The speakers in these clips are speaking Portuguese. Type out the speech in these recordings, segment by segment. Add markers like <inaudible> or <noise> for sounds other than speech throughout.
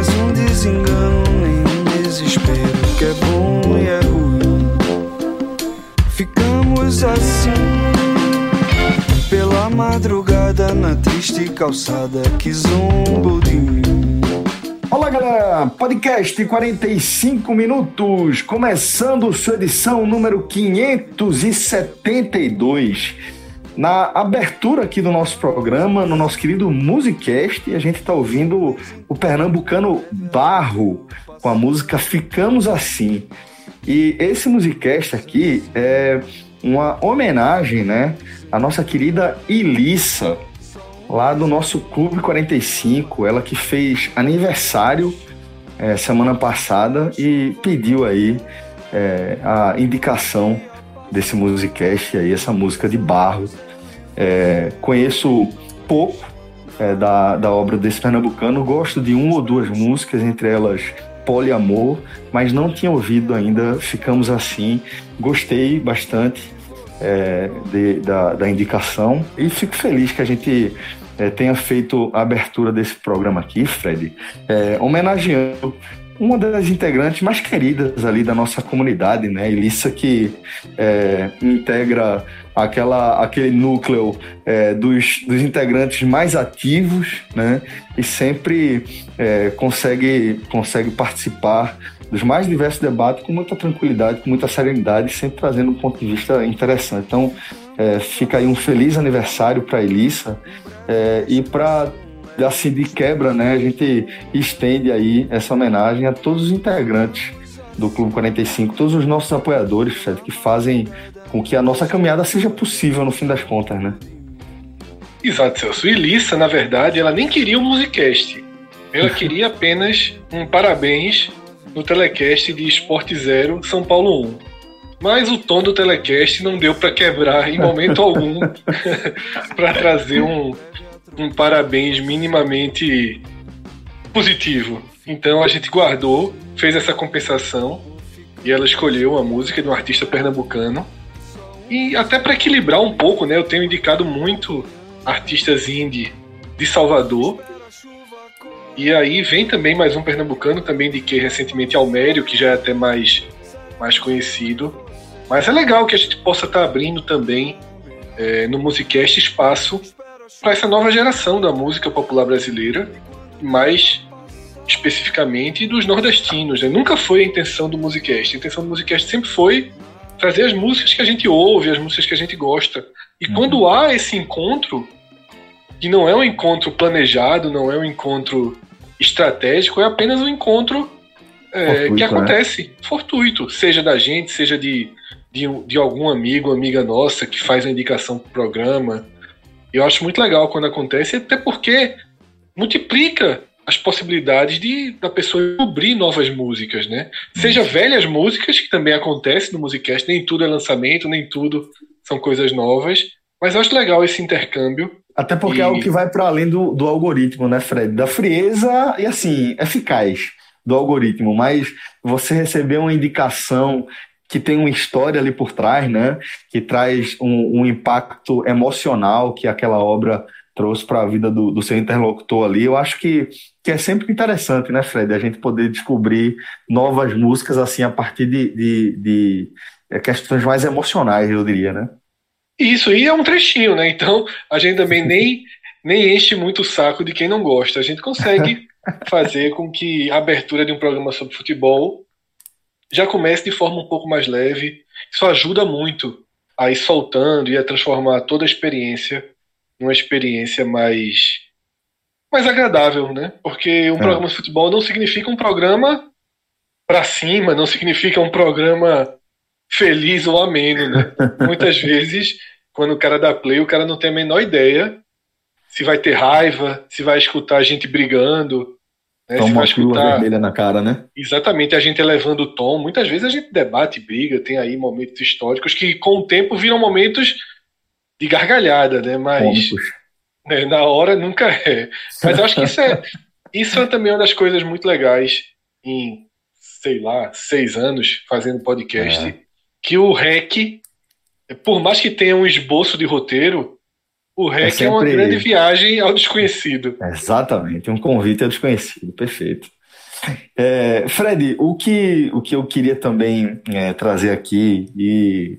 Mais um desengano, nenhum desespero que é bom e é ruim. Ficamos assim, pela madrugada na triste calçada que zombou de mim. Olá, galera! Podcast 45 minutos, começando sua edição número 572. Na abertura aqui do nosso programa, no nosso querido Musicast, a gente está ouvindo o pernambucano Barro com a música Ficamos Assim. E esse Musicast aqui é uma homenagem, né, à nossa querida Ilissa, lá do nosso Clube 45, ela que fez aniversário é, semana passada e pediu aí é, a indicação desse musicast aí, essa música de barro. É, conheço pouco é, da, da obra desse pernambucano, gosto de uma ou duas músicas, entre elas Poliamor, mas não tinha ouvido ainda Ficamos Assim. Gostei bastante é, de, da, da indicação e fico feliz que a gente é, tenha feito a abertura desse programa aqui, Fred, é, homenageando uma das integrantes mais queridas ali da nossa comunidade, né? Elissa, que é, integra aquela, aquele núcleo é, dos, dos integrantes mais ativos, né? E sempre é, consegue, consegue participar dos mais diversos debates com muita tranquilidade, com muita serenidade, sempre trazendo um ponto de vista interessante. Então, é, fica aí um feliz aniversário para Elissa é, e para assim de quebra, né, a gente estende aí essa homenagem a todos os integrantes do Clube 45, todos os nossos apoiadores, certo? que fazem com que a nossa caminhada seja possível no fim das contas, né? Exato, Celso. E Lissa, na verdade, ela nem queria o Musicast. Ela <laughs> queria apenas um parabéns no telecast de Esporte Zero São Paulo 1. Mas o tom do telecast não deu para quebrar em momento <laughs> algum <laughs> para trazer um, um parabéns minimamente positivo. Então a gente guardou, fez essa compensação e ela escolheu a música de um artista pernambucano. E até para equilibrar um pouco, né, eu tenho indicado muito artistas indie de Salvador. E aí vem também mais um pernambucano, também indiquei recentemente Almério, que já é até mais, mais conhecido. Mas é legal que a gente possa estar tá abrindo também é, no Musicast espaço para essa nova geração da música popular brasileira, mais especificamente dos nordestinos. Né? Nunca foi a intenção do Musicast. A intenção do Musicast sempre foi trazer as músicas que a gente ouve, as músicas que a gente gosta. E uhum. quando há esse encontro, que não é um encontro planejado, não é um encontro estratégico, é apenas um encontro é, fortuito, que né? acontece, né? fortuito, seja da gente, seja de, de, de algum amigo, amiga nossa que faz a indicação pro programa, eu acho muito legal quando acontece, até porque multiplica as possibilidades de da pessoa descobrir novas músicas, né? Seja velhas músicas, que também acontece no Musicast, nem tudo é lançamento, nem tudo são coisas novas, mas eu acho legal esse intercâmbio. Até porque e... é algo que vai para além do, do algoritmo, né, Fred? Da frieza e, assim, eficaz do algoritmo, mas você receber uma indicação que tem uma história ali por trás, né? Que traz um, um impacto emocional que aquela obra trouxe para a vida do, do, seu interlocutor ali. Eu acho que, que é sempre interessante, né, Fred? A gente poder descobrir novas músicas assim a partir de, de, de é, questões mais emocionais, eu diria, né? Isso, e é um trechinho, né? Então a gente também nem, <laughs> nem enche muito o saco de quem não gosta. A gente consegue <laughs> fazer com que a abertura de um programa sobre futebol já comece de forma um pouco mais leve. Isso ajuda muito a ir soltando e a transformar toda a experiência uma experiência mais mais agradável, né? Porque um é. programa de futebol não significa um programa para cima, não significa um programa feliz ou ameno, né? <laughs> Muitas vezes, quando o cara dá play, o cara não tem a menor ideia se vai ter raiva, se vai escutar a gente brigando, né? Toma vai escutar vermelha na cara, né? Exatamente, a gente elevando o tom. Muitas vezes a gente debate, briga, tem aí momentos históricos que com o tempo viram momentos de gargalhada, né? Mas né, na hora nunca é. Mas eu acho que isso é isso é também uma das coisas muito legais em sei lá seis anos fazendo podcast, é. que o REC, por mais que tenha um esboço de roteiro, o REC é, sempre... é, uma grande viagem ao desconhecido. Exatamente, um convite ao desconhecido, perfeito. É, Fred, o que, o que eu queria também é, trazer aqui e,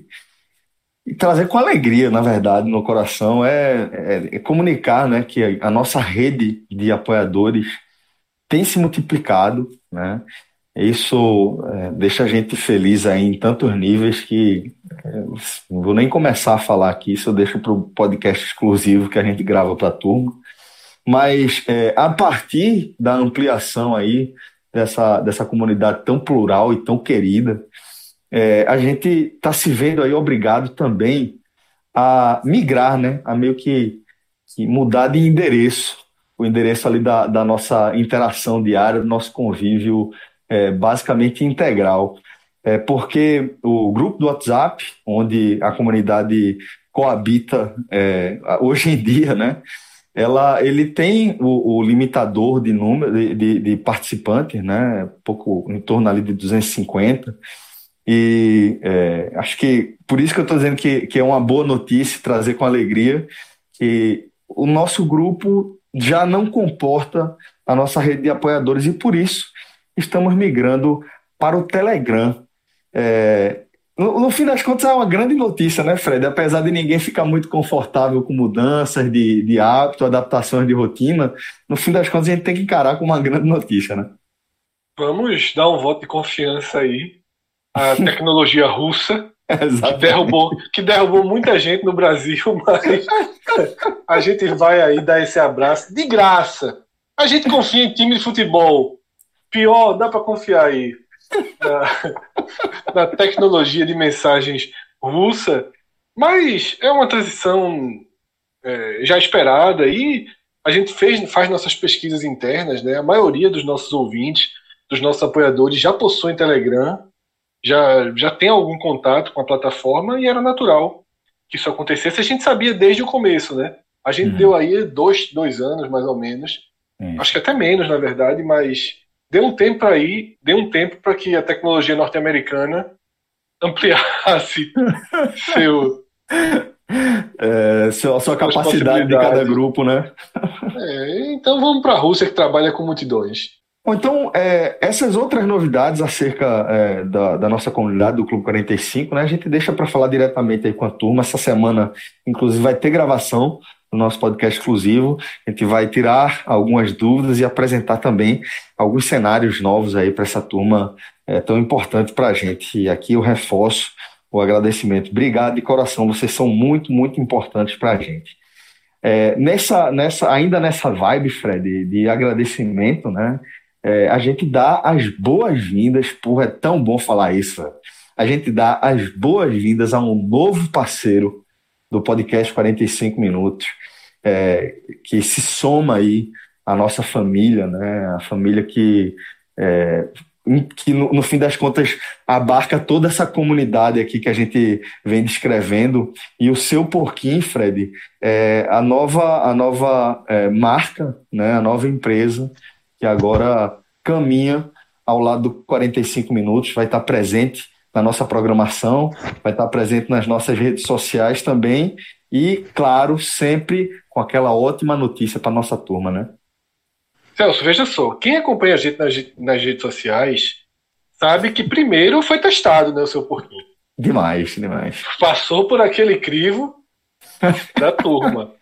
e, trazer com alegria, na verdade, no coração, é, é, é comunicar né, que a, a nossa rede de apoiadores tem se multiplicado, né? Isso é, deixa a gente feliz aí em tantos níveis que é, não vou nem começar a falar aqui, isso eu deixo para o podcast exclusivo que a gente grava para a turma. Mas é, a partir da ampliação aí dessa, dessa comunidade tão plural e tão querida, é, a gente está se vendo aí obrigado também a migrar, né? A meio que, que mudar de endereço, o endereço ali da, da nossa interação diária, do nosso convívio é, basicamente integral. É porque o grupo do WhatsApp, onde a comunidade coabita é, hoje em dia, né? Ela, ele tem o, o limitador de número de, de, de, participantes, né? Pouco em torno ali de 250. E é, acho que por isso que eu estou dizendo que, que é uma boa notícia trazer com alegria que o nosso grupo já não comporta a nossa rede de apoiadores e por isso estamos migrando para o Telegram. É, no, no, fim das contas, é uma grande notícia, né, Fred? Apesar de ninguém ficar muito confortável com mudanças de, de hábito, adaptações de rotina, no fim das contas a gente tem que encarar como uma grande notícia, né? Vamos dar um voto de confiança aí à <laughs> tecnologia russa, que derrubou, que derrubou muita gente no Brasil, <laughs> mas a gente vai aí dar esse abraço de graça. A gente confia em time de futebol pior, dá para confiar aí na, na, tecnologia de mensagens russa, mas é uma transição é, já esperada e a gente fez, faz nossas pesquisas internas, né? A maioria dos nossos ouvintes, dos nossos apoiadores já possuem Telegram, já, já tem algum contato com a plataforma e era natural que isso acontecesse. A gente sabia desde o começo, né? A gente uhum. deu aí dois, dois anos, mais ou menos. Uhum. Acho que até menos, na verdade, mas deu um tempo aí, deu um tempo para que a tecnologia norte-americana ampliasse <laughs> seu é, sua, sua capacidade de cada grupo, né? É, então vamos para a Rússia que trabalha com multidões. Bom, então, é, essas outras novidades acerca é, da, da, nossa comunidade do Clube 45, né, a gente deixa para falar diretamente aí com a turma. Essa semana, inclusive, vai ter gravação no nosso podcast exclusivo. A gente vai tirar algumas dúvidas e apresentar também alguns cenários novos aí para essa turma é, tão importante para a gente. E aqui eu reforço o agradecimento. Obrigado de coração, vocês são muito, muito importantes para a gente. É, nessa, nessa, ainda nessa vibe, Fred, de agradecimento, né? É, a gente dá as boas-vindas, porra, é tão bom falar isso. A gente dá as boas-vindas a um novo parceiro do podcast 45 Minutos, é, que se soma aí à nossa família, né? A família que, é, que no, no, fim das contas abarca toda essa comunidade aqui que a gente vem descrevendo e o seu porquinho, Fred, é a nova a nova é, marca, né? A nova empresa que agora caminha ao lado do 45 minutos, vai estar presente na nossa programação, vai estar presente nas nossas redes sociais também e, claro, sempre com aquela ótima notícia para nossa turma, né? Celso, veja só, quem acompanha a gente nas, nas redes sociais sabe que primeiro foi testado, né, o seu porquinho. Demais, demais. Passou por aquele crivo <laughs> da turma.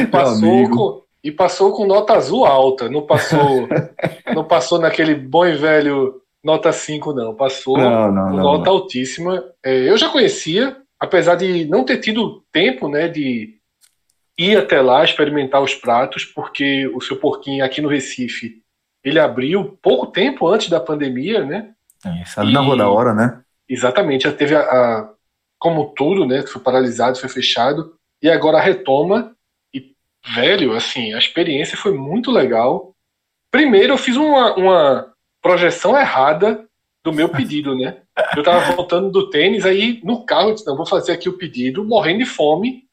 E passou, com, e passou com nota azul alta. Não passou, <laughs> não passou naquele bom e velho nota 5, não. Passou não, não, com não, nota altíssima. É, eu já conhecia, apesar de não ter tido tempo né, de, ir até lá experimentar os pratos, porque o seu porquinho aqui no Recife, ele abriu pouco tempo antes da pandemia, né? Isso, ali na Rua da Hora, né? Exatamente, já teve a, a, como tudo, né? Foi paralisado, foi fechado, e agora retoma. E, velho, assim, a experiência foi muito legal. Primeiro, eu fiz uma, uma projeção errada do meu <laughs> pedido, né? Eu tava voltando do tênis, aí no carro eu disse, não, vou fazer aqui o pedido, morrendo de fome.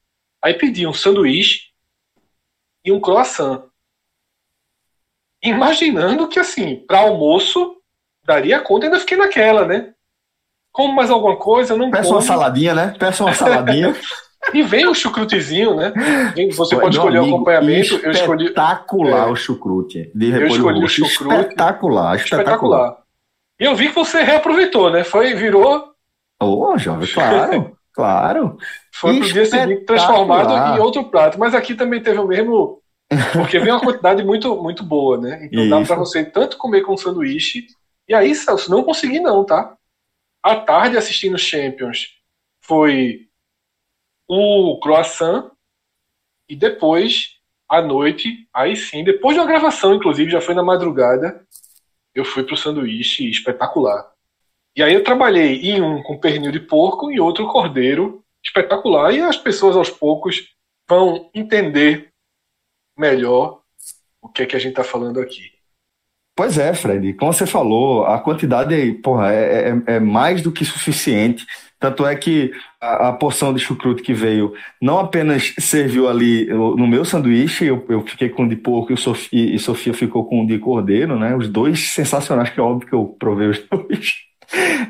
Aí pedi um sanduíche e um croissant. Imaginando que, assim, para almoço, daria conta, ainda fiquei naquela, né? Como mais alguma coisa, não Peça como. uma saladinha, né? Peça uma saladinha. <laughs> E vem o chucrutezinho, né? Você Meu pode escolher o amigo, acompanhamento. Eu escolhi. Espetacular o chucrute. De Eu escolhi o roxo. chucrute. Espetacular, espetacular. Espetacular. E eu vi que você reaproveitou, né? Foi, virou, Ô, jovem, claro, <laughs> claro. foi pro dia seguinte transformado em outro prato. Mas aqui também teve o mesmo. Porque vem uma quantidade muito, muito boa, né? Então dá Isso. pra você tanto comer com sanduíche. E aí, Celso, não consegui, não, tá? À tarde, assistindo Champions, foi o croissant. E depois, à noite, aí sim, depois de uma gravação, inclusive, já foi na madrugada, eu fui pro sanduíche espetacular. E aí eu trabalhei em um com pernil de porco e outro cordeiro espetacular. E as pessoas aos poucos vão entender melhor o que é que a gente está falando aqui. Pois é, Fred, como você falou, a quantidade porra, é, é, é mais do que suficiente. Tanto é que a, a porção de chucrute que veio não apenas serviu ali no meu sanduíche, eu, eu fiquei com o de porco e, Sofia, e Sofia ficou com o de cordeiro, né? Os dois sensacionais, que é óbvio que eu provei os <laughs> dois.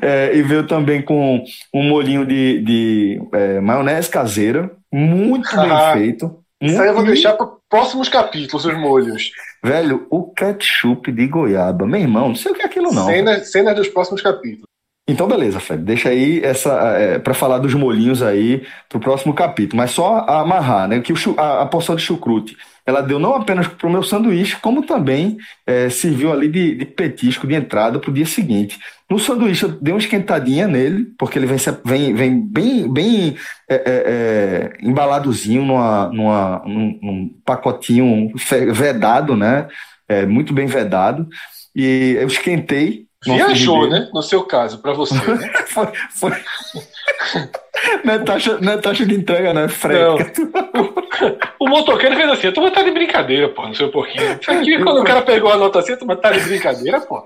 É, e veio também com um molhinho de, de é, maionese caseira, muito bem Ah, feito. Isso aí eu vou deixar para próximos capítulos, os molhos. Velho, o ketchup de goiaba, meu irmão, não sei o que é aquilo não. Cenas, cenas dos próximos capítulos. Então, beleza, Fred. Deixa aí essa é, para falar dos molhinhos aí pro próximo capítulo. Mas só amarrar, né? Que o a, a porção de chucrute ela deu não apenas pro meu sanduíche, como também é, serviu ali de, de petisco de entrada pro dia seguinte. No sanduíche eu dei uma esquentadinha nele, porque ele vem, vem, vem bem, bem é, é, é, embaladozinho numa, numa, num, num pacotinho vedado, né? É, muito bem vedado. E eu esquentei. No Viajou, né? No seu caso, para você. Né? <laughs> Foi, foi. Não é taxa, não é taxa de entrega, não é <laughs> frete. O motoqueiro fez assim, a turma tá de brincadeira, pô, no seu porquinho. Isso aqui, quando o cara <laughs> pegou a nota assim, a turma tá de brincadeira, pô.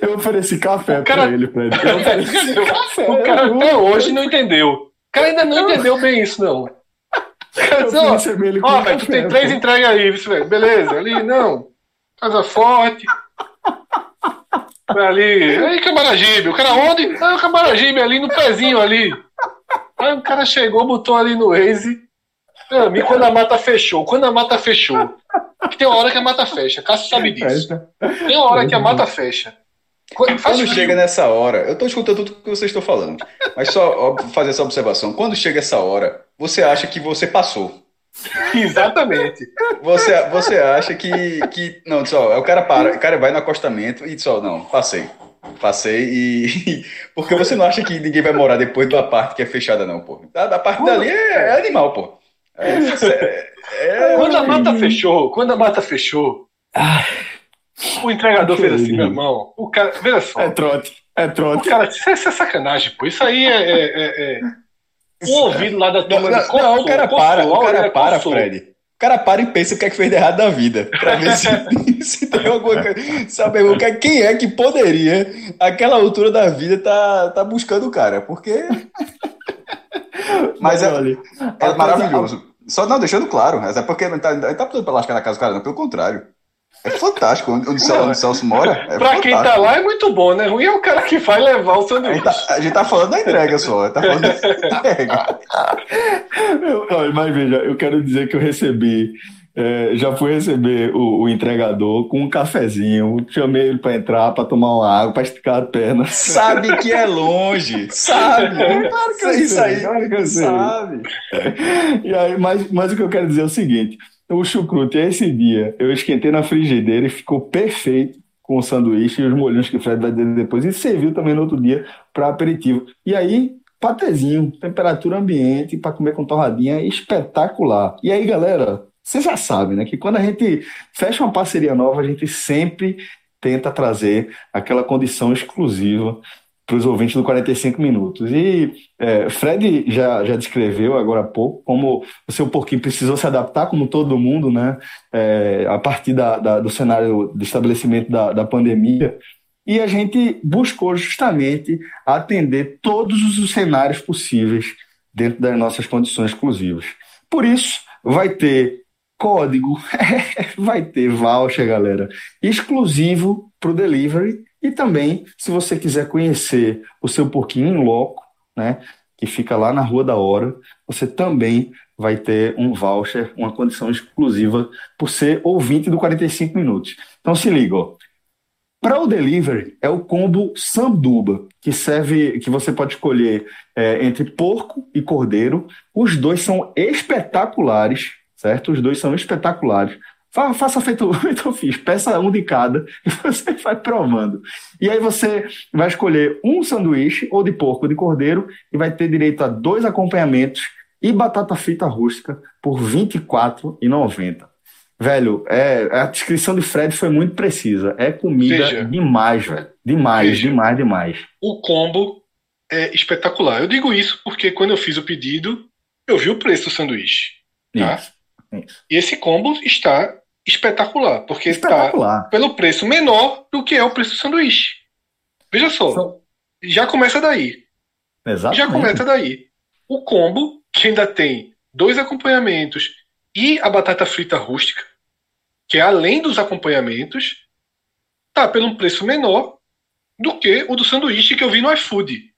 Eu ofereci café O cara- pra ele, Fred. Eu ofereci café. O cara até hoje não entendeu. O cara ainda não entendeu bem isso, não. Cara ó, ele ó, tu tem três entregas aí? Beleza, ali, não. Casa forte. Ali. Aí, Camaragibe. O cara onde? Ah, o Camaragibe ali no pezinho ali. Aí o cara chegou, botou ali no Waze. Meu amigo, quando a mata fechou, quando a mata fechou. Tem uma hora que a mata fecha, Cássio sabe disso. Tem uma hora que a mata fecha. Quando, Quando chega nessa hora, eu tô escutando tudo que vocês estão falando, mas só fazer essa observação. Quando chega essa hora, você acha que você passou. <laughs> Exatamente. Você, você acha que, que. Não, só, o cara para, o cara vai no acostamento e só, não, passei. Passei e. <laughs> Porque você não acha que ninguém vai morar depois da parte que é fechada, não, pô. Da, da parte dali é, é animal, pô. É, é- é- Quando a mata fechou, quando a mata fechou, o entregador fez assim, meu irmão. O cara, veja só. É trote. É O trote. cara disse, isso é sacanagem, pô. Isso aí é. É, é, é... O ouvido lá da Não, turma não, de não, o cara coçou, para, coçou, o cara né, para, coçou. Fred. O cara para e pensa o que é que fez de errado da vida. Pra ver se, <laughs> se tem alguma coisa. Sabe, o que- quem é que poderia, àquela altura da vida, tá, tá buscando o cara? Porque <laughs> Mas é- olha, é maravilhoso. Só não, deixando claro, é porque não tá, não tá tudo pra lascar na casa do cara, não, pelo contrário. É fantástico. Onde, o Celso- mora. É Pra quem tá fantástico. lá é muito bom, né? Ruim é o cara que vai levar o A gente, sanduíche. tá, a gente tá falando da entrega só. Tá falando da <laughs> entrega. Eu- mas veja, eu quero dizer que eu recebi, é, já fui receber o, o entregador com um cafezinho, chamei ele para entrar, para tomar uma água, para esticar a perna. Sabe que é longe. Sabe. Claro que eu sei, claro que eu sei. Sabe. E aí, mas, mas o que eu quero dizer é o seguinte: o chucrute, esse dia, eu esquentei na frigideira e ficou perfeito com o sanduíche e os molhinhos que o Fred vai dizer depois. E serviu também no outro dia para aperitivo. E aí, patezinho, temperatura ambiente para comer com torradinha espetacular. E aí, galera, você já sabe, né, que quando a gente fecha uma parceria nova, a gente sempre tenta trazer aquela condição exclusiva para os ouvintes do 45 minutos. E é, Fred já, já descreveu agora há pouco como o seu porquinho precisou se adaptar, como todo mundo, né? É, a partir da, da, do cenário de estabelecimento da, da pandemia. E a gente buscou justamente atender todos os cenários possíveis dentro das nossas condições exclusivas. Por isso, vai ter código, <laughs> vai ter voucher, galera, exclusivo para o delivery e também, se você quiser conhecer o seu porquinho em loco, né, que fica lá na Rua da Hora, você também vai ter um voucher, uma condição exclusiva por ser ouvinte do 45 minutos. Então se liga. Para o delivery é o combo sanduba, que serve, que você pode escolher é, entre porco e cordeiro. Os dois são espetaculares, certo? Os dois são espetaculares. Faça feito, <laughs> feito eu fiz, peça um de cada <laughs> e você vai provando. E aí você vai escolher um sanduíche, ou de porco ou de cordeiro, e vai ter direito a dois acompanhamentos e batata frita rústica por R$ 24,90. Velho, é, a descrição de Fred foi muito precisa. É comida veja, demais, velho. Demais, veja, demais, demais. O combo é espetacular. Eu digo isso porque quando eu fiz o pedido, eu vi o preço do sanduíche. Tá? Isso. Isso. E esse combo está espetacular, porque espetacular. está pelo preço menor do que é o preço do sanduíche. Veja só, já começa daí. Exatamente. Já começa daí. O combo, que ainda tem dois acompanhamentos e a batata frita rústica, que é além dos acompanhamentos, tá pelo um preço menor do que o do sanduíche que eu vi no iFood.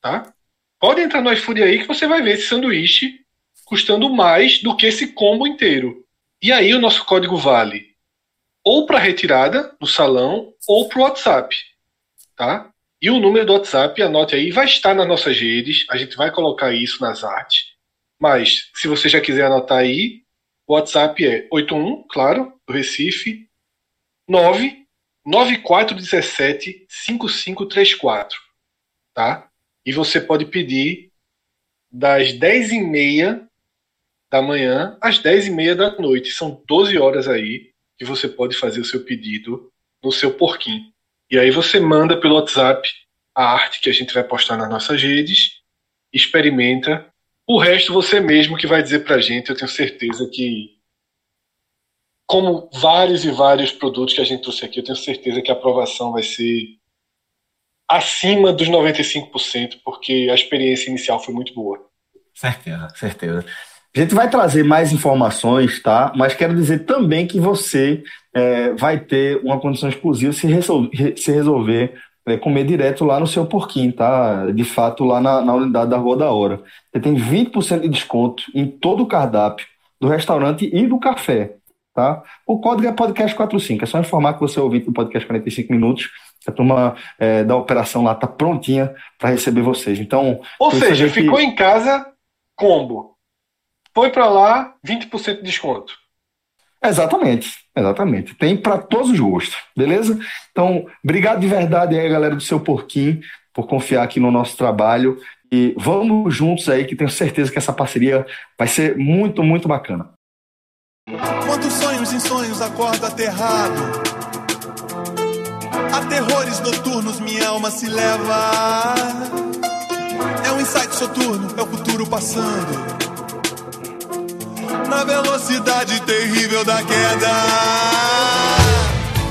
Tá? Pode entrar no iFood aí que você vai ver esse sanduíche custando mais do que esse combo inteiro. E aí o nosso código vale ou para retirada no salão ou para o WhatsApp, tá? E o número do WhatsApp, anote aí, vai estar nas nossas redes, a gente vai colocar isso nas artes. Mas, se você já quiser anotar aí, o WhatsApp é 81, claro, do Recife, 9 9417 5534, tá? E você pode pedir das 10h30 da manhã às 10 e meia da noite. São 12 horas aí que você pode fazer o seu pedido no seu porquinho. E aí você manda pelo WhatsApp a arte que a gente vai postar nas nossas redes, experimenta. O resto você mesmo que vai dizer pra gente, eu tenho certeza que como vários e vários produtos que a gente trouxe aqui, eu tenho certeza que a aprovação vai ser acima dos 95%, porque a experiência inicial foi muito boa. Certeza, certeza. A gente vai trazer mais informações, tá? Mas quero dizer também que você é, vai ter uma condição exclusiva se, resolver, se resolver é, comer direto lá no seu porquinho, tá? De fato, lá na, na unidade da Rua da Hora. Você tem 20% de desconto em todo o cardápio do restaurante e do café, tá? O código é podcast45. É só informar que você ouviu o podcast 45 minutos. A turma é, da operação lá tá prontinha para receber vocês. Então, ou seja, ficou que... em casa combo foi para lá, 20% de desconto. Exatamente, exatamente. Tem para todos os gostos, beleza? Então, obrigado de verdade aí, galera do seu porquinho, por confiar aqui no nosso trabalho. E vamos juntos aí, que tenho certeza que essa parceria vai ser muito, muito bacana. Quantos sonhos em sonhos acordo aterrado? A terrores noturnos minha alma se leva. É um insight soturno, é o futuro passando na velocidade terrível da queda.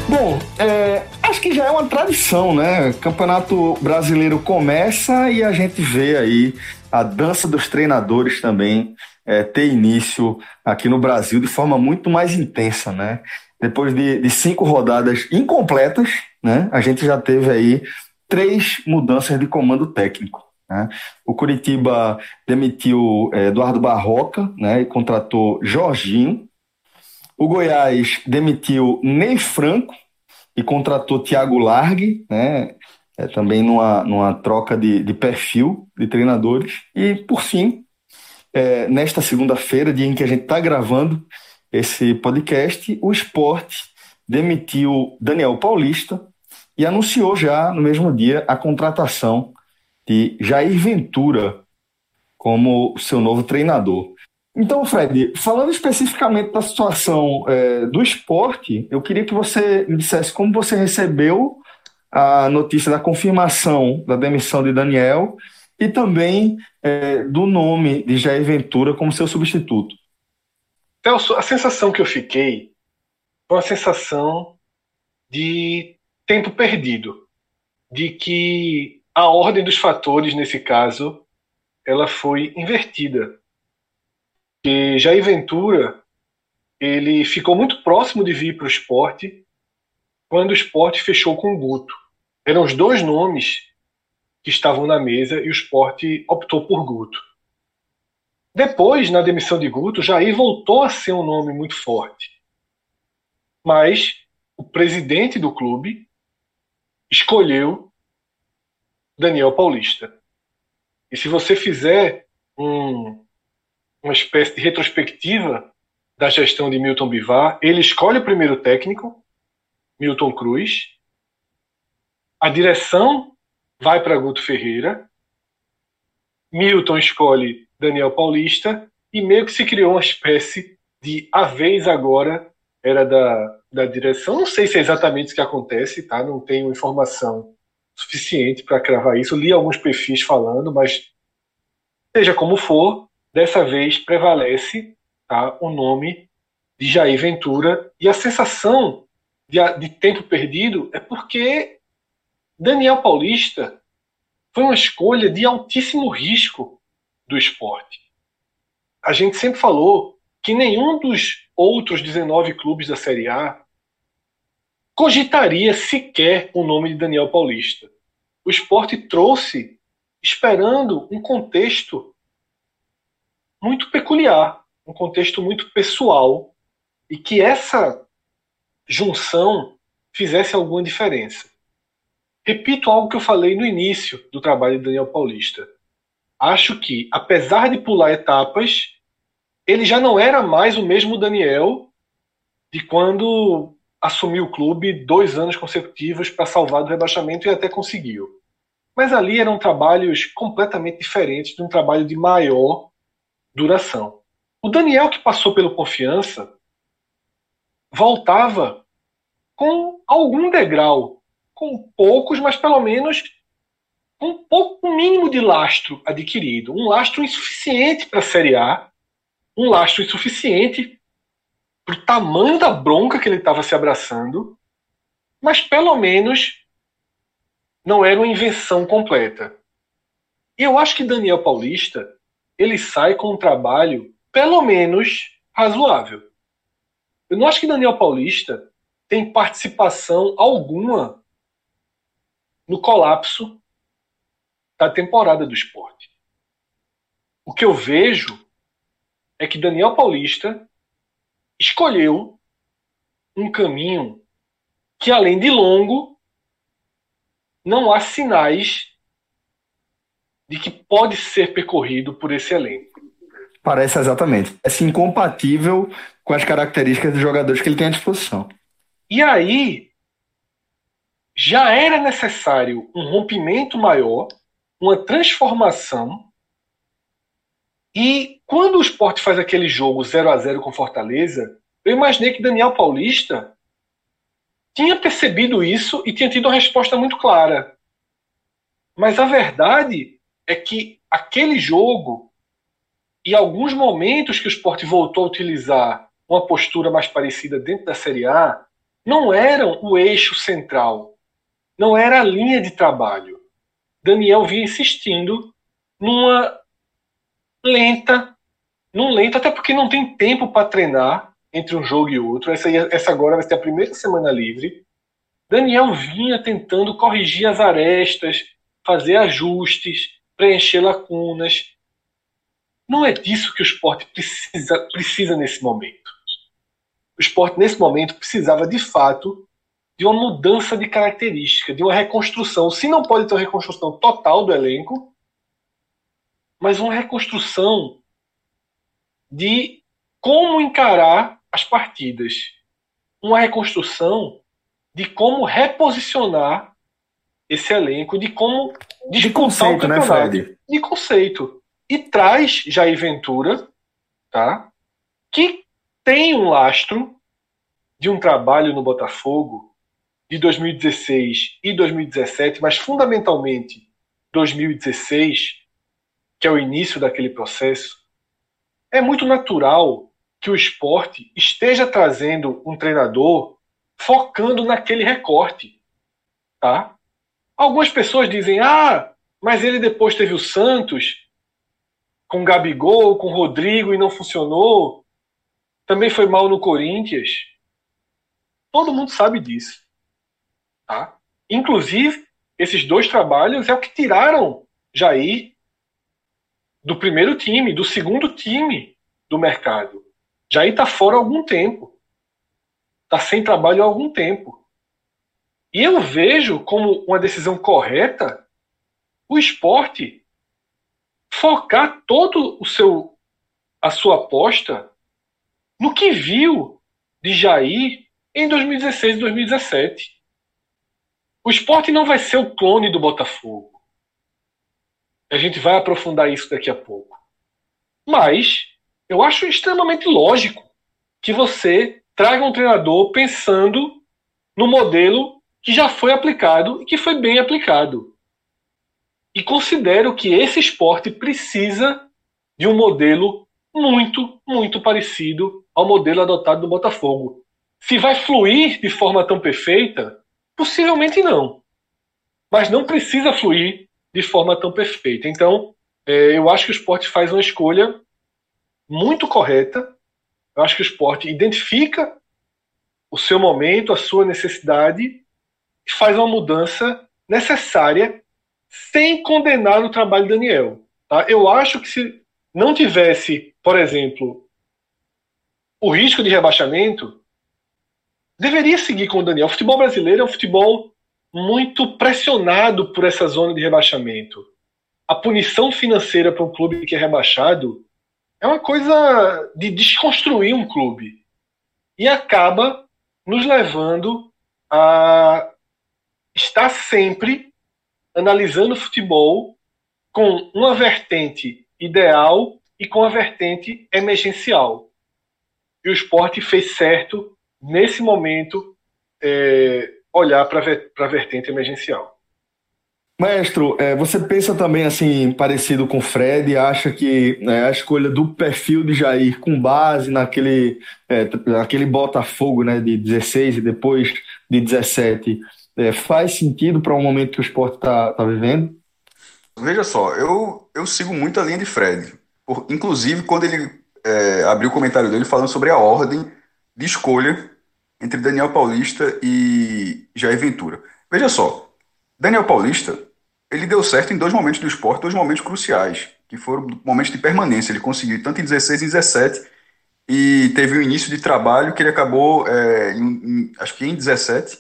Bom, é, acho que já é uma tradição, né? Campeonato Brasileiro começa e a gente vê aí a dança dos treinadores também é, ter início aqui no Brasil de forma muito mais intensa, né? Depois de, de cinco rodadas incompletas, né? A gente já teve aí três mudanças de comando técnico. Né? O Curitiba demitiu é, Eduardo Barroca né, e contratou Jorginho. O Goiás demitiu Ney Franco e contratou Thiago Largue, né, é, também numa, numa troca de, de perfil de treinadores. E, por fim, é, nesta segunda-feira, dia em que a gente está gravando esse podcast, o esporte demitiu Daniel Paulista e anunciou já no mesmo dia a contratação de Jair Ventura como seu novo treinador. Então, Fred, falando especificamente da situação é, do esporte, eu queria que você me dissesse como você recebeu a notícia da confirmação da demissão de Daniel e também é, do nome de Jair Ventura como seu substituto. Celso, a sensação que eu fiquei foi uma sensação de tempo perdido, de que a ordem dos fatores nesse caso ela foi invertida. Que Jair Ventura ele ficou muito próximo de vir para o esporte quando o esporte fechou com o Guto. Eram os dois nomes que estavam na mesa e o esporte optou por Guto. Depois, na demissão de Guto, Jair voltou a ser um nome muito forte. Mas o presidente do clube escolheu Daniel Paulista. E se você fizer um, uma espécie de retrospectiva da gestão de Milton Bivar, ele escolhe o primeiro técnico, Milton Cruz. A direção vai para Guto Ferreira. Milton escolhe Daniel Paulista e meio que se criou uma espécie de a vez agora era da, da direção. Não sei se é exatamente isso que acontece, tá? Não tenho informação suficiente para cravar isso. Li alguns perfis falando, mas seja como for, dessa vez prevalece tá, o nome de Jair Ventura e a sensação de, de tempo perdido é porque Daniel Paulista foi uma escolha de altíssimo risco do esporte. A gente sempre falou que nenhum dos outros 19 clubes da Série A cogitaria sequer o nome de Daniel Paulista. O esporte trouxe esperando um contexto muito peculiar, um contexto muito pessoal, e que essa junção fizesse alguma diferença. Repito algo que eu falei no início do trabalho de Daniel Paulista. Acho que, apesar de pular etapas, ele já não era mais o mesmo Daniel de quando assumiu o clube dois anos consecutivos para salvar do rebaixamento e até conseguiu. Mas ali eram trabalhos completamente diferentes de um trabalho de maior duração. O Daniel que passou pelo confiança voltava com algum degrau, com poucos, mas pelo menos um pouco mínimo de lastro adquirido, um lastro insuficiente para a Série A, um lastro insuficiente para o tamanho da bronca que ele estava se abraçando, mas pelo menos não era uma invenção completa. E eu acho que Daniel Paulista ele sai com um trabalho pelo menos razoável. Eu não acho que Daniel Paulista tem participação alguma no colapso da temporada do esporte. O que eu vejo é que Daniel Paulista escolheu um caminho que, além de longo, não há sinais de que pode ser percorrido por esse elenco. Parece exatamente. É incompatível com as características dos jogadores que ele tem à disposição. E aí, já era necessário um rompimento maior, uma transformação. E quando o esporte faz aquele jogo 0 a 0 com Fortaleza, eu imaginei que Daniel Paulista tinha percebido isso e tinha tido uma resposta muito clara. Mas a verdade é que aquele jogo e alguns momentos que o esporte voltou a utilizar uma postura mais parecida dentro da Série A não eram o eixo central, não era a linha de trabalho. Daniel vinha insistindo numa lenta, num lento, até porque não tem tempo para treinar entre um jogo e outro. Essa, essa agora vai ser a primeira semana livre. Daniel vinha tentando corrigir as arestas, fazer ajustes, preencher lacunas. Não é disso que o esporte precisa, precisa nesse momento. O esporte, nesse momento, precisava de fato de uma mudança de característica, de uma reconstrução. Se não pode ter uma reconstrução total do elenco, mas uma reconstrução de como encarar as partidas. Uma reconstrução de como reposicionar esse elenco de como de conceito, né, Fred? De conceito. E traz Jair Ventura, tá? Que tem um lastro de um trabalho no Botafogo de 2016 e 2017, mas fundamentalmente 2016, que é o início daquele processo, é muito natural que o esporte esteja trazendo um treinador focando naquele recorte, tá? Algumas pessoas dizem: "Ah, mas ele depois teve o Santos com Gabigol, com Rodrigo e não funcionou. Também foi mal no Corinthians." Todo mundo sabe disso. Tá? Inclusive, esses dois trabalhos é o que tiraram Jair do primeiro time, do segundo time do mercado. Jair está fora há algum tempo. Está sem trabalho há algum tempo. E eu vejo como uma decisão correta o esporte focar todo o seu a sua aposta no que viu de Jair em 2016 e 2017. O esporte não vai ser o clone do Botafogo. A gente vai aprofundar isso daqui a pouco. Mas eu acho extremamente lógico que você traga um treinador pensando no modelo que já foi aplicado e que foi bem aplicado. E considero que esse esporte precisa de um modelo muito, muito parecido ao modelo adotado do Botafogo. Se vai fluir de forma tão perfeita, possivelmente não. Mas não precisa fluir de forma tão perfeita. Então, é, eu acho que o esporte faz uma escolha muito correta. Eu acho que o esporte identifica o seu momento, a sua necessidade e faz uma mudança necessária sem condenar o trabalho do Daniel. Tá? Eu acho que se não tivesse, por exemplo, o risco de rebaixamento, deveria seguir com o Daniel. O futebol brasileiro é um futebol muito pressionado por essa zona de rebaixamento. A punição financeira para um clube que é rebaixado é uma coisa de desconstruir um clube. E acaba nos levando a estar sempre analisando o futebol com uma vertente ideal e com a vertente emergencial. E o esporte fez certo nesse momento, é, olhar para a vertente emergencial. Maestro, é, você pensa também assim, parecido com o Fred, acha que né, a escolha do perfil de Jair com base naquele, é, naquele Botafogo né, de 16 e depois de 17 é, faz sentido para o um momento que o esporte está tá vivendo? Veja só, eu, eu sigo muito a linha de Fred. Por, inclusive, quando ele é, abriu o comentário dele falando sobre a ordem de escolha entre Daniel Paulista e Jair Ventura. Veja só, Daniel Paulista, ele deu certo em dois momentos do esporte, dois momentos cruciais, que foram momentos de permanência. Ele conseguiu tanto em 16 e 17, e teve um início de trabalho que ele acabou, é, em, em, acho que em 17,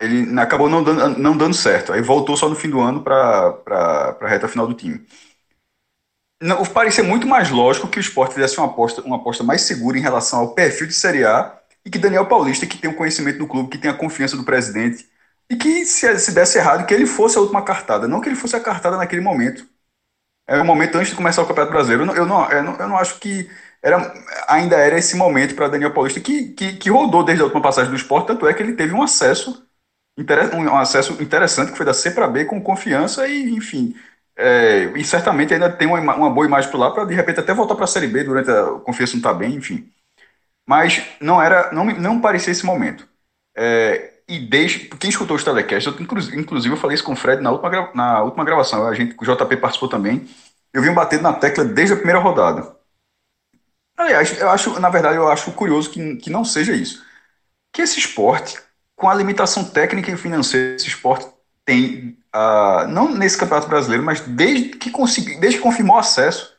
ele acabou não dando, não dando certo. Aí voltou só no fim do ano para a reta final do time. Não, parecia muito mais lógico que o esporte fizesse uma aposta, uma aposta mais segura em relação ao perfil de Série A e que Daniel Paulista, que tem o conhecimento do clube, que tem a confiança do presidente, e que se, se desse errado, que ele fosse a última cartada, não que ele fosse a cartada naquele momento. Era o momento antes de começar o Campeonato Brasileiro. Eu não, eu não, eu não, acho que era, ainda era esse momento para Daniel Paulista, que, que, que rodou desde a última passagem do esporte, tanto é que ele teve um acesso, um acesso interessante, que foi da C para B, com confiança e, enfim, é, e certamente ainda tem uma, uma boa imagem por lá para de repente até voltar para a Série B durante a confiança não está bem, enfim. Mas não era, não, não parecia esse momento. É, e desde quem escutou os telecasts, eu, inclusive eu falei isso com o Fred na última, na última gravação, a gente, o JP participou também. Eu vim batendo na tecla desde a primeira rodada. Aliás, eu acho, na verdade, eu acho curioso que, que não seja isso. Que esse esporte, com a limitação técnica e financeira, esse esporte tem uh, não nesse Campeonato Brasileiro, mas desde que, consegui, desde que confirmou acesso,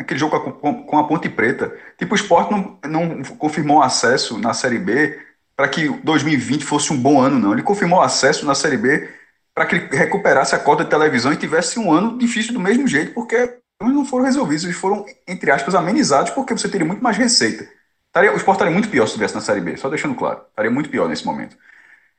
naquele jogo com, com a Ponte Preta, tipo, o Sport não, não confirmou acesso na Série B para que 2020 fosse um bom ano, não. Ele confirmou acesso na Série B para que ele recuperasse a cota de televisão e tivesse um ano difícil do mesmo jeito, porque não foram resolvidos, eles foram, entre aspas, amenizados, porque você teria muito mais receita. o Sport estaria muito pior se estivesse na Série B, só deixando claro. Estaria muito pior nesse momento.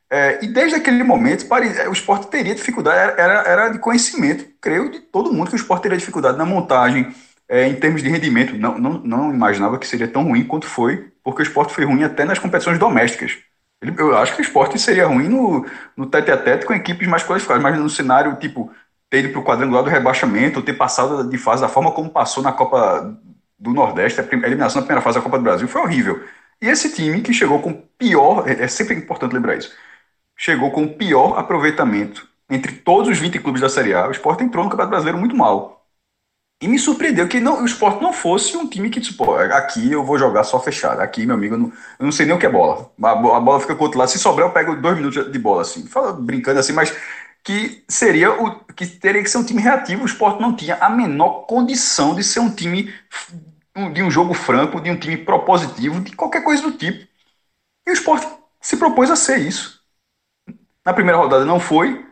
É, e desde aquele momento, é, o esporte teria dificuldade, era, era de conhecimento, creio, de todo mundo que o esporte teria dificuldade na montagem, é, em termos de rendimento. Não, não, não imaginava que seria tão ruim quanto foi, porque o esporte foi ruim até nas competições domésticas. Eu acho que o esporte seria ruim no, no tete a tete com equipes mais qualificadas, mas no cenário tipo ter ido para o quadrangular do rebaixamento, ou ter passado de fase da forma como passou na Copa do Nordeste, a eliminação na primeira fase da Copa do Brasil, foi horrível. E esse time que chegou com pior, é, é sempre importante lembrar isso, chegou com pior aproveitamento entre todos os 20 clubes da Série A. O Sport entrou no Campeonato Brasileiro muito mal. E me surpreendeu que não, o Sport não fosse um time que, tipo, aqui eu vou jogar só fechado. Aqui, meu amigo, eu não, eu não sei nem o que é bola. A, a bola fica com o outro lado. Se sobrar, eu pego dois minutos de bola, assim. Fala, brincando assim, mas que seria o que teria que ser um time reativo. O Sport não tinha a menor condição de ser um time de um jogo franco, de um time propositivo, de qualquer coisa do tipo. E o Sport se propôs a ser isso. Na primeira rodada não foi.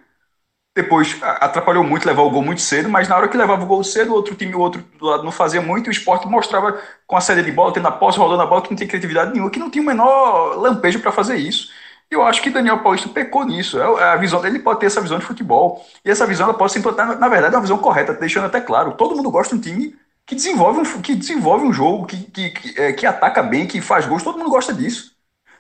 Depois atrapalhou muito levar o gol muito cedo, mas na hora que levava o gol cedo, o outro time, o outro do lado não fazia muito, e o esporte mostrava com a série de bola, tendo a posse, rodando a bola, que não tinha criatividade nenhuma, que não tinha o menor lampejo para fazer isso. E eu acho que Daniel Paulista pecou nisso. É, é a visão dele pode ter essa visão de futebol. E essa visão ela pode se implantar, na verdade, é uma visão correta, deixando até claro. Todo mundo gosta de um time que desenvolve um, que desenvolve um jogo, que, que, que, é, que ataca bem, que faz gols, todo mundo gosta disso.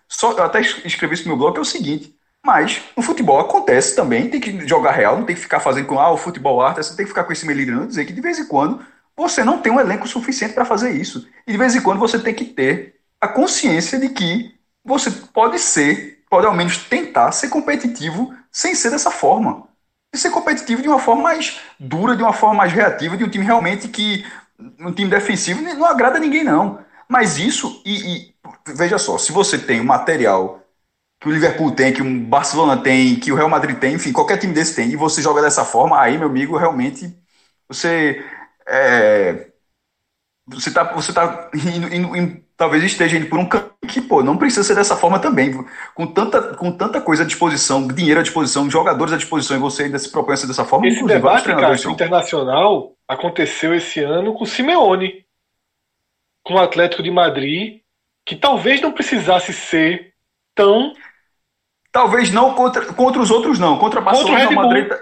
Só, eu até escrevi isso no meu blog, é o seguinte mas no futebol acontece também, tem que jogar real, não tem que ficar fazendo com ah, o futebol arte, você tem que ficar com esse melindrão dizer que de vez em quando você não tem um elenco suficiente para fazer isso. E de vez em quando você tem que ter a consciência de que você pode ser, pode ao menos tentar ser competitivo sem ser dessa forma. E ser competitivo de uma forma mais dura, de uma forma mais reativa, de um time realmente que. Um time defensivo não agrada a ninguém, não. Mas isso, e, e veja só, se você tem um material que o Liverpool tem, que o Barcelona tem, que o Real Madrid tem, enfim, qualquer time desse tem, e você joga dessa forma, aí, meu amigo, realmente você é, você tá, você tá indo, indo, indo, talvez esteja indo por um caminho que, pô, não precisa ser dessa forma também, com tanta, com tanta coisa à disposição, dinheiro à disposição, jogadores à disposição, e você ainda se propõe a ser dessa forma. Esse debate, cara, internacional aconteceu esse ano com o Simeone, com o Atlético de Madrid, que talvez não precisasse ser tão Talvez não contra, contra os outros, não. Contra a Barcelona contra o Madrid. Tá-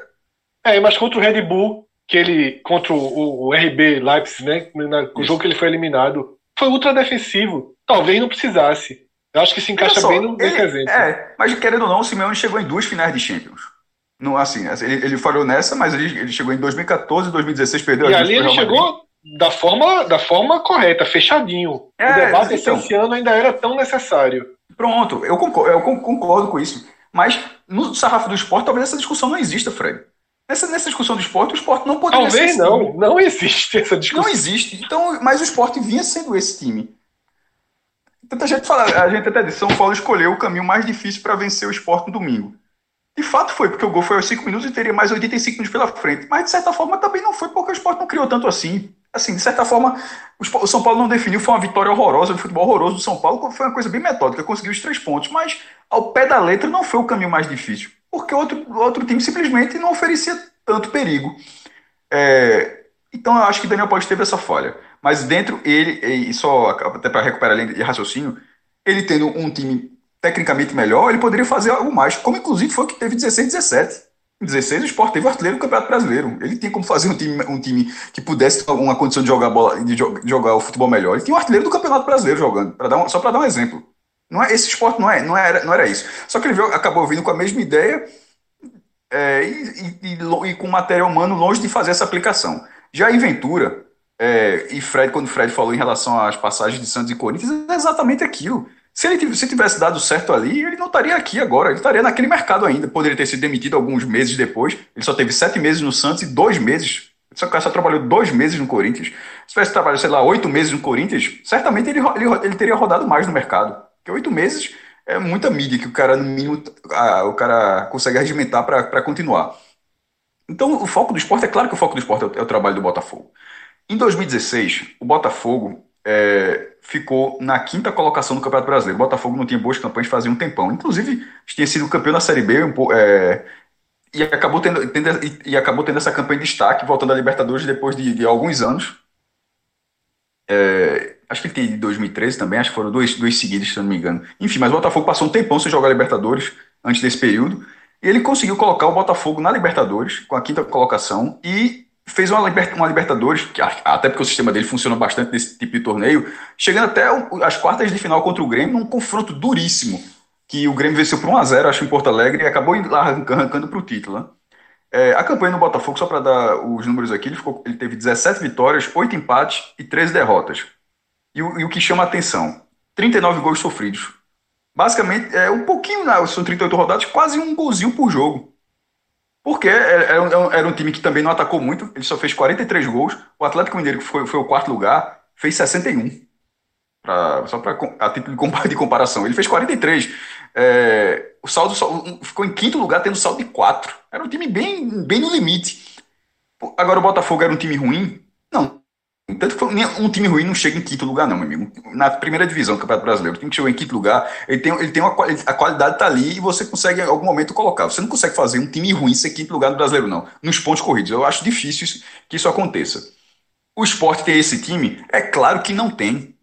é, mas contra o Red Bull, que ele. Contra o, o RB Leipzig, né? o jogo que ele foi eliminado. Foi ultra defensivo. Talvez não precisasse. Eu acho que se encaixa só, bem no ele. É, mas querendo ou não, o Simeone chegou em duas finais de Champions. Não, assim, ele, ele falhou nessa, mas ele, ele chegou em 2014 e 2016, perdeu e a E ali ele chegou da forma, da forma correta, fechadinho. É, o debate então, esse ano ainda era tão necessário. Pronto, eu concordo, eu concordo com isso. Mas no sarrafo do esporte, talvez essa discussão não exista, Fred. Nessa, nessa discussão do esporte, o esporte não poderia talvez ser. Talvez não, não existe essa discussão. Não existe. Então, mas o esporte vinha sendo esse time. Tanta gente fala, a gente até disse, São Paulo escolheu o caminho mais difícil para vencer o esporte no domingo. De fato foi, porque o gol foi aos 5 minutos e teria mais 85 minutos pela frente. Mas de certa forma também não foi, porque o esporte não criou tanto assim assim, de certa forma, o São Paulo não definiu, foi uma vitória horrorosa, um futebol horroroso do São Paulo, foi uma coisa bem metódica, conseguiu os três pontos, mas ao pé da letra não foi o caminho mais difícil, porque outro, outro time simplesmente não oferecia tanto perigo. É, então eu acho que Daniel pode teve essa falha, mas dentro ele, e só até para recuperar a linha de raciocínio, ele tendo um time tecnicamente melhor, ele poderia fazer algo mais, como inclusive foi o que teve 16 17. Em 16, o Sport teve o artilheiro do Campeonato Brasileiro. Ele tinha como fazer um time, um time que pudesse ter alguma condição de jogar, bola, de jogar o futebol melhor. Ele tinha o artilheiro do Campeonato Brasileiro jogando, pra dar um, só para dar um exemplo. Não é, esse esporte não, é, não, era, não era isso. Só que ele veio, acabou vindo com a mesma ideia é, e, e, e, e, com material humano longe de fazer essa aplicação. Já em Ventura, é, e Fred, quando o Fred falou em relação às passagens de Santos e Corinthians, é exatamente aquilo. Se ele se tivesse dado certo ali, ele não estaria aqui agora, ele estaria naquele mercado ainda. Poderia ter sido demitido alguns meses depois. Ele só teve sete meses no Santos e dois meses. Só que só trabalhou dois meses no Corinthians. Se tivesse trabalhado, sei lá, oito meses no Corinthians, certamente ele, ele, ele teria rodado mais no mercado. Porque oito meses é muita mídia que o cara, no mínimo, a, o cara consegue regimentar para continuar. Então, o foco do esporte, é claro que o foco do esporte é o, é o trabalho do Botafogo. Em 2016, o Botafogo é, ficou na quinta colocação do Campeonato Brasileiro. O Botafogo não tinha boas campanhas fazia um tempão. Inclusive, tinha sido campeão da Série B um, é, e, acabou tendo, tendo, e, e, acabou tendo essa campanha de destaque, voltando à Libertadores depois de, de alguns anos. É, acho que tem de 2013 também, acho que foram dois, dois seguidos, se não me engano. Enfim, mas o Botafogo passou um tempão sem jogar Libertadores. antes desse período. Ele conseguiu colocar o Botafogo na Libertadores, com a quinta colocação, e fez uma, uma Libertadores, que, até porque o sistema dele funciona bastante nesse tipo de torneio, chegando até as quartas de final contra o Grêmio, num confronto duríssimo, que o Grêmio venceu por 1x0, acho, em Porto Alegre, e acabou arrancando para o título. Né? É, a campanha no Botafogo, só para dar os números aqui, ele, ficou, ele, teve 17 vitórias, 8 empates e 13 derrotas. E o, e o que chama a atenção, 39 gols sofridos. Basicamente, é um pouquinho, são 38 rodadas, quase um golzinho por jogo. Porque era um, era um, time que também não atacou muito, ele só fez 43 gols. O Atlético Mineiro, que foi, foi o quarto lugar, fez 61. Pra, só para a título de comparação. Ele fez 43. É, o saldo ficou em quinto lugar, tendo saldo de 4. Era um time bem, bem no limite. Agora o Botafogo era um time ruim? Tanto que um time ruim não chega em quinto lugar, não, meu amigo. Na primeira divisão do Campeonato Brasileiro, o time que chegou em quinto lugar, ele tem, ele tem uma, a qualidade está ali e você consegue em algum momento colocar. Você não consegue fazer um time ruim ser quinto lugar no Brasileiro, não. Nos pontos corridos. Eu acho difícil que isso aconteça. O esporte tem esse time? É claro que não tem.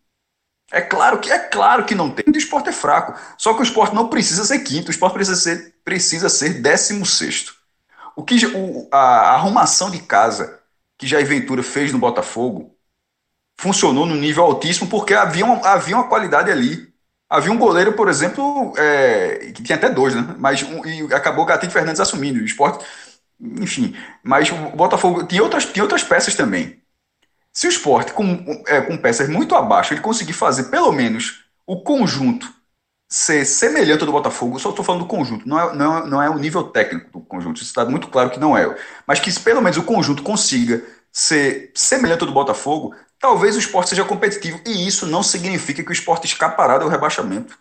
É claro que é claro que não tem. O esporte é fraco. Só que o esporte não precisa ser quinto, o esporte precisa ser, precisa ser décimo sexto. O que o, a, a arrumação de casa que Jair Ventura fez no Botafogo funcionou no nível altíssimo porque havia uma, havia uma qualidade ali. Havia um goleiro, por exemplo, é, que tinha até dois, né? Mas um, e acabou o Gatito Fernandes assumindo o esporte. Enfim, mas o Botafogo tinha outras, tinha outras peças também. Se o esporte, com, é, com peças muito abaixo, ele conseguir fazer pelo menos o conjunto ser semelhante ao do Botafogo, só estou falando do conjunto, não é, não, é, não é o nível técnico do conjunto, isso está muito claro que não é. Mas que pelo menos o conjunto consiga ser semelhante ao do Botafogo, talvez o esporte seja competitivo. E isso não significa que o esporte escapará do rebaixamento.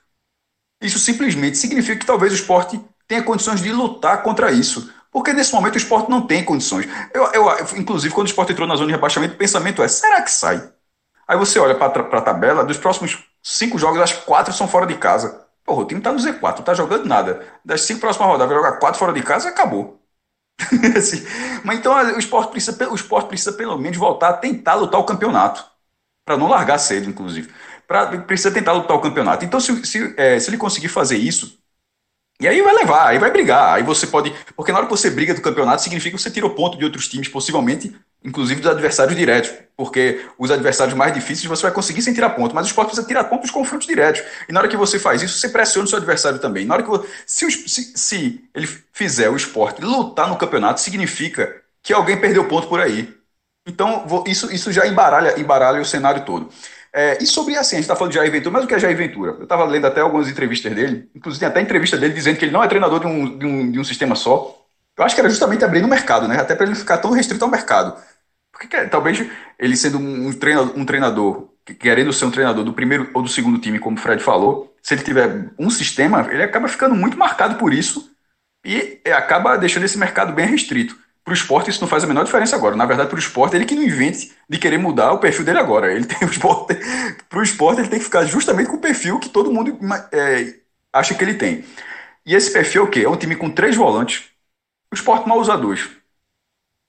Isso simplesmente significa que talvez o esporte tenha condições de lutar contra isso. Porque nesse momento o esporte não tem condições. Eu, eu, inclusive, quando o esporte entrou na zona de rebaixamento, o pensamento é: será que sai? Aí você olha para a tabela, dos próximos cinco jogos, que quatro são fora de casa. Porra, o time tá no Z4, não tá jogando nada. Das cinco próximas rodadas, vai jogar quatro fora de casa e acabou. <laughs> assim, mas então o esporte, precisa, o esporte precisa pelo menos voltar a tentar lutar o campeonato. Para não largar cedo, inclusive. Pra, precisa tentar lutar o campeonato. Então, se, se, é, se ele conseguir fazer isso, e aí vai levar, aí vai brigar. Aí você pode. Porque na hora que você briga do campeonato, significa que você tirou ponto de outros times, possivelmente, inclusive dos adversários diretos. Porque os adversários mais difíceis você vai conseguir sem tirar ponto. Mas o esporte precisa tirar ponto dos confrontos diretos. E na hora que você faz isso, você pressiona o seu adversário também. Na hora que você, se, se, se ele fizer o esporte lutar no campeonato, significa que alguém perdeu ponto por aí. Então, isso, isso já embaralha, embaralha o cenário todo. É, e sobre assim, a gente está falando de Jair Ventura, mas o que é Jair Ventura? Eu estava lendo até algumas entrevistas dele, inclusive até entrevista dele dizendo que ele não é treinador de um, de um, de um sistema só. Eu acho que era justamente abrir no mercado, né? Até para ele ficar tão restrito ao mercado. Porque talvez ele sendo um treinador, um treinador, querendo ser um treinador do primeiro ou do segundo time, como o Fred falou, se ele tiver um sistema, ele acaba ficando muito marcado por isso e acaba deixando esse mercado bem restrito. Para o esporte isso não faz a menor diferença agora. Na verdade, para o esporte, ele que não invente de querer mudar o perfil dele agora. Ele tem <laughs> o esporte. Para o esporte, ele tem que ficar justamente com o perfil que todo mundo é, acha que ele tem. E esse perfil é o quê? É um time com três volantes. O esporte mal usa dois.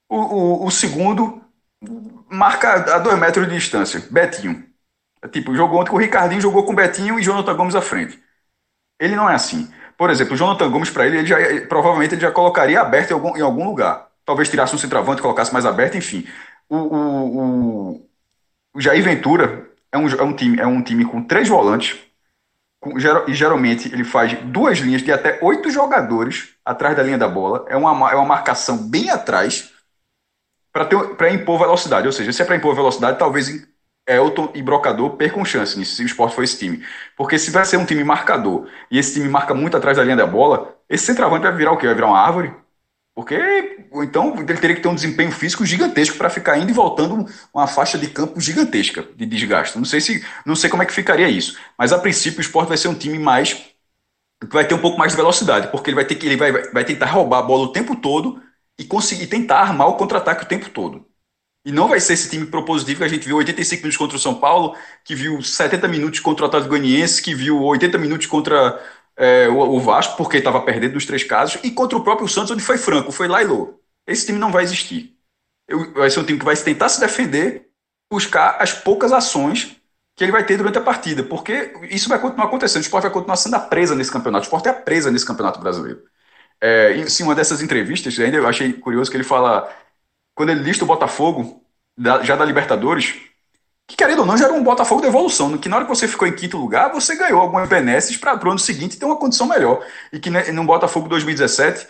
O, o, o segundo marca a dois metros de distância. Betinho. É tipo, jogou ontem com o Ricardinho, jogou com Betinho e Jonathan Gomes à frente. Ele não é assim. Por exemplo, o Jonathan Gomes, para ele, ele já, provavelmente ele já colocaria aberto em algum, em algum lugar talvez tirasse um centroavante, colocasse mais aberto, enfim. O, o, o, o Jair Ventura é um, é, um time, é um time com três volantes, com, e geralmente ele faz duas linhas de até oito jogadores atrás da linha da bola. É uma, é uma marcação bem atrás para impor velocidade. Ou seja, se é para impor velocidade, talvez Elton e Brocador percam chance nisso, se o esporte for esse time. Porque se vai ser um time marcador e esse time marca muito atrás da linha da bola, esse centroavante vai virar o quê? Vai virar uma árvore? Porque, então, ele teria que ter um desempenho físico gigantesco para ficar indo e voltando uma faixa de campo gigantesca de desgaste. Não sei se, não sei como é que ficaria isso, mas a princípio o Sport vai ser um time mais que vai ter um pouco mais de velocidade, porque ele vai ter que ele vai, vai tentar roubar a bola o tempo todo e conseguir tentar armar o contra-ataque o tempo todo. E não vai ser esse time propositivo que a gente viu 85 minutos contra o São Paulo, que viu 70 minutos contra o Atlético Goianiense, que viu 80 minutos contra é, o, Vasco, porque estava perdendo nos três casos, e contra o próprio Santos, onde foi franco, foi lá e lô. Esse time não vai existir. Eu, vai ser um time que vai tentar se defender, buscar as poucas ações que ele vai ter durante a partida, porque isso vai continuar acontecendo, o esporte vai continuar sendo a presa nesse campeonato, o esporte é a presa nesse campeonato brasileiro. É, e, sim, uma dessas entrevistas, ainda eu achei curioso que ele fala, quando ele lista o Botafogo, da, já da Libertadores, que querendo ou não, já era um Botafogo de evolução, que na hora que você ficou em quinto lugar, você ganhou algumas benesses para o ano seguinte ter uma condição melhor. E que né, no Botafogo 2017,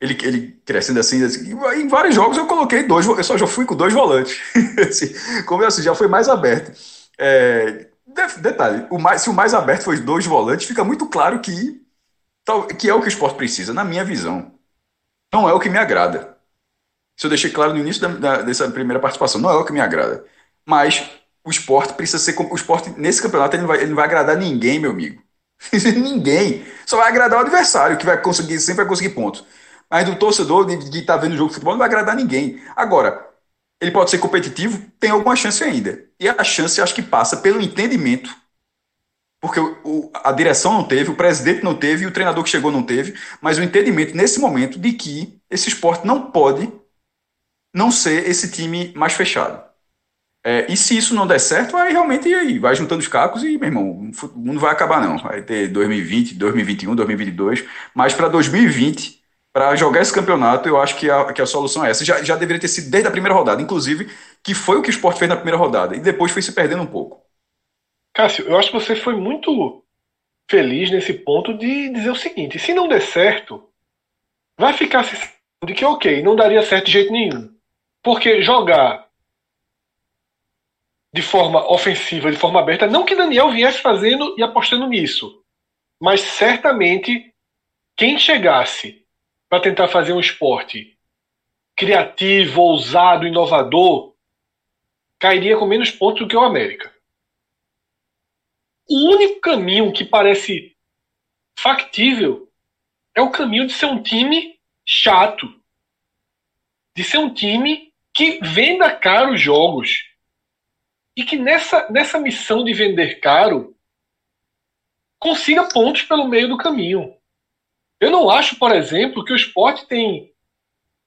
ele, ele crescendo assim, assim, em vários jogos eu coloquei dois, eu só já fui com dois volantes. <laughs> assim, como assim, já foi mais aberto. É, detalhe, o mais, se o mais aberto foi dois volantes, fica muito claro que, que é o que o esporte precisa, na minha visão. Não é o que me agrada. Isso eu deixei claro no início da, da, dessa primeira participação. Não é o que me agrada. Mas o esporte precisa ser. O esporte, nesse campeonato, ele não vai, ele não vai agradar ninguém, meu amigo. <laughs> ninguém. Só vai agradar o adversário, que vai conseguir, sempre vai conseguir pontos. Mas do torcedor de, estar tá vendo o jogo de futebol não vai agradar ninguém. Agora, ele pode ser competitivo, tem alguma chance ainda. E a chance acho que passa pelo entendimento. Porque o, a direção não teve, o presidente não teve e o treinador que chegou não teve, mas o entendimento nesse momento de que esse esporte não pode não ser esse time mais fechado. É, e se isso não der certo, aí realmente aí, vai juntando os cacos e, meu irmão, o mundo vai acabar não. Vai ter 2020, 2021, 2022, mas para 2020 para jogar esse campeonato, eu acho que a, que a solução é essa. Já, já deveria ter sido desde a primeira rodada, inclusive, que foi o que o esporte fez na primeira rodada, e depois foi se perdendo um pouco. Cássio, eu acho que você foi muito feliz nesse ponto de dizer o seguinte: se não der certo, vai ficar se de que, ok, não daria certo de jeito nenhum. Porque jogar de forma ofensiva, de forma aberta, não que Daniel viesse fazendo e apostando nisso, mas certamente quem chegasse para tentar fazer um esporte criativo, ousado, inovador, cairia com menos pontos do que o América. O único caminho que parece factível é o caminho de ser um time chato, de ser um time que venda caro os jogos e que nessa, nessa missão de vender caro consiga pontos pelo meio do caminho. Eu não acho, por exemplo, que o esporte tem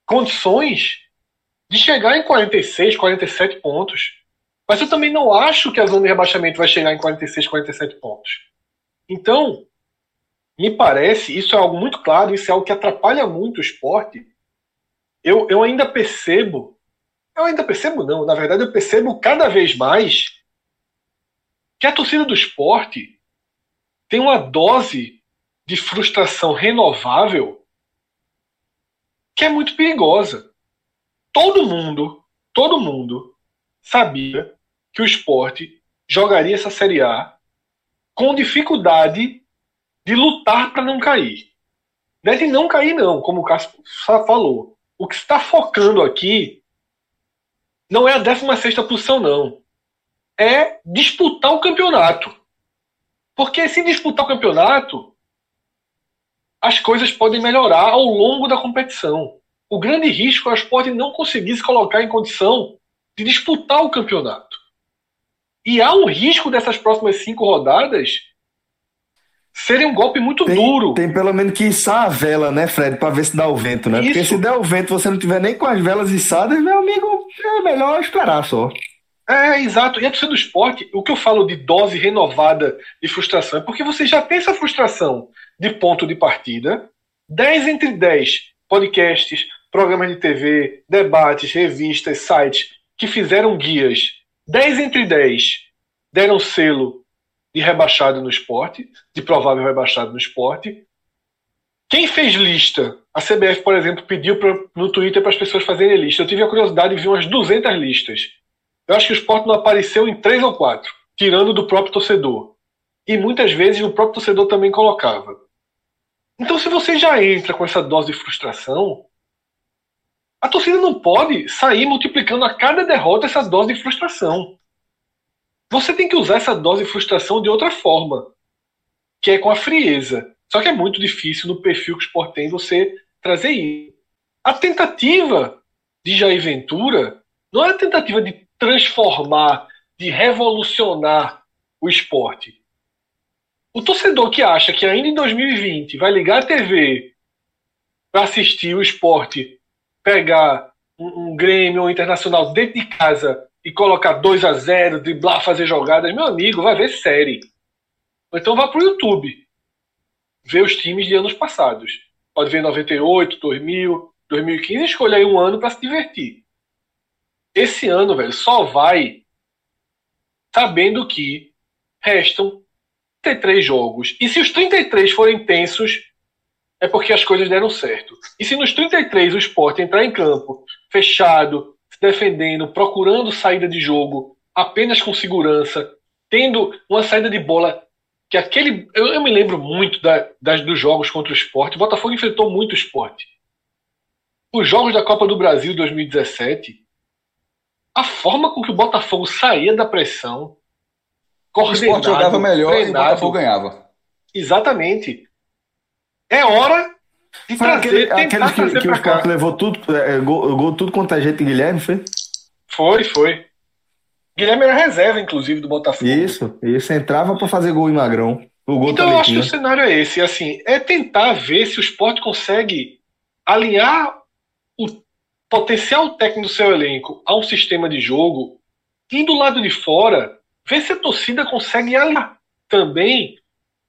condições de chegar em 46, 47 pontos. Mas eu também não acho que a zona de rebaixamento vai chegar em 46, 47 pontos. Então, me parece, isso é algo muito claro, isso é algo que atrapalha muito o esporte. Eu, eu ainda percebo, eu ainda percebo não, na verdade eu percebo cada vez mais que a torcida do esporte tem uma dose de frustração renovável que é muito perigosa. Todo mundo, todo mundo sabia que o esporte jogaria essa Série A com dificuldade de lutar para não cair. É de não cair, não, como o Cássio falou. O que está focando aqui não é a 16 posição, não. É disputar o campeonato. Porque se disputar o campeonato, as coisas podem melhorar ao longo da competição. O grande risco é o esporte não conseguir se colocar em condição de disputar o campeonato. E há um risco dessas próximas cinco rodadas serem um golpe muito tem, duro. Tem pelo menos que içar a vela, né, Fred, para ver se dá o vento, né? Isso. Porque se der o vento você não tiver nem com as velas içadas, meu amigo, é melhor esperar só. É, exato. E a torcida do esporte, o que eu falo de dose renovada de frustração é porque você já tem essa frustração de ponto de partida, 10 entre 10 podcasts, programas de TV, debates, revistas, sites que fizeram guias, 10 entre 10 deram selo de rebaixado no esporte, de provável rebaixado no esporte. Quem fez lista? A CBF, por exemplo, pediu pra, no Twitter para as pessoas fazerem lista. Eu tive a curiosidade de ver umas 200 listas. Eu acho que o esporte não apareceu em três ou quatro, tirando do próprio torcedor. E muitas vezes o próprio torcedor também colocava. Então, se você já entra com essa dose de frustração, a torcida não pode sair multiplicando a cada derrota essa dose de frustração. Você tem que usar essa dose de frustração de outra forma, que é com a frieza. Só que é muito difícil no perfil que o esporte tem você trazer isso. A tentativa de Jair Ventura não é a tentativa de transformar, de revolucionar o esporte. O torcedor que acha que ainda em 2020 vai ligar a TV para assistir o esporte, pegar um, um Grêmio ou Internacional dentro de casa e colocar 2 a 0 driblar, fazer jogadas, meu amigo, vai ver série. Ou então vá pro YouTube. Ver os times de anos passados. Pode ver 98, 2000, 2015 escolha aí um ano para se divertir. Esse ano, velho, só vai sabendo que restam 33 jogos. E se os 33 forem tensos, é porque as coisas deram certo. E se nos 33 o esporte entrar em campo, fechado, se defendendo, procurando saída de jogo, apenas com segurança, tendo uma saída de bola que aquele. Eu, eu me lembro muito da, das, dos jogos contra o esporte. O Botafogo enfrentou muito o esporte. Os jogos da Copa do Brasil 2017, a forma com que o Botafogo saía da pressão, o esporte jogava melhor treinado, e o Botafogo ganhava. Exatamente. É hora de foi trazer, aquele, aquele que, que o esporte levou tudo, é, gol, gol tudo quanto a gente, Guilherme, foi? Foi, foi. Guilherme era reserva, inclusive, do Botafogo. Isso, isso entrava para fazer gol em Magrão. O gol então eu acho que o cenário é esse, assim, é tentar ver se o esporte consegue alinhar o potencial técnico do seu elenco a um sistema de jogo e do lado de fora ver se a torcida consegue alinhar também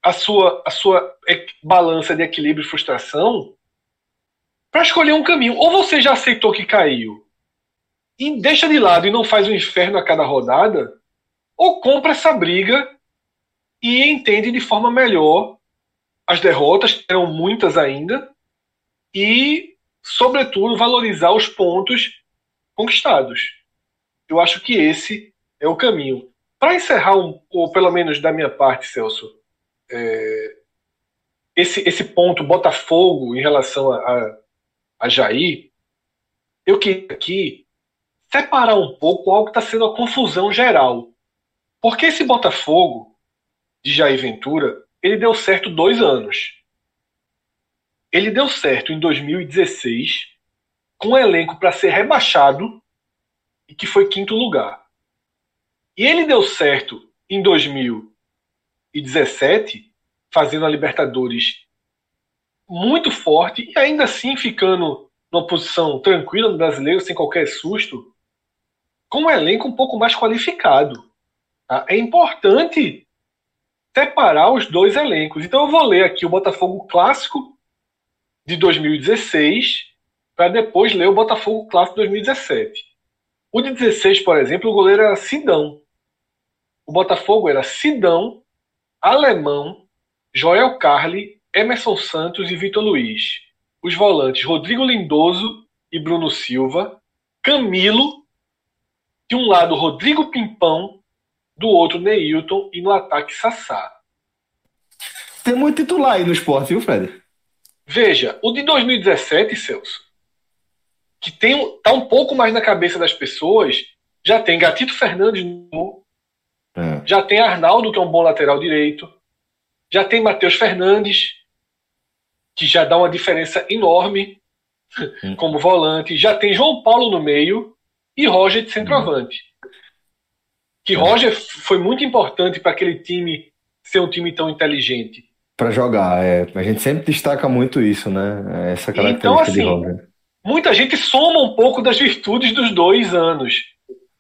a sua, a sua balança de equilíbrio e frustração para escolher um caminho. Ou você já aceitou que caiu e deixa de lado e não faz um inferno a cada rodada, ou compra essa briga e entende de forma melhor as derrotas, que eram muitas ainda, e, sobretudo, valorizar os pontos conquistados. Eu acho que esse é o caminho. Para encerrar, um, ou pelo menos da minha parte, Celso, é, esse, esse ponto Botafogo em relação a, a, a Jair, eu queria aqui separar um pouco algo que está sendo a confusão geral. Porque esse Botafogo de Jair Ventura, ele deu certo dois anos. Ele deu certo em 2016 com um elenco para ser rebaixado e que foi quinto lugar. E ele deu certo em 2017, fazendo a Libertadores muito forte e ainda assim ficando numa posição tranquila no brasileiro, sem qualquer susto, com um elenco um pouco mais qualificado. Tá? É importante separar os dois elencos. Então eu vou ler aqui o Botafogo clássico de 2016 para depois ler o Botafogo clássico de 2017. O de 16, por exemplo, o goleiro era Sidão. O Botafogo era Sidão, Alemão, Joel Carli, Emerson Santos e Vitor Luiz. Os volantes Rodrigo Lindoso e Bruno Silva, Camilo, de um lado Rodrigo Pimpão, do outro Neilton e no ataque Sassá. Tem muito titular aí no esporte, viu, Fred? Veja, o de 2017, Celso, que tem, tá um pouco mais na cabeça das pessoas, já tem Gatito Fernandes no é. Já tem Arnaldo, que é um bom lateral direito. Já tem Matheus Fernandes, que já dá uma diferença enorme hum. <laughs> como volante. Já tem João Paulo no meio e Roger de centroavante. Hum. Que é. Roger foi muito importante para aquele time ser um time tão inteligente. Para jogar, é. A gente sempre destaca muito isso, né? Essa característica então, assim, de Roger. Muita gente soma um pouco das virtudes dos dois anos.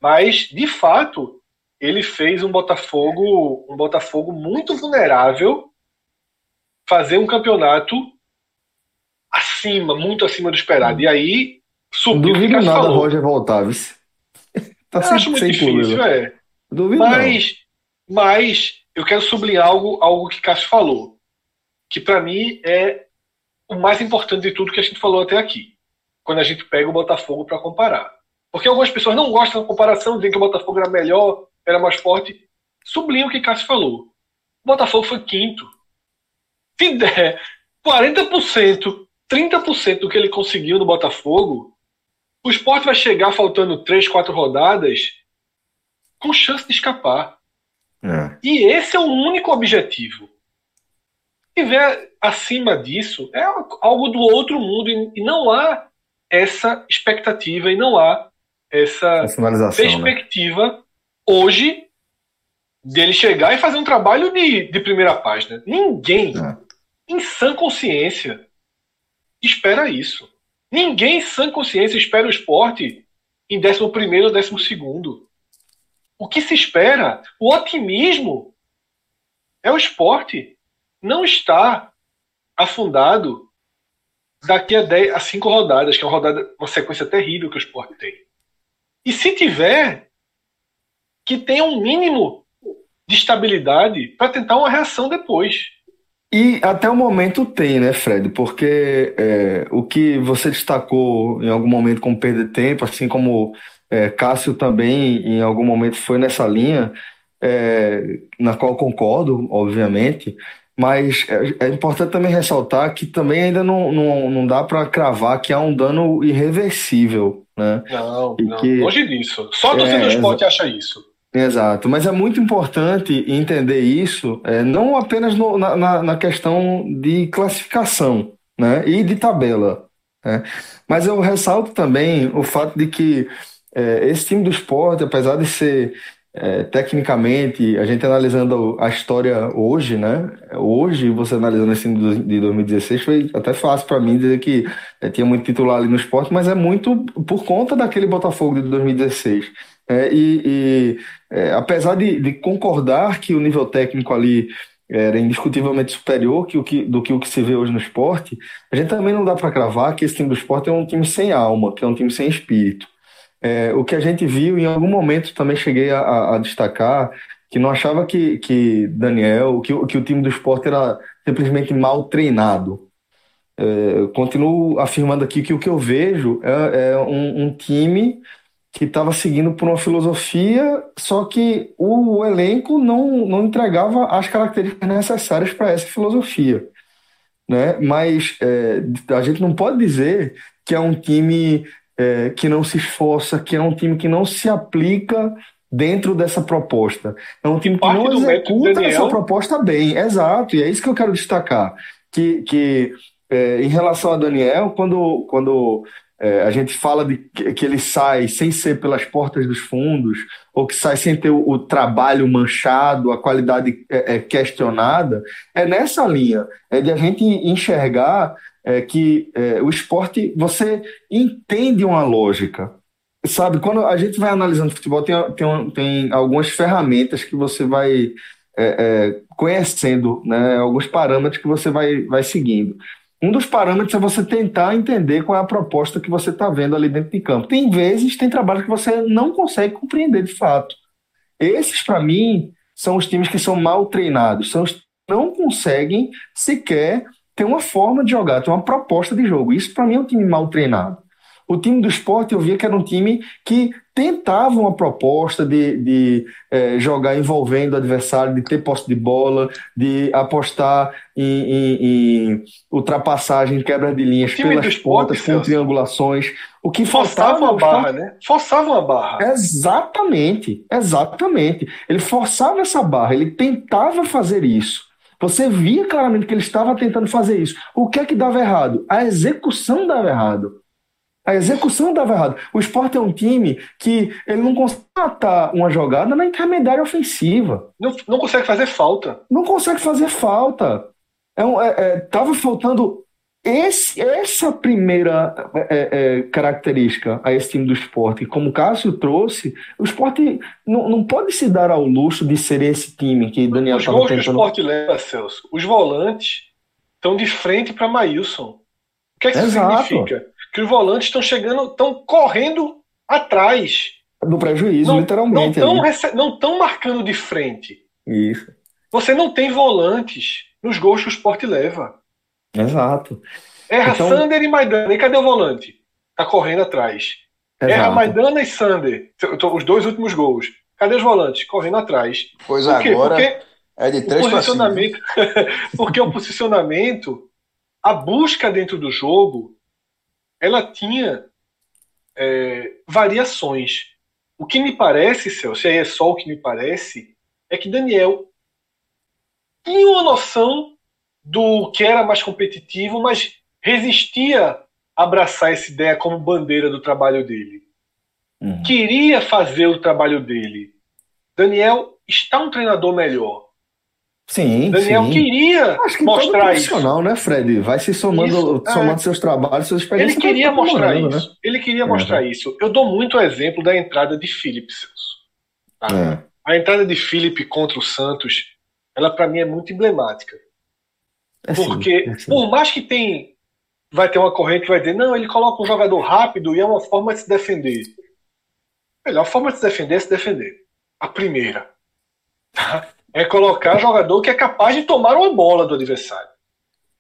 Mas, de fato, ele fez um Botafogo, um Botafogo muito vulnerável fazer um campeonato acima, muito acima do esperado. E aí subiu. Duvido nada falou. Roger voltar, <laughs> tá eu acho muito difícil, é. Duvido mas, não. mas eu quero sublinhar algo, algo que Cássio falou, que para mim é o mais importante de tudo que a gente falou até aqui, quando a gente pega o Botafogo para comparar. Porque algumas pessoas não gostam da comparação, dizem que o Botafogo era melhor, era mais forte. Sublinha o que Cássio falou. O Botafogo foi quinto. Se der 40%, 30% do que ele conseguiu no Botafogo, o esporte vai chegar faltando 3, 4 rodadas com chance de escapar. É. E esse é o único objetivo. Se tiver acima disso, é algo do outro mundo e não há essa expectativa e não há essa né? perspectiva né? Hoje dele chegar e fazer um trabalho de, de primeira página. Ninguém, é. em sã consciência, espera isso. Ninguém em sã consciência espera o esporte em 11 ou 12. o que se espera, o otimismo é o esporte. Não está afundado daqui a, 10, a cinco rodadas, que é uma rodada, uma sequência terrível que o esporte tem. E se tiver, que tenha um mínimo de estabilidade para tentar uma reação depois. E até o momento tem, né, Fred? Porque é, o que você destacou em algum momento como perder tempo, assim como é, Cássio também em algum momento foi nessa linha, é, na qual concordo, obviamente, mas é, é, importante também ressaltar que também ainda não, não, não dá para cravar que há um dano irreversível, né? Não, e não. Que, longe disso. Só a torcida do esporte acha isso. Exato, mas é muito importante entender isso, é, não apenas no, na, na questão de classificação né, e de tabela, né, mas eu ressalto também o fato de que é, esse time do esporte, apesar de ser é, tecnicamente, a gente analisando a história hoje, né? Hoje, você analisando esse time de 2016, foi até fácil para mim dizer que é, tinha muito titular ali no esporte, mas é muito por conta daquele Botafogo de 2016. É, e, e é, apesar de, de, concordar que o nível técnico ali era indiscutivelmente superior que o que, do que o que se vê hoje no esporte, a gente também não dá para cravar que esse time do esporte é um time sem alma, que é um time sem espírito. É, o que a gente viu, em algum momento também cheguei a, a destacar, que não achava que, que Daniel, que, que o time do esporte era simplesmente mal treinado. É, continuo afirmando aqui que o que eu vejo é, é um, um time que estava seguindo por uma filosofia, só que o, o, elenco não, não entregava as características necessárias para essa filosofia. Né? Mas é, a gente não pode dizer que é um time é, que não se esforça, que é um time que não se aplica dentro dessa proposta. É um time que Parte não executa essa proposta bem. Exato, e é isso que eu quero destacar. Que, que é, em relação a Daniel, quando, quando é, a gente fala de que, ele sai sem ser pelas portas dos fundos, ou que sai sem ter o, o trabalho manchado, a qualidade é, é, questionada, é nessa linha, é de a gente enxergar é, que é, o esporte, você entende uma lógica. Sabe, quando a gente vai analisando futebol, tem, tem, tem algumas ferramentas que você vai é, conhecendo, né, alguns parâmetros que você vai, vai seguindo. Um dos parâmetros é você tentar entender qual é a proposta que você está vendo ali dentro de campo. Tem vezes, tem trabalhos que você não consegue compreender de fato. Esses, para mim, são os times que são mal treinados, são os que não conseguem sequer ter uma forma de jogar, ter uma proposta de jogo. Isso, para mim, é um time mal treinado. O time do esporte eu via que era um time que tentava uma proposta de, de é, jogar envolvendo o adversário, de ter posse de bola, de apostar em, em, em ultrapassagem, quebra de linhas pelas pontas, com triangulações. O que forçava uma barra, né? Forçava uma barra. Exatamente, exatamente. Ele forçava essa barra, ele tentava fazer isso. Você via claramente que ele estava tentando fazer isso. O que é que dava errado? A execução dava errado. A execução dava errado. O esporte é um time que ele não consegue matar uma jogada na intermediária ofensiva. Não, não consegue fazer falta. Não consegue fazer falta. É, um, é, é tava faltando esse, essa primeira é, é, característica a esse time do esporte. Como o Cássio trouxe, o esporte não, não pode se dar ao luxo de ser esse time que Daniel estava tentando... Os gols que o esporte leva, Celso, os volantes estão de frente para Maílson. O que é que isso significa? Que os volantes estão chegando, estão correndo atrás. Do prejuízo, não, literalmente. Não estão marcando de frente. Isso. Você não tem volantes nos gols que o esporte leva. Exato. Erra então... Sander e Maidana. E cadê o volante? Tá correndo atrás. Exato. Erra Maidana e Sander. Os dois últimos gols. Cadê os volantes? Correndo atrás. Pois Por agora Porque é de três o posicionamento, <laughs> Porque o posicionamento, a busca dentro do jogo, ela tinha é, variações. O que me parece, Celso, e aí é só o que me parece, é que Daniel tinha uma noção do que era mais competitivo, mas resistia a abraçar essa ideia como bandeira do trabalho dele. Uhum. Queria fazer o trabalho dele. Daniel está um treinador melhor. Sim, Daniel sim. queria Acho que mostrar todo profissional, isso. né, Fred? Vai se somando, isso, somando é. seus trabalhos, suas experiências. Ele queria mostrar isso. Né? Ele queria é. mostrar isso. Eu dou muito o exemplo da entrada de Phillips. Tá? É. A entrada de Felipe contra o Santos, ela para mim é muito emblemática. É porque, sim, é sim. por mais que tem, vai ter uma corrente que vai dizer, não, ele coloca um jogador rápido e é uma forma de se defender. A melhor forma de se defender é se defender. A primeira. Tá? É colocar jogador que é capaz de tomar uma bola do adversário.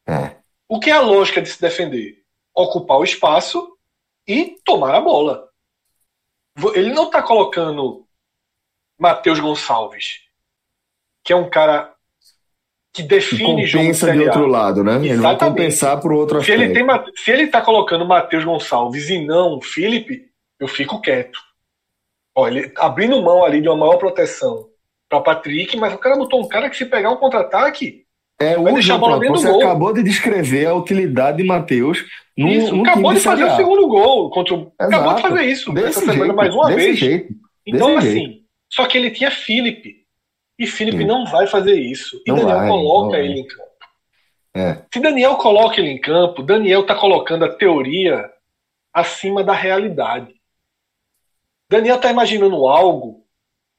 É. O que é a lógica de se defender? Ocupar o espaço e tomar a bola. Ele não está colocando Matheus Gonçalves, que é um cara que define jogo compensa de outro lado, né? Exatamente. Ele vai compensar por outro se ele tem Se ele está colocando Matheus Gonçalves e não Felipe, eu fico quieto. Olha, ele abrindo mão ali de uma maior proteção para Patrick, mas o cara botou um cara que se pegar um contra-ataque, é, vai a bola dentro do gol. Você acabou de descrever a utilidade de Matheus no, isso, no acabou de fazer o segundo gol contra o... acabou de fazer isso desse essa semana mais uma vez. Jeito, então assim, jeito. só que ele tinha Felipe e Felipe não vai fazer isso. E não Daniel vai, coloca ele em campo. É. Se Daniel coloca ele em campo, Daniel está colocando a teoria acima da realidade. Daniel está imaginando algo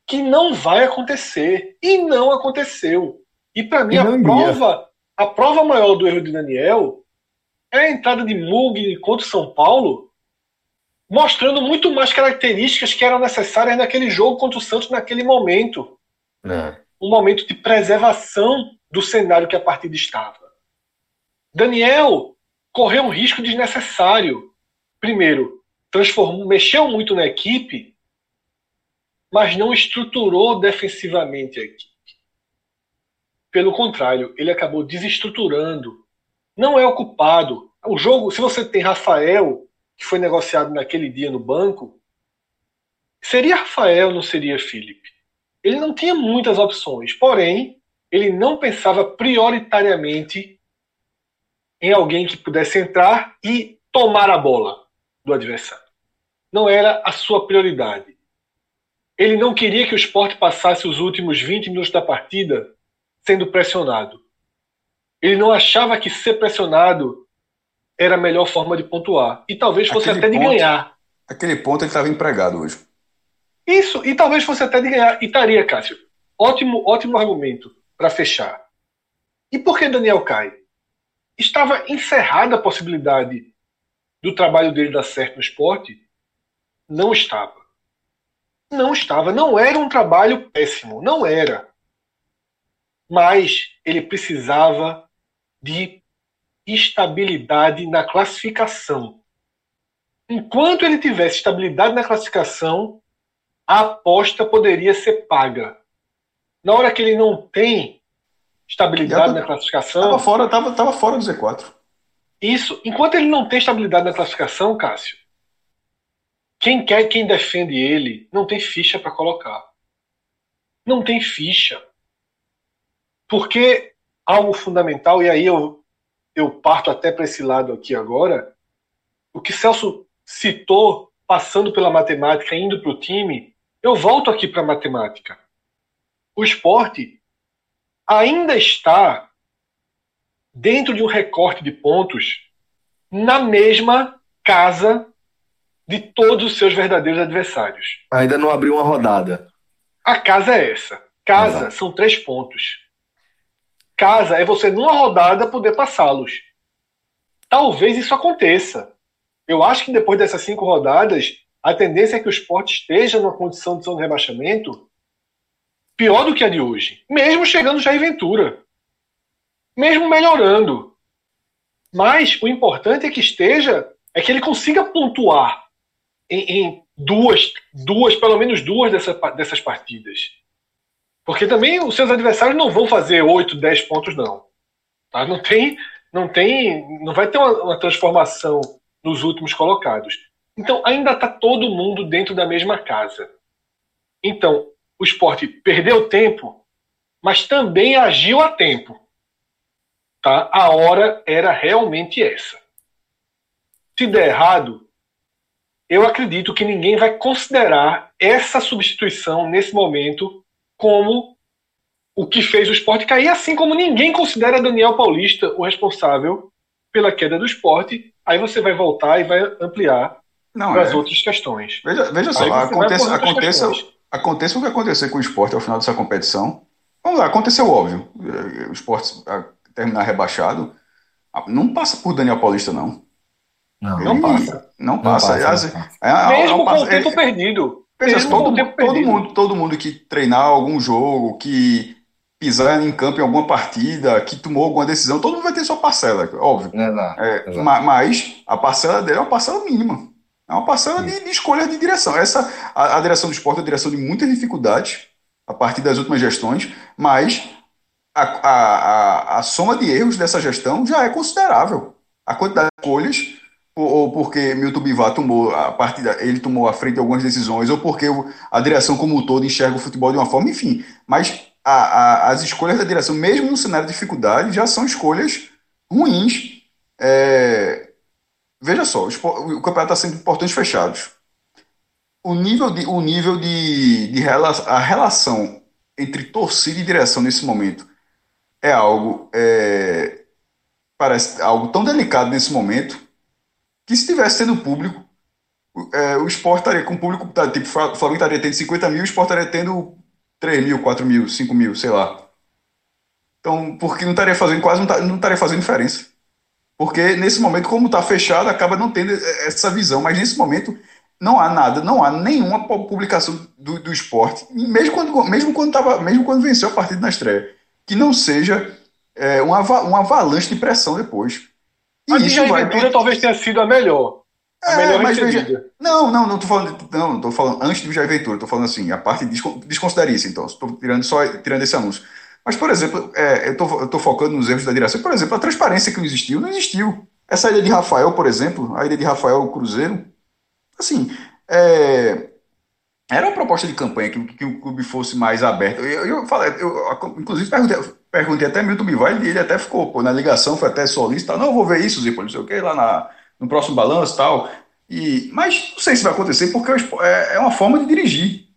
que não vai acontecer. E não aconteceu. E para mim, a prova, a prova maior do erro de Daniel é a entrada de Mug contra o São Paulo, mostrando muito mais características que eram necessárias naquele jogo contra o Santos naquele momento. É. Um momento de preservação do cenário que a partida estava. Daniel correu um risco desnecessário. Primeiro, transformou, mexeu muito na equipe, mas não estruturou defensivamente a equipe. Pelo contrário, ele acabou desestruturando. Não é ocupado. O jogo, se você tem Rafael, que foi negociado naquele dia no banco, seria Rafael, não seria Felipe ele não tinha muitas opções, porém, ele não pensava prioritariamente em alguém que pudesse entrar e tomar a bola do adversário. Não era a sua prioridade. Ele não queria que o esporte passasse os últimos 20 minutos da partida sendo pressionado. Ele não achava que ser pressionado era a melhor forma de pontuar. E talvez fosse aquele até ponto, de ganhar. Aquele ponto ele estava empregado hoje. Isso, e talvez fosse até de ganhar. E estaria, Cássio. Ótimo, ótimo argumento para fechar. E por que Daniel cai? Estava encerrada a possibilidade do trabalho dele dar certo no esporte? Não estava. Não estava. Não era um trabalho péssimo. Não era. Mas ele precisava de estabilidade na classificação. Enquanto ele tivesse estabilidade na classificação, a aposta poderia ser paga. Na hora que ele não tem estabilidade na classificação. Estava fora, tava, tava fora do Z4. Isso. Enquanto ele não tem estabilidade na classificação, Cássio, quem quer, quem defende ele, não tem ficha para colocar. Não tem ficha. Porque algo fundamental, e aí eu, eu parto até para esse lado aqui agora, o que Celso citou, passando pela matemática, indo para o time, eu volto aqui para a matemática. O esporte ainda está dentro de um recorte de pontos na mesma casa de todos os seus verdadeiros adversários. Ainda não abriu uma rodada. A casa é essa. Casa Exato. são três pontos. Casa é você numa rodada poder passá-los. Talvez isso aconteça. Eu acho que depois dessas cinco rodadas a tendência é que o esporte esteja numa condição de zona de rebaixamento pior do que a de hoje, mesmo chegando já em Ventura, mesmo melhorando. Mas o importante é que esteja, é que ele consiga pontuar em, em duas, duas, pelo menos duas dessa, dessas partidas. Porque também os seus adversários não vão fazer 8, 10 pontos, não. Tá? Não tem, não tem, não vai ter uma, uma transformação nos últimos colocados. Então, ainda está todo mundo dentro da mesma casa. Então, o esporte perdeu tempo, mas também agiu a tempo. Tá? A hora era realmente essa. Se der errado, eu acredito que ninguém vai considerar essa substituição nesse momento como o que fez o esporte cair, assim como ninguém considera Daniel Paulista o responsável pela queda do esporte. Aí você vai voltar e vai ampliar não, para as é. outras questões. Veja, veja só, aconteça, aconteça, aconteça o que acontecer com o esporte ao final dessa competição, vamos lá, aconteceu óbvio. O esporte terminar rebaixado, não passa por Daniel Paulista, não. Não, Ele, não passa. Não passa. Não passa, é, é, Mesmo com o tempo perdido. Mesmo todo, tempo todo, perdido. mundo, todo mundo que treinar algum jogo, que pisar em campo em alguma partida, que tomou alguma decisão, todo mundo vai ter sua parcela, óbvio. Exato, é, exato. Mas a parcela dele é uma parcela mínima. É uma parcela de, de, escolha de direção. Essa, a, a, direção do esporte é uma direção de muitas dificuldades a partir das últimas gestões, mas a, a, a, a soma de erros dessa gestão já é considerável. A quantidade de escolhas, ou, porque Milton Bivar tomou a partida, ele tomou a frente algumas decisões, ou porque a direção como um todo enxerga o futebol de uma forma, enfim. Mas a, a, as escolhas da direção, mesmo no cenário de dificuldade, já são escolhas ruins. É, Veja só, o, campeonato está sendo de portões fechados. O nível de, o nível de, de rela, a relação entre torcida e direção nesse momento é algo é, parece algo tão delicado nesse momento que se tivesse sendo público é, o esporte estaria com público tá, tipo, o Flamengo estaria tendo 50 mil, o esporte estaria tendo 3 mil, 4 mil, 5 mil, sei lá. Então, porque não estaria fazendo quase não, não estaria fazendo diferença. Porque nesse momento, como está fechado, acaba não tendo essa visão. Mas nesse momento, não há nada, não há nenhuma publicação do, do esporte, mesmo quando, mesmo, quando tava, mesmo quando venceu a partida na estreia, que não seja é, uma, uma avalanche de pressão depois. A isso. Ventura talvez tenha sido a melhor. A é, melhor mas veja, não, não, não estou falando, não, não tô falando antes do Jair Ventura, estou falando assim, a parte desconsidere isso, então, estou tirando só tirando esse anúncio. Mas, por exemplo, é, eu estou focando nos erros da direção. Por exemplo, a transparência que não existiu, não existiu. Essa ilha de Rafael, por exemplo, a ilha de Rafael Cruzeiro, assim, é, era uma proposta de campanha que, que o clube fosse mais aberto. Eu, eu falei, eu, inclusive perguntei, perguntei até Milton Bivar, ele, ele até ficou pô, na ligação, foi até solista, não, vou ver isso, Zipo, não sei o que, lá na, no próximo balanço e tal. E, mas não sei se vai acontecer, porque é, é uma forma de dirigir.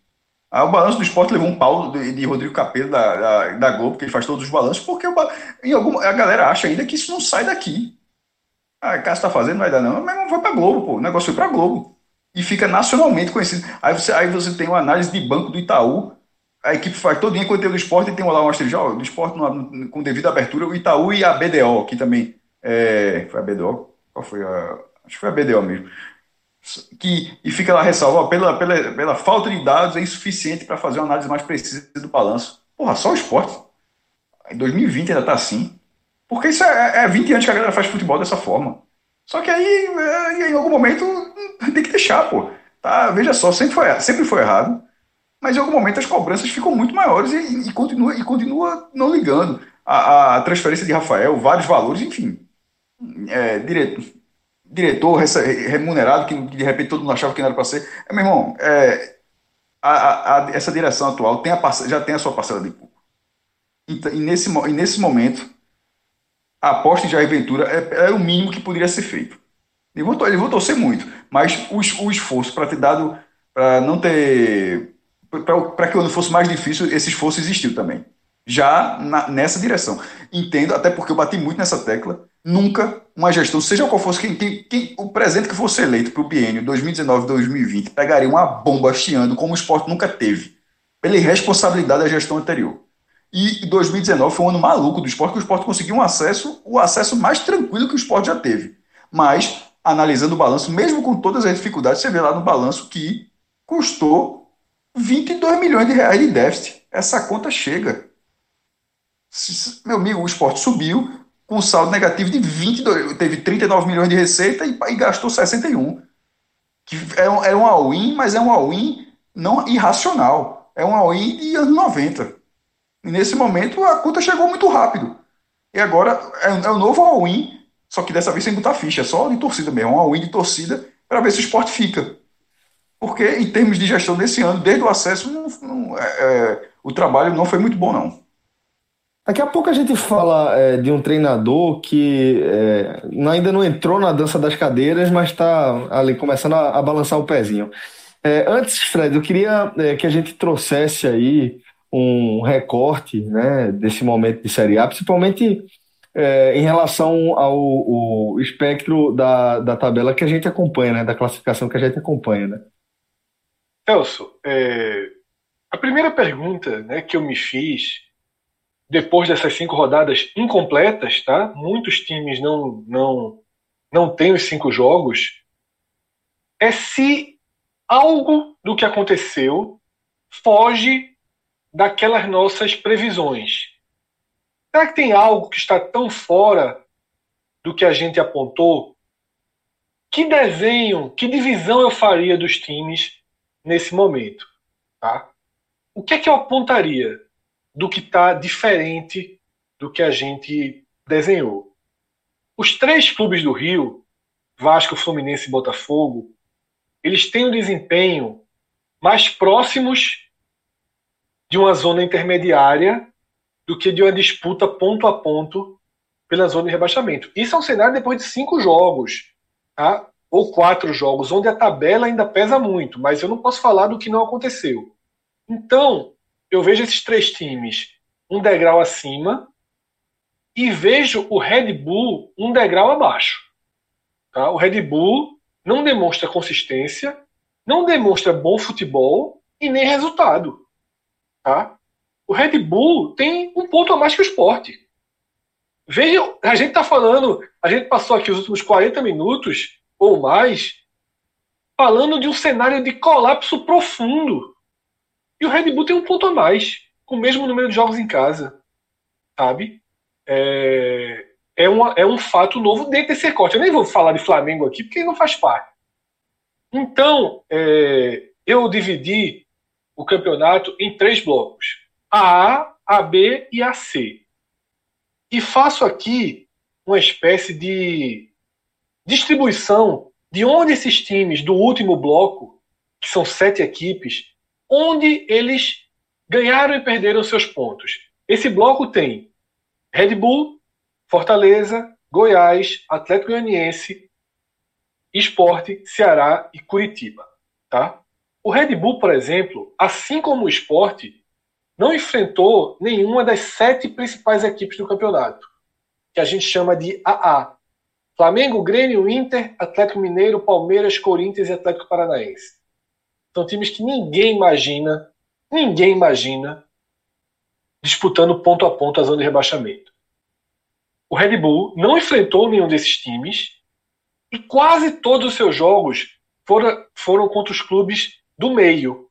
O balanço do esporte levou um pau de, de Rodrigo Capello da, da, da, Globo, que ele faz todos os balanços, porque o, em algum, a galera acha ainda que isso não sai daqui. Ah, Cássio está fazendo, não vai dar não. Mas não foi para Globo, pô. O negócio foi para Globo. E fica nacionalmente conhecido. Aí você, aí você tem uma análise de banco do Itaú, a equipe faz todo dia conteúdo do esporte e tem lá um asterisco do esporte com devida abertura, o Itaú e a BDO, que também. É, foi a BDO? Qual foi a. Acho que foi a BDO mesmo que, e fica lá ressalva, pela, pela, pela falta de dados é insuficiente para fazer uma análise mais precisa do balanço. Porra, só o esporte. Em 2020 ainda está assim. Porque isso é, é 20 anos que a galera faz futebol dessa forma. Só que aí, é, em algum momento, tem que deixar, pô. Tá? Veja só, sempre foi, sempre foi errado. Mas em algum momento as cobranças ficam muito maiores e, e continua, e continua não ligando. A, a, transferência de Rafael, vários valores, enfim. É, direto, diretor remunerado que de repente todo mundo achava que não era para ser. É, meu irmão, é, a, a, essa direção atual tem já tem a sua parcela de culpa. Então, e, nesse, e nesse momento, a aposta em Jair é, é o mínimo que poderia ser feito. Ele vou, ele vou torcer muito, mas o, o esforço para ter dado, para não ter. Para que o ano fosse mais difícil, esse esforço existiu também. Já na, nessa direção. Entendo, até porque eu bati muito nessa tecla Nunca uma gestão, seja qual fosse quem, quem, quem o presidente que fosse eleito para o biênio 2019-2020, pegaria uma bomba hasteando como o esporte nunca teve, pela irresponsabilidade da gestão anterior. E 2019 foi um ano maluco do esporte, que o esporte conseguiu um acesso, o acesso mais tranquilo que o esporte já teve. Mas, analisando o balanço, mesmo com todas as dificuldades, você vê lá no balanço que custou 22 milhões de reais de déficit. Essa conta chega. Meu amigo, o esporte subiu, com saldo negativo de 22, teve 39 milhões de receita e, e gastou 61. Que é um, é um all-in, mas é um all-in não irracional. É um all-in de anos 90. E nesse momento a conta chegou muito rápido. E agora é, é um novo all-in, só que dessa vez sem botar ficha, é só de torcida mesmo, um all-in de torcida para ver se o esporte fica. Porque em termos de gestão desse ano, desde o acesso, não, não, é, é, o trabalho não foi muito bom, não. Daqui a pouco a gente fala é, de um treinador que é, ainda não entrou na dança das cadeiras, mas está ali começando a, a, balançar o pezinho. É, antes, Fred, eu queria é, que a gente trouxesse aí um recorte né, desse momento de Série A, principalmente é, em relação ao, espectro da, da tabela que a gente acompanha, né, da classificação que a gente acompanha. Né? Celso, é, A primeira pergunta né, que eu me fiz depois dessas cinco rodadas incompletas, tá? Muitos times não não não têm os cinco jogos. É se algo do que aconteceu foge daquelas nossas previsões. Será que tem algo que está tão fora do que a gente apontou? Que desenho, que divisão eu faria dos times nesse momento? Tá? O que é que eu apontaria do que está diferente do que a gente desenhou? Os três clubes do Rio, Vasco, Fluminense e Botafogo, eles têm um desempenho mais próximos de uma zona intermediária do que de uma disputa ponto a ponto pela zona de rebaixamento. Isso é um cenário depois de cinco jogos, tá? Ou quatro jogos, onde a tabela ainda pesa muito, mas eu não posso falar do que não aconteceu. Então, eu vejo esses três times um degrau acima e vejo o Red Bull um degrau abaixo. Tá? O Red Bull não demonstra consistência, não demonstra bom futebol e nem resultado. Tá? O Red Bull tem um ponto a mais que o esporte. Veja, a gente está falando, a gente passou aqui os últimos 40 minutos ou mais falando de um cenário de colapso profundo. E o Red Bull tem um ponto a mais, com o mesmo número de jogos em casa. Sabe? É, é, uma, é um fato novo dentro desse recorte. Eu nem vou falar de Flamengo aqui, porque não faz parte. Então, é, eu dividi o campeonato em três blocos: a A, a B e a C. E faço aqui uma espécie de distribuição de onde esses times do último bloco, que são sete equipes, onde eles ganharam e perderam seus pontos. Esse bloco tem Red Bull, Fortaleza, Goiás, Atlético Goianiense, Esporte, Ceará e Curitiba. Tá? O Red Bull, por exemplo, assim como o Esporte, não enfrentou nenhuma das sete principais equipes do campeonato, que a gente chama de AA. Flamengo, Grêmio, Inter, Atlético Mineiro, Palmeiras, Corinthians e Atlético Paranaense. São times que ninguém imagina, ninguém imagina disputando ponto a ponto a zona de rebaixamento. O Red Bull não enfrentou nenhum desses times e quase todos os seus jogos foram, foram contra os clubes do meio,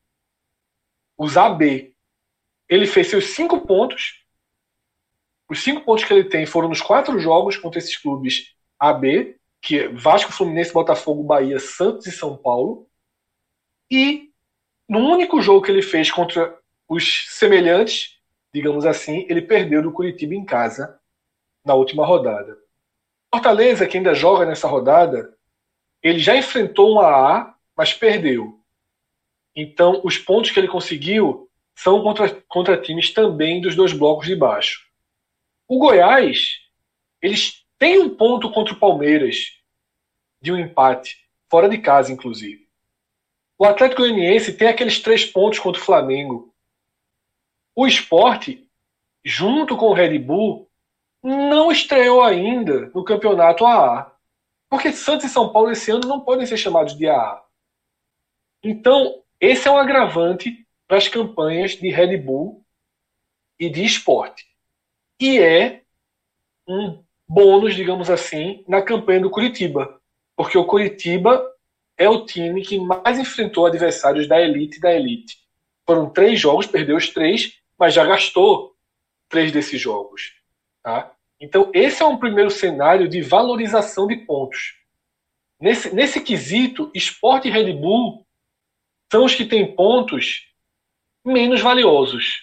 os AB. Ele fez seus cinco pontos. Os cinco pontos que ele tem foram nos quatro jogos contra esses clubes AB, que é Vasco, Fluminense, Botafogo, Bahia, Santos e São Paulo. E no único jogo que ele fez contra os semelhantes, digamos assim, ele perdeu do Curitiba em casa na última rodada. Fortaleza, que ainda joga nessa rodada, ele já enfrentou um AA, mas perdeu. Então, os pontos que ele conseguiu são contra, contra times também dos dois blocos de baixo. O Goiás, eles têm um ponto contra o Palmeiras, de um empate, fora de casa, inclusive. O Atlético Goianiense tem aqueles três pontos contra o Flamengo. O esporte, junto com o Red Bull, não estreou ainda no campeonato AA. Porque Santos e São Paulo esse ano não podem ser chamados de AA. Então, esse é um agravante para as campanhas de Red Bull e de esporte. E é um bônus, digamos assim, na campanha do Curitiba. Porque o Curitiba é o time que mais enfrentou adversários da elite da elite. Foram três jogos, perdeu os três, mas já gastou três desses jogos. Tá? Então, esse é um primeiro cenário de valorização de pontos. Nesse, nesse quesito, Sport e Red Bull são os que têm pontos menos valiosos.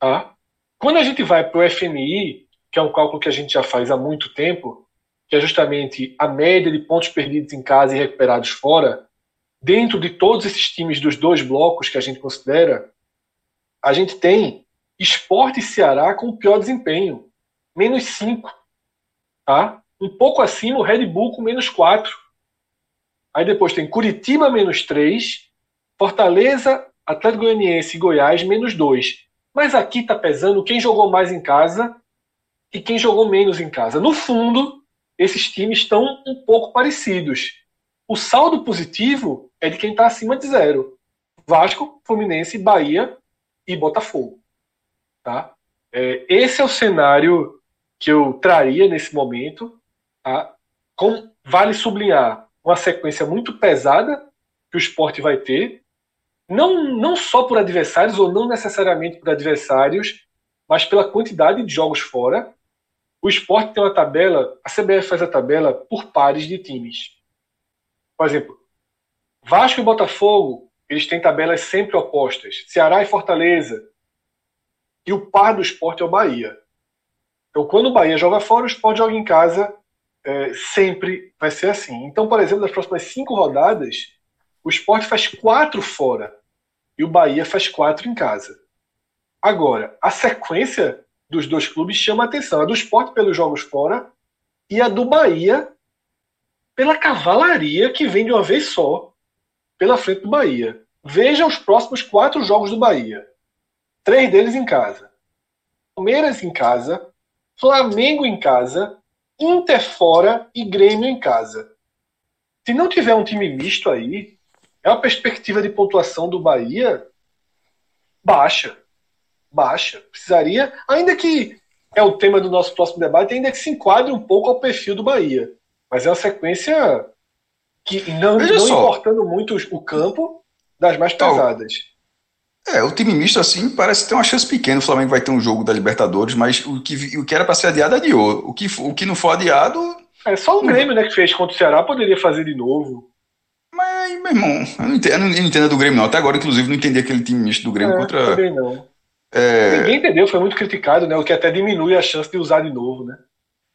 Tá? Quando a gente vai para o FMI, que é um cálculo que a gente já faz há muito tempo, que é justamente a média de pontos perdidos em casa e recuperados fora, dentro de todos esses times dos dois blocos que a gente considera, a gente tem Esporte e Ceará com o pior desempenho, menos 5. Tá? Um pouco acima o Red Bull com menos 4. Aí depois tem Curitiba menos 3, Fortaleza, Atlético Goianiense e Goiás menos 2. Mas aqui está pesando quem jogou mais em casa e quem jogou menos em casa. No fundo, esses times estão um pouco parecidos. O saldo positivo é de quem está acima de zero. Vasco, Fluminense, Bahia e Botafogo. Tá? É, esse é o cenário que eu traria nesse momento. Tá? Com, vale sublinhar uma sequência muito pesada que o esporte vai ter, não, não só por adversários, ou não necessariamente por adversários, mas pela quantidade de jogos fora. O esporte tem uma tabela, a CBF faz a tabela por pares de times. Por exemplo, Vasco e Botafogo, eles têm tabelas sempre opostas. Ceará e Fortaleza. E o par do esporte é o Bahia. Então, quando o Bahia joga fora, o esporte joga em casa. É, sempre vai ser assim. Então, por exemplo, nas próximas cinco rodadas, o esporte faz quatro fora e o Bahia faz quatro em casa. Agora, a sequência dos dois clubes chama a atenção. A do esporte pelos jogos fora e a do Bahia pela cavalaria que vem de uma vez só pela frente do Bahia. Veja os próximos quatro jogos do Bahia. Três deles em casa. Palmeiras em casa, Flamengo em casa, Inter fora e Grêmio em casa. Se não tiver um time misto aí, é uma perspectiva de pontuação do Bahia baixa. Baixa. Precisaria, ainda que é o tema do nosso próximo debate, ainda que se enquadre um pouco ao perfil do Bahia. Mas é uma sequência que não, não importando muito o campo das mais pesadas. É, o time misto assim parece ter uma chance pequena. O Flamengo vai ter um jogo da Libertadores, mas o que, o que era para ser adiado adiou. O que, o que não for adiado. É só o Grêmio, né, que fez contra o Ceará, poderia fazer de novo. Mas, meu irmão, eu não entendo, eu não entendo do Grêmio, não. Até agora, inclusive, não entendi aquele time misto do Grêmio é, contra. Não. É... Ninguém entendeu, foi muito criticado, né? O que até diminui a chance de usar de novo, né?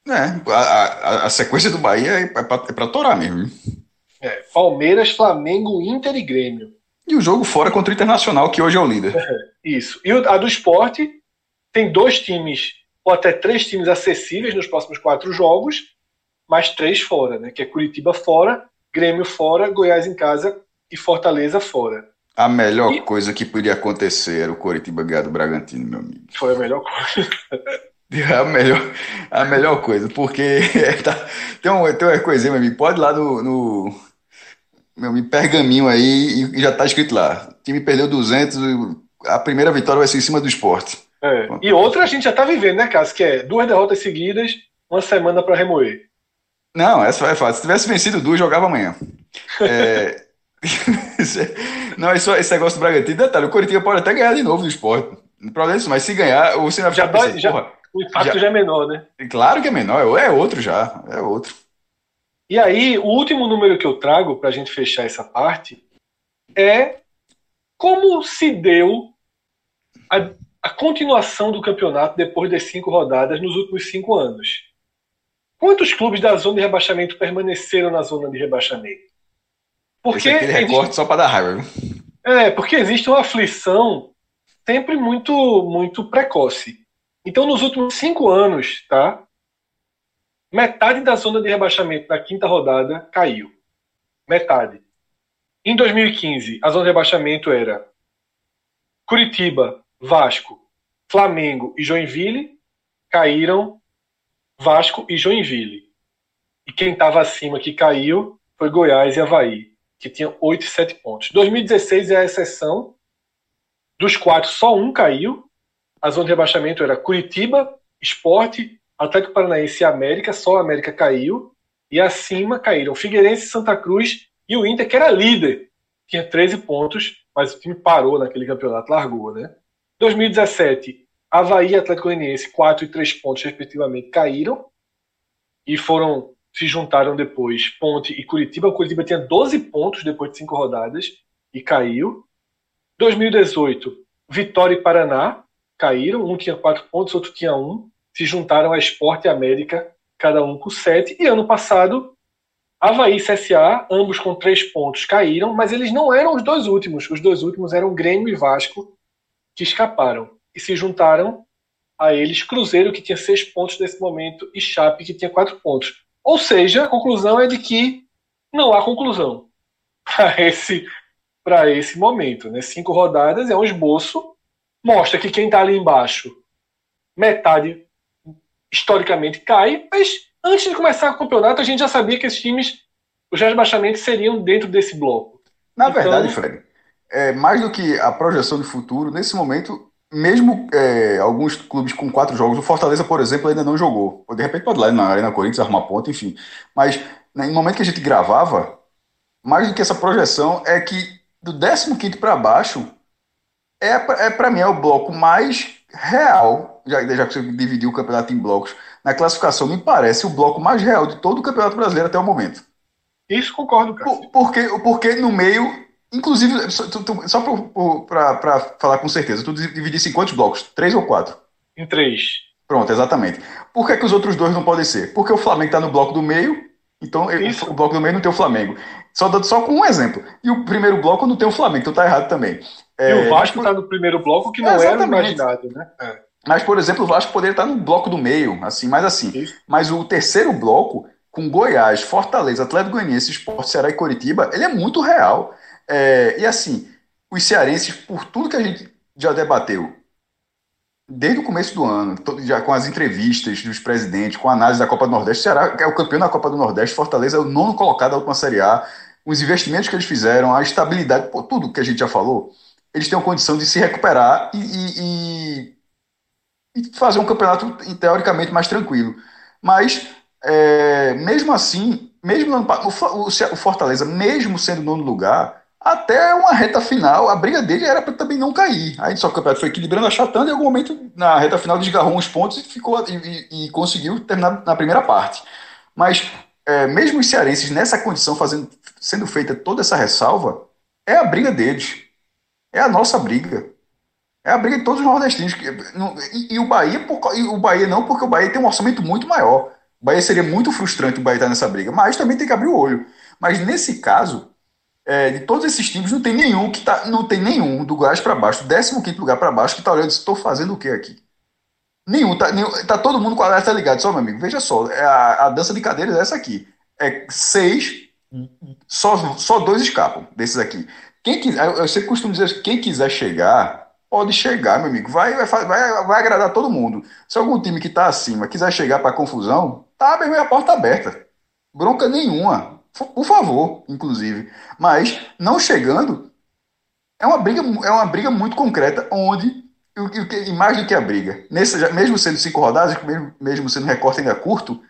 É, a, a, a sequência do Bahia é pra, é pra torar mesmo. É, Palmeiras, Flamengo, Inter e Grêmio. E o jogo fora contra o Internacional, que hoje é o líder. Isso. E a do esporte tem dois times, ou até três times acessíveis nos próximos quatro jogos, mais três fora, né? Que é Curitiba fora, Grêmio fora, Goiás em casa e Fortaleza fora. A melhor e... coisa que podia acontecer era o Curitiba ganhar do Bragantino, meu amigo. Foi a melhor coisa. É a melhor, a melhor coisa, porque <laughs> tá, tem, um, tem uma coisinha, meu amigo, pode ir lá no, no meu amigo, pergaminho aí e já tá escrito lá. O time perdeu 200, a primeira vitória vai ser em cima do esporte. É. E outra a gente já tá vivendo, né, Cássio? Que é duas derrotas seguidas, uma semana para remoer. Não, essa é fácil. Se tivesse vencido duas, jogava amanhã. É... <laughs> <laughs> não, esse, esse negócio do Bragantino, detalhe, o Coritiba pode até ganhar de novo do esporte. Não problema isso, mas se ganhar, o Senna já, dói, já, porra, o impacto já, já, é menor, né? Claro que é menor, é outro já, é outro. E aí, o último número que eu trago para a gente fechar essa parte é como se deu a, a, continuação do campeonato depois das cinco rodadas nos últimos cinco anos. Quantos clubes da zona de rebaixamento permaneceram na zona de rebaixamento? Porque Esse é recorte só para dar raiva. É, porque existe uma aflição sempre muito, muito precoce. Então, nos últimos cinco anos, tá? Metade da zona de rebaixamento na quinta rodada caiu. Metade. Em 2015, a zona de rebaixamento era Curitiba, Vasco, Flamengo e Joinville. Caíram Vasco e Joinville. E quem estava acima que caiu foi Goiás e Havaí, que tinham 8 e 7 pontos. 2016 é a exceção. Dos quatro, só um caiu, a zona de rebaixamento era Curitiba, Esporte, Atlético Paranaense e América, só a América caiu. E acima caíram Figueirense, Santa Cruz e o Inter, que era líder. Tinha 13 pontos, mas o time parou naquele campeonato, largou, né? 2017, Havaí e Atlético Paranaense, 4 e 3 pontos, respectivamente, caíram. E foram, se juntaram depois, Ponte e Curitiba. O Curitiba tinha 12 pontos depois de 5 rodadas e caiu. 2018, Vitória e Paraná, caíram, um tinha quatro pontos, outro tinha um, se juntaram a Esporte e América, cada um com sete, e ano passado, Havaí e CSA, ambos com três pontos, caíram, mas eles não eram os dois últimos, os dois últimos eram Grêmio e Vasco, que escaparam, e se juntaram a eles Cruzeiro, que tinha seis pontos nesse momento, e Chape, que tinha quatro pontos. Ou seja, a conclusão é de que não há conclusão <laughs> para esse, esse momento. Né? Cinco rodadas é um esboço mostra que quem está ali embaixo, metade historicamente cai, mas antes de começar o campeonato a gente já sabia que esses times, os rebaixamentos seriam dentro desse bloco. Na então, verdade, Fred, é, mais do que a projeção de futuro, nesse momento, mesmo é, alguns clubes com quatro jogos, o Fortaleza, por exemplo, ainda não jogou. De repente pode ir lá na Arena Corinthians arrumar ponto, enfim. Mas né, no momento que a gente gravava, mais do que essa projeção, é que do 15 para baixo é, é para mim é o bloco mais real, já, já que você dividiu o campeonato em blocos, na classificação, me parece o bloco mais real de todo o Campeonato Brasileiro até o momento. Isso concordo, cara. Por, porque, porque no meio, inclusive, só, só para falar com certeza, tu dividisse em quantos blocos? Três ou quatro? Em três. Pronto, exatamente. Por que, que os outros dois não podem ser? Porque o Flamengo está no bloco do meio, então Isso. o bloco do meio não tem o Flamengo. Só, só com um exemplo. E o primeiro bloco não tem o Flamengo, então tá errado também. É, e o Vasco está no primeiro bloco que não é, era imaginado, né? É. Mas, por exemplo, o Vasco poderia estar no bloco do meio, assim, mais assim. Isso. Mas o terceiro bloco, com Goiás, Fortaleza, Atlético Goianiense, Sport, Ceará e Coritiba, ele é muito real. É, e assim, os cearenses, por tudo que a gente já debateu, desde o começo do ano, já com as entrevistas dos presidentes, com a análise da Copa do Nordeste, Ceará é o campeão da Copa do Nordeste, Fortaleza é o nono colocado da última Série A, os investimentos que eles fizeram, a estabilidade, pô, tudo que a gente já falou, eles têm a condição de se recuperar e, e, e, e fazer um campeonato teoricamente mais tranquilo. Mas, é, mesmo assim, mesmo o, o Fortaleza, mesmo sendo nono lugar, até uma reta final, a briga dele era para também não cair. Aí só que o campeonato foi equilibrando, achatando, e em algum momento, na reta final, desgarrou uns pontos e, ficou, e, e conseguiu terminar na primeira parte. Mas, é, mesmo os cearenses nessa condição, fazendo, sendo feita toda essa ressalva, é a briga deles. É a nossa briga. É a briga de todos os nordestinos. E, e o Bahia, por, e o Bahia não, porque o Bahia tem um orçamento muito maior. O Bahia seria muito frustrante o Bahia estar nessa briga, mas também tem que abrir o olho. Mas nesse caso, é, de todos esses times, não tem nenhum que tá, não tem nenhum do Goiás para baixo, do 15 lugar para baixo, que está olhando estou fazendo o que aqui? Nenhum, tá, nenhum, tá todo mundo com a alerta ligado. Só, meu amigo, veja só, é a, a dança de cadeiras é essa aqui. É seis, só, só dois escapam desses aqui. Quem quiser, eu sempre costumo dizer, quem quiser chegar, pode chegar, meu amigo. Vai, vai, vai, vai agradar todo mundo. Se algum time que está acima quiser chegar para confusão, tá mesmo a porta aberta. Bronca nenhuma. Por favor, inclusive. Mas, não chegando, é uma briga, é uma briga muito concreta, onde, e, mais do que a briga, nesse, mesmo sendo cinco rodadas, mesmo, mesmo sendo recorte ainda curto,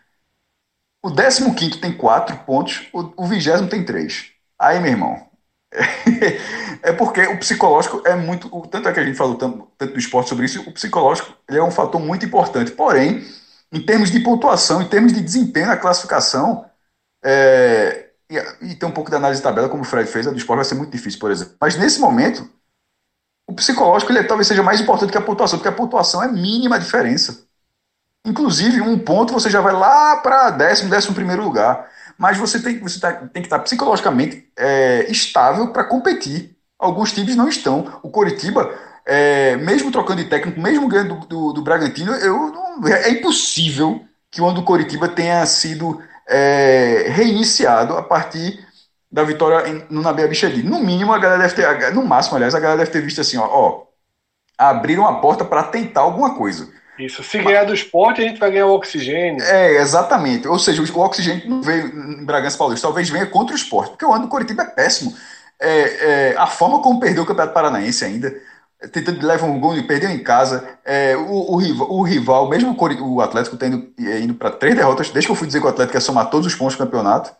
o 15 tem quatro pontos, o, o 20 tem três. Aí, meu irmão, <laughs> é porque o psicológico é muito. Tanto é que a gente falou tanto, tanto do esporte sobre isso, o psicológico é um fator muito importante. Porém, em termos de pontuação, em termos de desempenho na classificação, é, e, e tem um pouco de análise de tabela, como o Fred fez, a do esporte vai ser muito difícil, por exemplo. Mas nesse momento, o psicológico ele talvez seja mais importante que a pontuação, porque a pontuação é mínima diferença. Inclusive, um ponto você já vai lá para décimo, décimo primeiro lugar mas você tem, você tá, tem que estar psicologicamente é, estável para competir. Alguns times não estão. O Coritiba, é, mesmo trocando de técnico, mesmo ganhando do, do, do Bragantino, eu não, é, é impossível que o ano do Coritiba tenha sido é, reiniciado a partir da vitória no Nabe Abichedi. No mínimo, a galera deve ter, no máximo, aliás, a galera deve ter visto assim, ó, ó abriram a porta para tentar alguma coisa. Isso. Se ganhar do esporte, a gente vai ganhar o oxigênio. É, exatamente. Ou seja, o oxigênio não veio em Bragança Paulista, talvez venha contra o esporte, porque o ano do Coritiba é péssimo. É, é, a forma como perdeu o Campeonato Paranaense ainda, tentando levar um gol e perdeu em casa. É, o, o, rival, o, rival, mesmo o Atlético tendo, é, indo para três derrotas, desde que eu fui dizer que o Atlético ia somar todos os pontos do campeonato,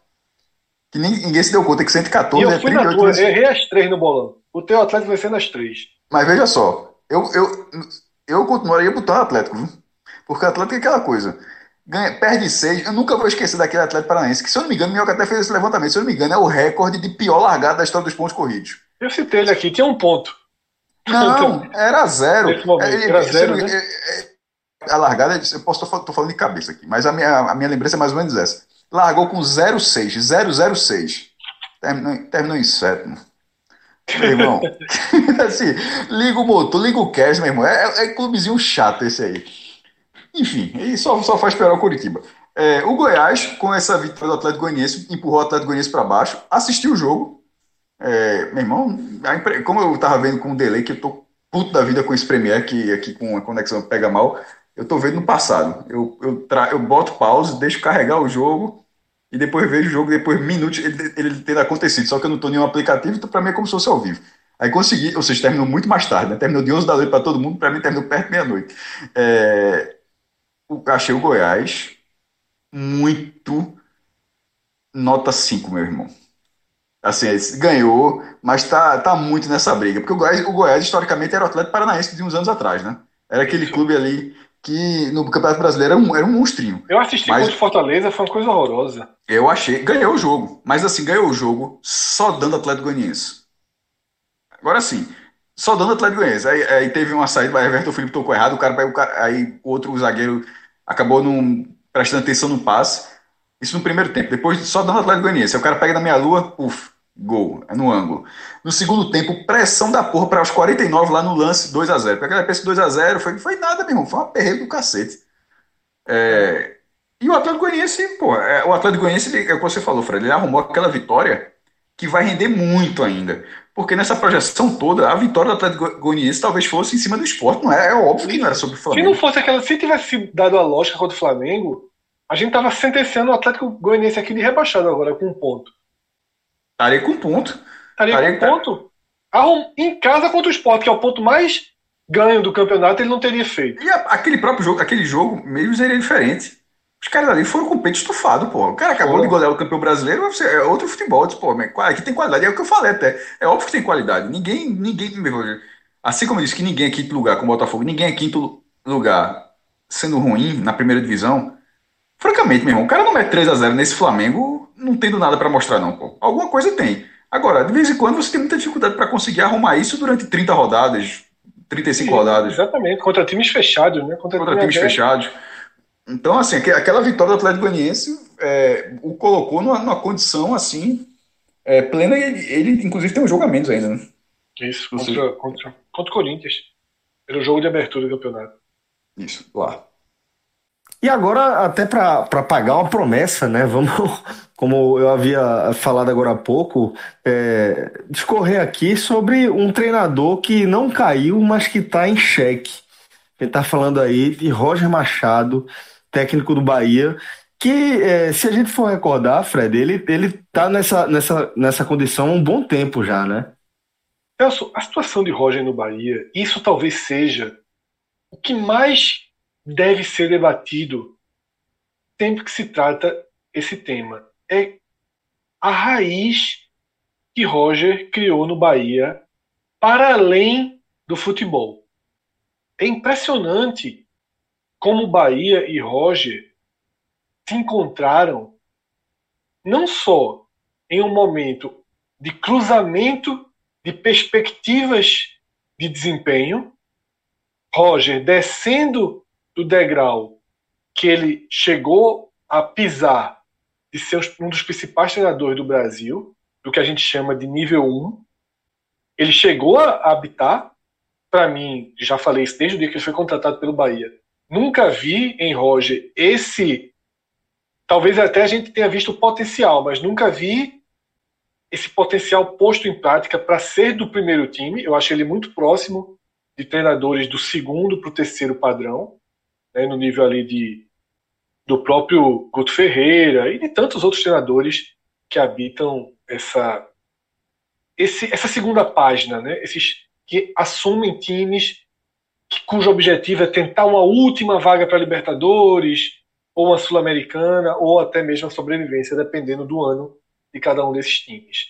que ninguém se deu conta que 114 e eu é fui 38 na tua, errei as três no bolão. O teu Atlético vai ser nas três. Mas veja só, eu, eu, eu continuaria botando o Atlético, viu? Porque o Atlético é aquela coisa. Ganha, perde seis. Eu nunca vou esquecer daquele Atlético Paranaense, que se eu não me engano, o Minhoca até fez esse levantamento. Se eu não me engano, é o recorde de pior largada da história dos pontos corridos. Eu citei ele aqui, tinha um ponto. Não, era zero. Momento, era zero, né? É, é, a largada, eu posso estar falando de cabeça aqui, mas a minha, a minha lembrança é mais ou menos essa. Largou com 0,6, 006. Terminou, terminou em sétimo. Meu irmão, <laughs> assim, liga o motor, liga o cash, meu irmão. É, é clubezinho chato esse aí. Enfim, e só, só faz esperar o Curitiba. É, o Goiás, com essa vitória do Atlético Goianiense, empurrou o Atlético Goianiense para baixo, assistiu o jogo. É, meu irmão, como eu tava vendo com o delay, que eu tô puto da vida com esse Premiere, que aqui com a conexão pega mal, eu tô vendo no passado. Eu, eu, tra... eu boto pause, deixo carregar o jogo e depois vejo o jogo, depois minutos, ele, ele tendo acontecido. Só que eu não tô em nenhum aplicativo, então para mim é como se fosse ao vivo. Aí consegui, ou seja, terminou muito mais tarde, né? Terminou de 11 da noite para todo mundo, para mim terminou perto de meia-noite. É, achei o Goiás muito nota 5, meu irmão. Assim, ganhou, mas tá, tá muito nessa briga. Porque o Goiás, o Goiás, historicamente, era o Atlético Paranaense de uns anos atrás, né? Era aquele clube ali que no Campeonato Brasileiro era um, era um monstrinho. Eu assisti mas, contra o Fortaleza, foi uma coisa horrorosa. Eu achei. Ganhou o jogo. Mas assim, ganhou o jogo só dando Atlético Goianiense. Agora sim, só dando Atlético Goianiense. Aí, aí teve uma saída, o Everton Felipe tocou errado, o cara, o cara aí o outro zagueiro acabou não prestando atenção no passe. Isso no primeiro tempo. Depois só dando Atlético Goianiense. Aí o cara pega na meia lua, uff, gol, é no ângulo. No segundo tempo, pressão da porra para os 49 lá no lance 2 a 0 Porque aquela peça 2 a 0 foi, foi nada, meu irmão. Foi uma perreira do cacete. É, e o Atlético Goianiense, pô, é, o Atlético Goianiense, é o que você falou, Fred, ele arrumou aquela vitória que vai render muito ainda. Porque nessa projeção toda, a vitória do Atlético Goianiense talvez fosse em cima do esporte, não é? É óbvio que não era sobre o Flamengo. Se não fosse aquela, se tivesse dado a lógica contra o Flamengo, a gente tava sentenciando o Atlético Goianiense aqui de rebaixado agora com um ponto. Estaria com ponto. Estaria, com ponto. Arrum, em casa contra o Sport, que é o ponto mais ganho do campeonato, ele não teria feito. E a, aquele próprio jogo, aquele jogo meio seria diferente. Os caras ali foram com o peito estufado, pô. O cara acabou de golear o campeão brasileiro, é outro futebol. Disse, pô, aqui tem qualidade. É o que eu falei até. É óbvio que tem qualidade. Ninguém, ninguém. Assim como eu disse que ninguém é quinto lugar com o Botafogo, ninguém é quinto lugar sendo ruim na primeira divisão. Francamente, meu irmão, o cara não mete 3x0 nesse Flamengo não tendo nada para mostrar, não, pô. Alguma coisa tem. Agora, de vez em quando você tem muita dificuldade para conseguir arrumar isso durante 30 rodadas, 35 Sim, rodadas. Exatamente, contra times fechados, né? Contra, contra times fechados. Então, assim, aquela vitória do Atlético Goianiense é, o colocou numa, numa condição, assim, é, plena e ele, ele, inclusive, tem um jogo a menos ainda, né? Isso, contra, contra, contra o Corinthians. Era o jogo de abertura do campeonato. Isso, lá. E agora, até para pagar uma promessa, né? Vamos, <laughs> como eu havia falado agora há pouco, é, discorrer aqui sobre um treinador que não caiu, mas que está em xeque. Ele está falando aí de Roger Machado, técnico do Bahia, que é, se a gente for recordar, Fred, ele, ele tá nessa, nessa, nessa condição há um bom tempo já, né? A situação de Roger no Bahia, isso talvez seja o que mais deve ser debatido sempre que se trata esse tema. É a raiz que Roger criou no Bahia para além do futebol. É impressionante como Bahia e Roger se encontraram não só em um momento de cruzamento de perspectivas de desempenho, Roger descendo do degrau que ele chegou a pisar de ser um dos principais treinadores do Brasil, do que a gente chama de nível 1. Ele chegou a habitar, para mim, já falei isso desde o dia que ele foi contratado pelo Bahia. Nunca vi em Roger esse. Talvez até a gente tenha visto o potencial, mas nunca vi esse potencial posto em prática para ser do primeiro time. Eu acho ele muito próximo de treinadores do segundo para o terceiro padrão né, no nível ali de, do próprio Guto Ferreira e de tantos outros treinadores que habitam essa, esse, essa segunda página, né, esses que assumem times que, cujo objetivo é tentar uma última vaga para Libertadores, ou uma Sul-Americana, ou até mesmo a sobrevivência, dependendo do ano de cada um desses times.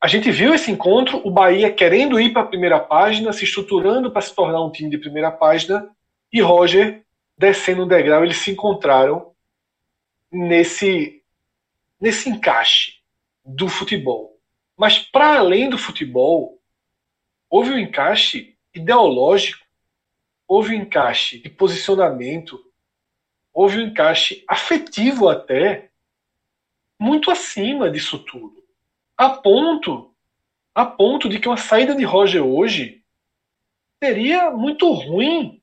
A gente viu esse encontro, o Bahia querendo ir para a primeira página, se estruturando para se tornar um time de primeira página, e Roger descendo um degrau, eles se encontraram nesse nesse encaixe do futebol. Mas para além do futebol, houve um encaixe ideológico, houve um encaixe de posicionamento, houve um encaixe afetivo até muito acima disso tudo. A ponto a ponto de que uma saída de Roger hoje seria muito ruim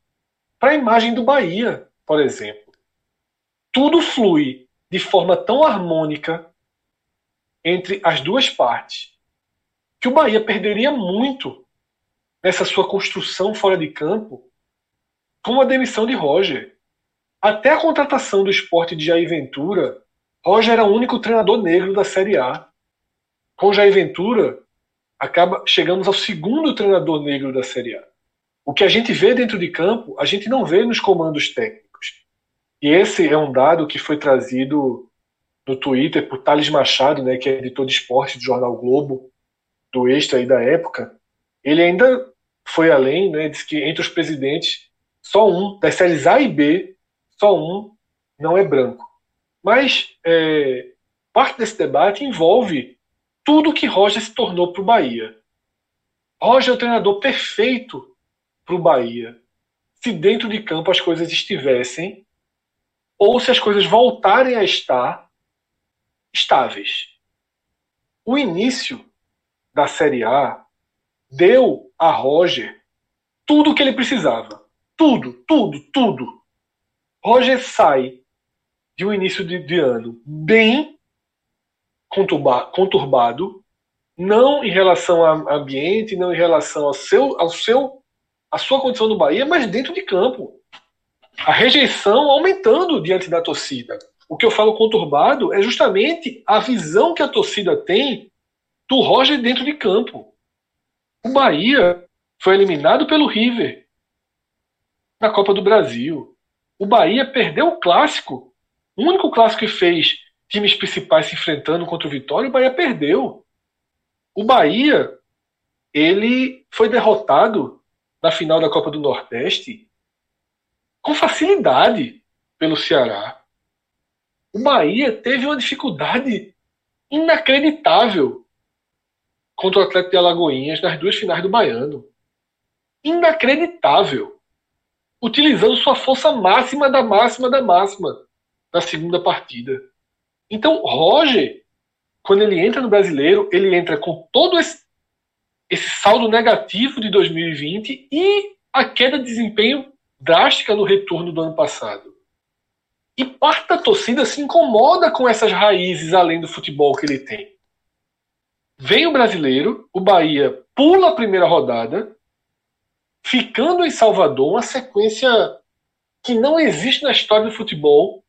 para a imagem do Bahia, por exemplo. Tudo flui de forma tão harmônica entre as duas partes que o Bahia perderia muito nessa sua construção fora de campo com a demissão de Roger. Até a contratação do esporte de Jair Ventura, Roger era o único treinador negro da Série A. Com Jair Ventura, acaba chegamos ao segundo treinador negro da Série A. O que a gente vê dentro de campo, a gente não vê nos comandos técnicos. E esse é um dado que foi trazido no Twitter por Thales Machado, né, que é editor de esporte do Jornal Globo, do Extra aí da época. Ele ainda foi além, né, disse que entre os presidentes, só um, das séries A e B, só um não é branco. Mas é, parte desse debate envolve tudo que Roger se tornou para o Bahia. Roger é o treinador perfeito para o Bahia. Se dentro de campo as coisas estivessem, ou se as coisas voltarem a estar estáveis. O início da Série A deu a Roger tudo o que ele precisava. Tudo, tudo, tudo. Roger sai de um início de, de ano bem conturbado, não em relação ao ambiente, não em relação ao seu, ao seu, à sua condição no Bahia, mas dentro de campo. A rejeição aumentando diante da torcida. O que eu falo conturbado é justamente a visão que a torcida tem do Roger dentro de campo. O Bahia foi eliminado pelo River na Copa do Brasil. O Bahia perdeu o clássico. O único clássico que fez times principais se enfrentando contra o Vitória, o Bahia perdeu. O Bahia, ele foi derrotado na final da Copa do Nordeste com facilidade pelo Ceará. O Bahia teve uma dificuldade inacreditável contra o Atlético de Alagoinhas nas duas finais do Baiano. Inacreditável. Utilizando sua força máxima da máxima da máxima na segunda partida. Então, Roger, quando ele entra no brasileiro, ele entra com todo esse, esse saldo negativo de 2020 e a queda de desempenho drástica no retorno do ano passado. E parte da torcida se incomoda com essas raízes além do futebol que ele tem. Vem o brasileiro, o Bahia pula a primeira rodada, ficando em Salvador, uma sequência que não existe na história do futebol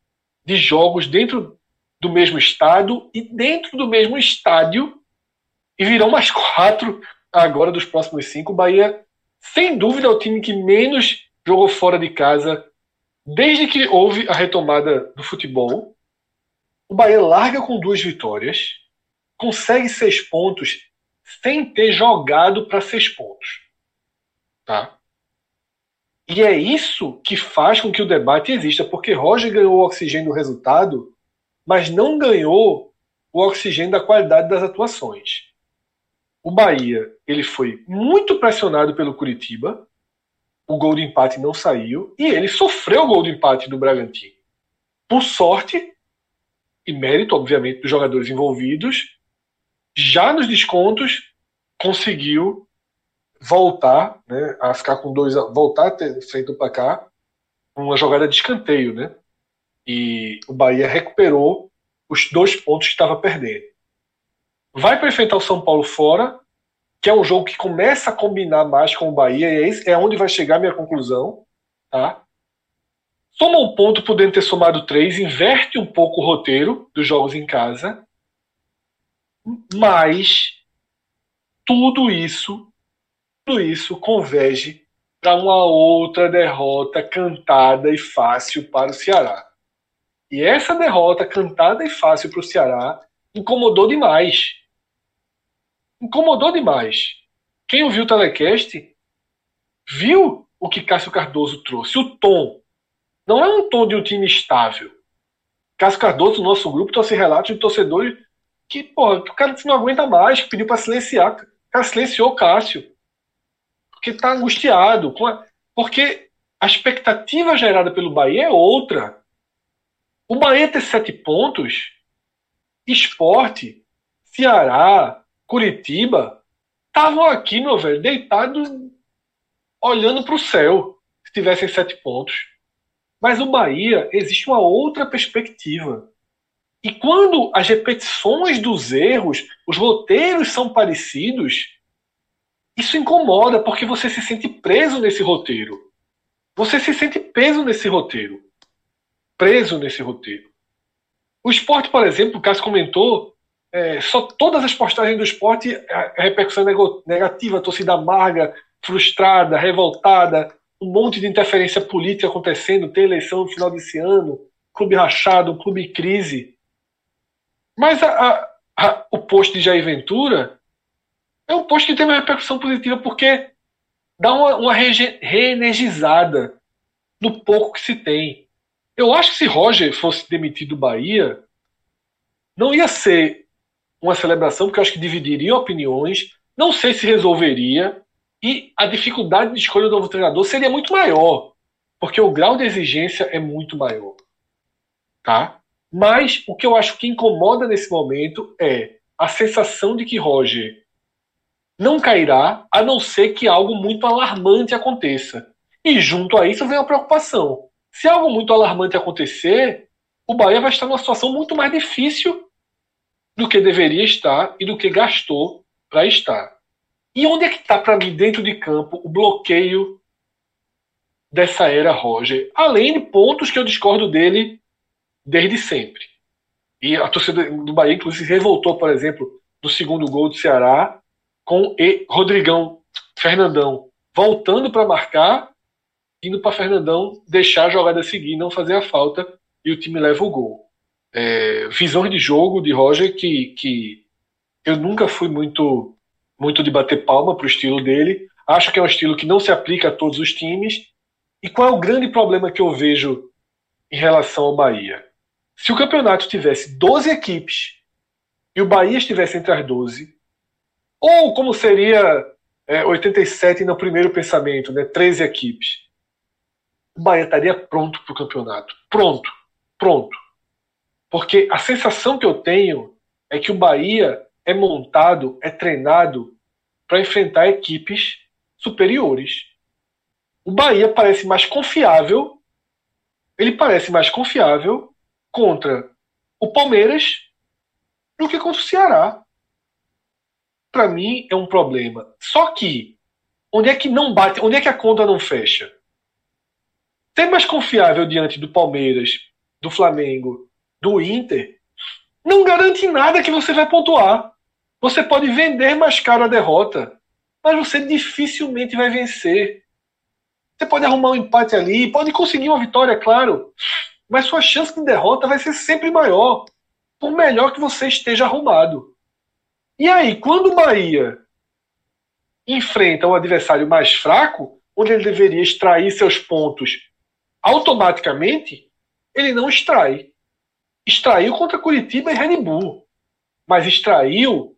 de jogos dentro do mesmo estado e dentro do mesmo estádio e virão mais quatro agora dos próximos cinco. O Bahia, sem dúvida, é o time que menos jogou fora de casa desde que houve a retomada do futebol. O Bahia larga com duas vitórias, consegue seis pontos sem ter jogado para seis pontos. Tá? E é isso que faz com que o debate exista, porque Roger ganhou o oxigênio do resultado mas não ganhou o oxigênio da qualidade das atuações. O Bahia ele foi muito pressionado pelo Curitiba, o gol de empate não saiu e ele sofreu o gol de empate do Bragantino. Por sorte e mérito, obviamente, dos jogadores envolvidos, já nos descontos conseguiu voltar, né, a ficar com dois, voltar a ter feito para cá uma jogada de escanteio, né? E o Bahia recuperou os dois pontos que estava perdendo. Vai para enfrentar o São Paulo fora, que é um jogo que começa a combinar mais com o Bahia, e é, é onde vai chegar a minha conclusão. Tá? Soma um ponto podendo ter somado três, inverte um pouco o roteiro dos jogos em casa, mas tudo isso, tudo isso converge para uma outra derrota cantada e fácil para o Ceará. E essa derrota cantada e fácil para o Ceará incomodou demais. Incomodou demais. Quem ouviu o telecast viu o que Cássio Cardoso trouxe. O tom. Não é um tom de um time estável. Cássio Cardoso, no nosso grupo, trouxe relatos de torcedores que, porra, o cara não aguenta mais, pediu para silenciar. O cara silenciou Cássio. Porque está angustiado. Porque a expectativa gerada pelo Bahia é outra. O Bahia ter sete pontos, esporte, Ceará, Curitiba, estavam aqui, meu velho, deitados, olhando para o céu, se tivessem sete pontos. Mas o Bahia existe uma outra perspectiva. E quando as repetições dos erros, os roteiros são parecidos, isso incomoda porque você se sente preso nesse roteiro. Você se sente preso nesse roteiro preso nesse roteiro. O esporte, por exemplo, o Cássio comentou, é, só todas as postagens do esporte, a, repercussão é negativa, a torcida amarga, frustrada, revoltada, um monte de interferência política acontecendo, tem eleição no final desse ano, clube rachado, clube em crise. Mas a, a, a, o post de Jair Ventura é um post que tem uma repercussão positiva porque dá uma, uma reenergizada no pouco que se tem. Eu acho que se Roger fosse demitido do Bahia, não ia ser uma celebração, porque eu acho que dividiria opiniões, não sei se resolveria, e a dificuldade de escolha do novo treinador seria muito maior, porque o grau de exigência é muito maior. Tá? Mas o que eu acho que incomoda nesse momento é a sensação de que Roger não cairá, a não ser que algo muito alarmante aconteça. E junto a isso vem a preocupação. Se algo muito alarmante acontecer, o Bahia vai estar numa situação muito mais difícil do que deveria estar e do que gastou para estar. E onde é que está para mim, dentro de campo, o bloqueio dessa era Roger? Além de pontos que eu discordo dele desde sempre. E a torcida do Bahia, inclusive, revoltou, por exemplo, no segundo gol do Ceará, com e Rodrigão, Fernandão, voltando para marcar, indo para Fernandão deixar a jogada seguir, não fazer a falta, e o time leva o gol é, visões de jogo de Roger que, que eu nunca fui muito, muito de bater palma para o estilo dele. Acho que é um estilo que não se aplica a todos os times. E qual é o grande problema que eu vejo em relação ao Bahia? Se o campeonato tivesse 12 equipes e o Bahia estivesse entre as 12, ou como seria é, 87 no primeiro pensamento, né, 13 equipes, o Bahia estaria pronto para o campeonato. Pronto, pronto. Porque a sensação que eu tenho é que o Bahia é montado, é treinado para enfrentar equipes superiores. O Bahia parece mais confiável, ele parece mais confiável contra o Palmeiras do que contra o Ceará. Para mim é um problema. Só que onde é que não bate, onde é que a conta não fecha? Ser mais confiável diante do Palmeiras, do Flamengo, do Inter, não garante nada que você vai pontuar. Você pode vender mais caro a derrota, mas você dificilmente vai vencer. Você pode arrumar um empate ali, pode conseguir uma vitória, claro, mas sua chance de derrota vai ser sempre maior, por melhor que você esteja arrumado. E aí, quando o Bahia enfrenta um adversário mais fraco, onde ele deveria extrair seus pontos automaticamente, ele não extrai extraiu contra Curitiba e Red Bull, mas extraiu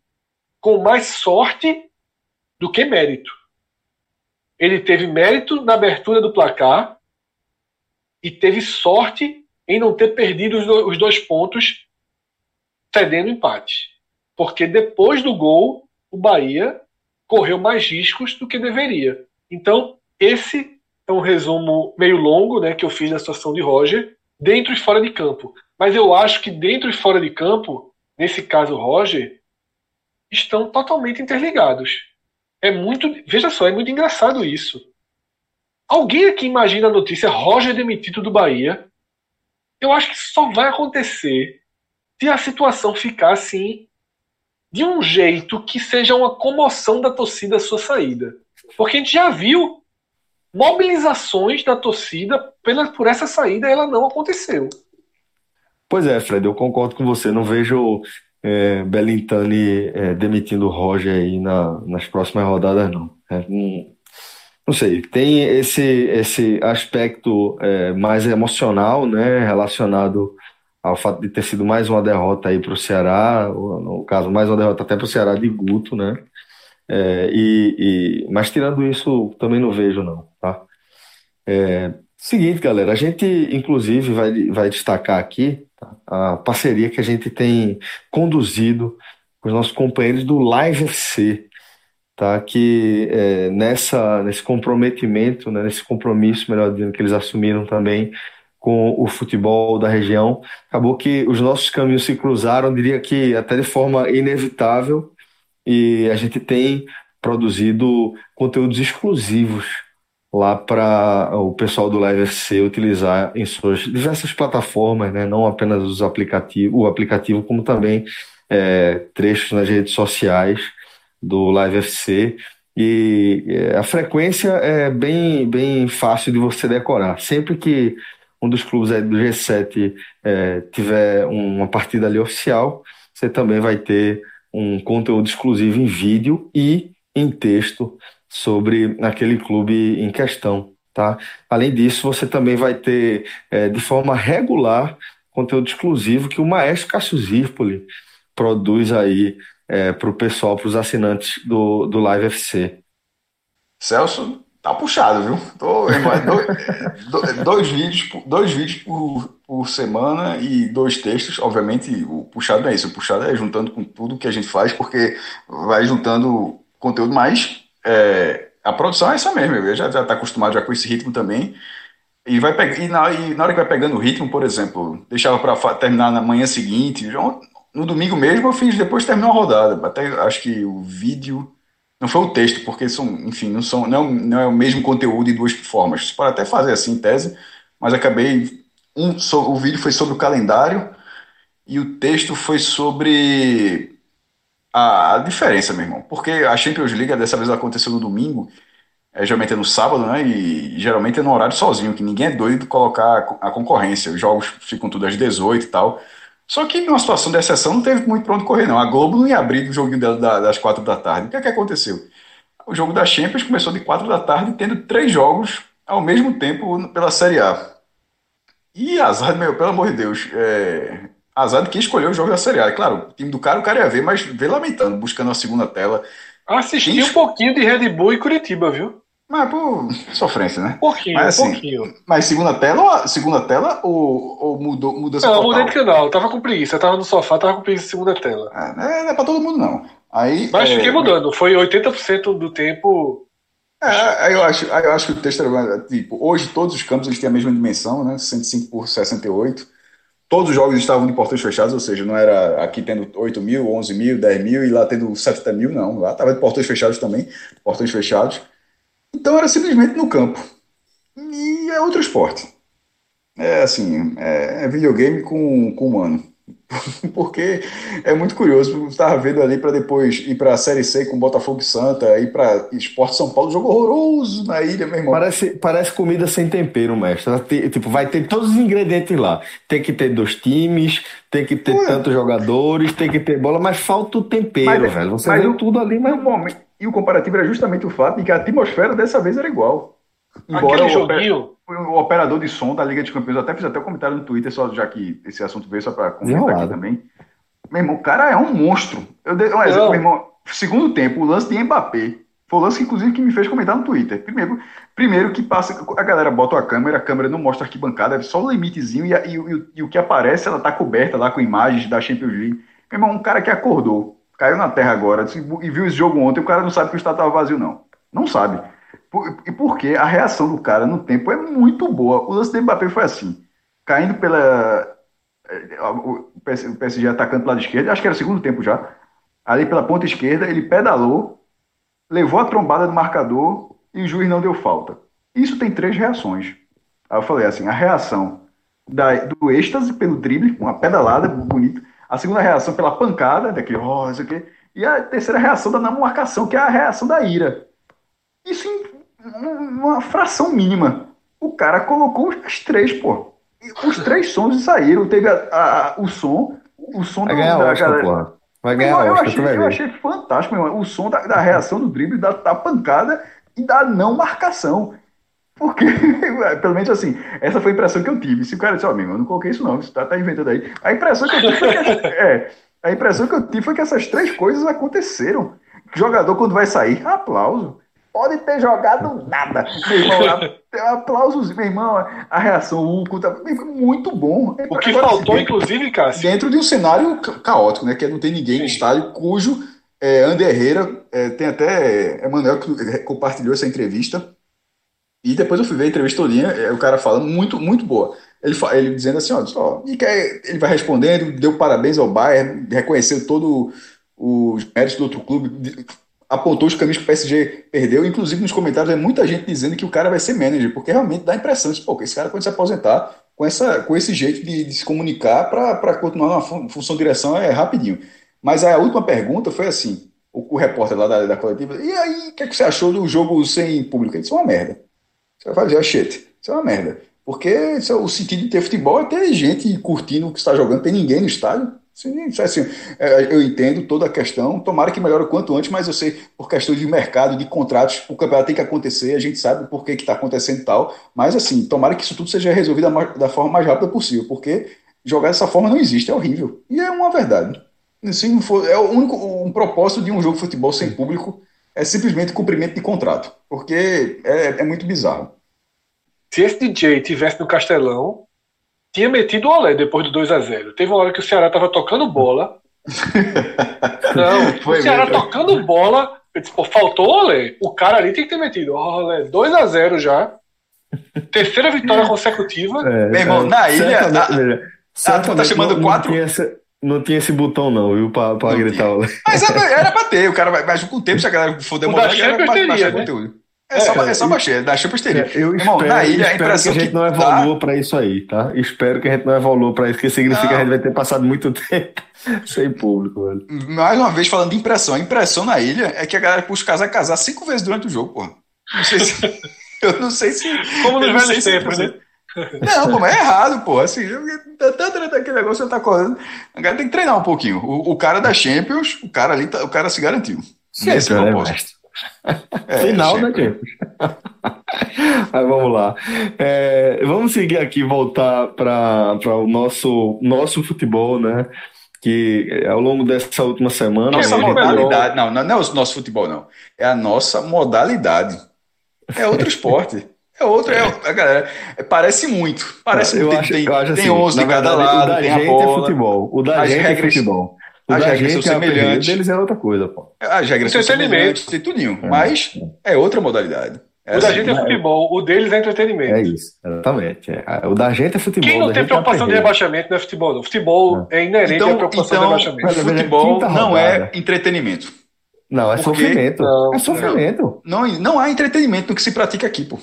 com mais sorte do que mérito. Ele teve mérito na abertura do placar e teve sorte em não ter perdido os dois pontos cedendo empate. Porque depois do gol, o Bahia correu mais riscos do que deveria. Então, esse é um resumo meio longo né, que eu fiz da situação de Roger, dentro e fora de campo. Mas eu acho que dentro e fora de campo, nesse caso Roger, estão totalmente interligados. É muito, veja só, é muito engraçado isso. Alguém aqui imagina a notícia Roger demitido do Bahia? Eu acho que só vai acontecer se a situação ficar assim de um jeito que seja uma comoção da torcida à sua saída. Porque a gente já viu mobilizações da torcida pela, por essa saída ela não aconteceu. Pois é, Fred, eu concordo com você. Não vejo é, Bellintani é, demitindo o Roger aí na, nas próximas rodadas, não. É, não. sei, tem esse, esse aspecto é, mais emocional, né, relacionado ao fato de ter sido mais uma derrota aí para o Ceará, no caso, mais uma derrota até para o Ceará de Guto, né? É, e, e, mas tirando isso, também não vejo, não, tá? É, seguinte, galera, a gente inclusive vai, vai destacar aqui a parceria que a gente tem conduzido com os nossos companheiros do Live FC, tá? Que é, nessa nesse comprometimento, né, nesse compromisso, melhor dizendo, que eles assumiram também com o futebol da região, acabou que os nossos caminhos se cruzaram, diria que até de forma inevitável, e a gente tem produzido conteúdos exclusivos lá para o pessoal do Live FC utilizar em suas diversas plataformas, né? não apenas os aplicativos, o aplicativo, como também é, trechos nas redes sociais do Live FC. E é, a frequência é bem, bem fácil de você decorar. Sempre que um dos clubes do G7 é, tiver uma partida ali oficial, você também vai ter um conteúdo exclusivo em vídeo e em texto sobre aquele clube em questão. Tá? Além disso, você também vai ter é, de forma regular conteúdo exclusivo que o maestro Cássio Zirpoli produz aí é, para o pessoal, para os assinantes do, do Live FC. Celso, tá puxado, viu? Tô, dois, dois, vídeos, dois vídeos por, por semana e dois textos. Obviamente, o puxado é isso. O puxado é juntando com tudo que a gente faz, porque vai juntando conteúdo mais. É, a produção é essa mesmo. Eu já, já tá acostumado já com esse ritmo também. E, vai pegar, e, na, e na hora que vai pegando o ritmo, por exemplo, deixava para terminar na manhã seguinte. No domingo mesmo eu fiz, depois terminou a rodada. Até acho que o vídeo. Não foi o texto, porque são, enfim, não, são, não, não é o mesmo conteúdo em duas formas. Pode até fazer assim tese, mas acabei. Um, so, o vídeo foi sobre o calendário e o texto foi sobre a, diferença, meu irmão. Porque a Champions League dessa vez aconteceu no domingo, é, geralmente é no sábado, né? E geralmente é no horário sozinho, que ninguém é doido de colocar a, concorrência. Os jogos ficam tudo às 18 e tal. Só que numa situação de exceção não teve muito para onde correr, não. A Globo não ia abrir o joguinho dela das quatro da tarde. O que é que aconteceu? O jogo da Champions começou de quatro da tarde, tendo três jogos ao mesmo tempo pela Série A. E azar, meu, pelo amor de Deus, é... azar de quem escolheu o jogo da Série A. Claro, o time do cara o cara ia ver, mas vê lamentando, buscando a segunda tela. Assisti quem... um pouquinho de Red Bull e Curitiba, viu? Mas por sofrência, né? Um pouquinho, mas, assim, um pouquinho. Mas segunda tela, segunda tela ou, ou mudou, mudou Não, mudei de canal. Tava com preguiça. Tava no sofá, tava com preguiça de segunda tela. É, não é, não é pra todo mundo, não. Aí, mas é, fiquei mudando. Foi 80% do tempo. É, eu acho, eu acho que o texto era tipo, hoje todos os campos eles têm a mesma dimensão, né? 105 por 68. Todos os jogos estavam de portões fechados, ou seja, não era aqui tendo 8 mil, 11 mil, 10 mil e lá tendo 70 mil, não. Lá tava de portões fechados também, portões fechados. Então era simplesmente no campo. E é outro esporte. É assim, é, é videogame com, com humano. <laughs> Porque é muito curioso, estava vendo ali para depois ir para a Série C com Botafogo e Santa, ir para Esporte São Paulo, jogo horroroso na ilha, meu irmão. Parece, parece comida sem tempero, mestre. Tipo, vai ter todos os ingredientes lá. Tem que ter dois times, tem que ter Ué. tantos jogadores, tem que ter bola, mas falta o tempero, mas, é, velho. Você mas o, tudo ali, mas. Momento, e o comparativo era justamente o fato de que a atmosfera dessa vez era igual. Embora Aquele joguinho. O operador de som da Liga de Campeões, até fiz até um comentário no Twitter, só, já que esse assunto veio só para comentar aqui também. Meu irmão, o cara é um monstro. Eu dei um exemplo, meu irmão. Segundo tempo, o lance de Mbappé. Foi o lance, inclusive, que me fez comentar no Twitter. Primeiro, primeiro que passa. A galera bota a câmera, a câmera não mostra arquibancada, é só o limitezinho e, e, e, e, o que aparece, ela tá coberta lá com imagens da Champions League. Meu irmão, um cara que acordou, caiu na terra agora e viu esse jogo ontem, o cara não sabe que o estádio estava vazio, não. Não sabe. E porque a reação do cara no tempo é muito boa. O lance do Mbappé foi assim: caindo pela. Eh, o PSG atacando lado esquerdo, acho que era segundo tempo já. Ali pela ponta esquerda, ele pedalou, levou a trombada do marcador e o juiz não deu falta. Isso tem três reações. Aí eu falei assim: a reação da, do êxtase pelo drible, uma pedalada bonita. A segunda reação pela pancada, daquele, oh, isso aqui. E a terceira reação da não marcação, que é a reação da ira. Isso uma fração mínima. O cara colocou as três, pô. Os três sons saíram. Teve a, a, o som, o som Vai do, ganhar da Oscar, galera. Porra. Vai ganhar eu, Oscar, achei, eu achei fantástico, meu irmão. O som da, da reação do drible, da, da pancada e da não marcação. Porque, <laughs> pelo menos assim, essa foi a impressão que eu tive. Se o cara disse, ó, oh, meu, eu não coloquei isso não, você tá, tá inventando aí. A impressão que eu tive foi que, <laughs> é, a impressão que eu tive foi que essas três coisas aconteceram. O jogador, quando vai sair, aplauso pode ter jogado nada. Meu irmão, <laughs> aplausos, meu irmão, a reação, o tá, muito bom. O que Agora, faltou, inclusive, Cássio? Dentro de um cenário caótico, né? Que não tem ninguém Sim. no estádio, cujo é, André Herrera, é, tem até Emanuel que compartilhou essa entrevista. E depois eu fui ver a entrevista todinha, é, o cara falando muito, muito boa. Ele, ele dizendo assim, ó, ó ele vai respondendo, deu parabéns ao Bayern, reconheceu todo os méritos do outro clube, apontou os caminhos que o PSG perdeu. Inclusive, nos comentários, é muita gente dizendo que o cara vai ser manager, porque realmente dá a impressão de, pô, esse cara quando se aposentar com, essa, com esse jeito de, de se comunicar para continuar na função de direção é rapidinho. Mas a última pergunta foi assim: o, o repórter lá da, da coletiva, e aí, o que, é que você achou do jogo sem público? Ele disse: uma merda. Você vai fazer, shit, isso é uma merda. Porque é o sentido de ter futebol é ter gente curtindo o que está jogando, tem ninguém no estádio. Sim, assim, é, eu entendo toda a questão. Tomara que melhore o quanto antes, mas eu sei por questão de mercado, de contratos, o campeonato tem que acontecer, a gente sabe por que está acontecendo e tal. Mas assim, tomara que isso tudo seja resolvido da, forma mais rápida possível, porque jogar dessa forma não existe, é horrível. E é uma verdade. For, é o único um propósito de um jogo de futebol sem público é simplesmente cumprimento de contrato, porque é, é muito bizarro. Se esse DJ tivesse no Castelão, tinha metido o Olé depois do 2 a 0 Teve uma hora que o Ceará tava tocando bola. <laughs> Não, Foi o Ceará mesmo. tocando bola. Eu disse, pô, faltou o Olé. O cara ali tem que ter metido. Olé, 2 a 0 já. Terceira vitória <laughs> consecutiva. É, Meu irmão, é, na ilha. Na, ah, tu tá chamando 4. Não, não, não tinha esse botão, não, viu? Pra, pra gritar. Olé. Mas <laughs> era pra ter. O cara vai, mas com o tempo, se a galera for demorar, o da vai baixar né? conteúdo. É, só, é, é só baixar, da Champions teria. É, eu Irmão, espero, na ilha, a impressão que a gente que não evoluiu dá... para isso aí, tá? Espero que a gente não evoluiu para isso, que significa não. que a gente vai ter passado muito <laughs> tempo sem público, velho. Mais uma vez, falando de impressão, a impressão na ilha é que a galera puxa casar casar cinco vezes durante o jogo, porra. Não sei se. <laughs> eu não sei se. Como nos velhos tempos, né? Não, pô, mas é <laughs> errado, pô. Assim, tanto aquele negócio você tá correndo. A galera tem que treinar um pouquinho. O, o cara da Champions, o cara ali, tá, o cara se garantiu. Sim, Nesse é, propósito. É, Final, né, James? <laughs> Mas vamos lá. É, vamos seguir aqui, voltar para o nosso, nosso futebol, né? Que ao longo dessa última semana. Nossa modalidade. Não, não, não é o nosso futebol, não. É a nossa modalidade. É outro esporte. É outro, é, a galera, é, parece muito. Parece eu tem, acho, tem, eu acho tem assim, 11 de cada lado, o da tem gente a é bola, é futebol. O da gente regras, é futebol. As regras são semelhantes. deles é outra coisa, pô. As regras são semelhantes e tudinho, é. mas é outra modalidade. É o da assim, gente é futebol, o deles é entretenimento. É isso, exatamente. É. O da gente é futebol. Quem não tem preocupação de rebaixamento não é futebol, não. Futebol é, é inerente então, à preocupação então, de rebaixamento. Futebol não é entretenimento. Não, é Porque, sofrimento. Não, é sofrimento. Não, não há entretenimento no que se pratica aqui, pô.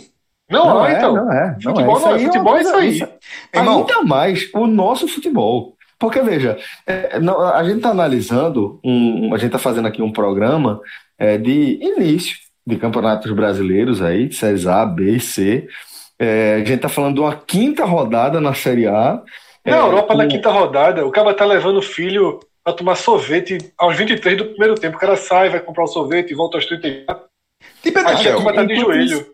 Não, não é, então. Não é. Futebol não é. Futebol é isso aí. Isso. Irmão, Ainda mais o nosso futebol. Porque, veja, é, não, a gente está analisando, um, a gente está fazendo aqui um programa é, de início de campeonatos brasileiros aí, de séries A, B e C. É, a gente está falando de uma quinta rodada na Série A. Na Europa, com... na quinta rodada, o cara tá levando o filho para tomar sorvete aos 23 do primeiro tempo. O cara sai, vai comprar o sorvete e volta aos 34. Tipo, a gente vai estar de joelho.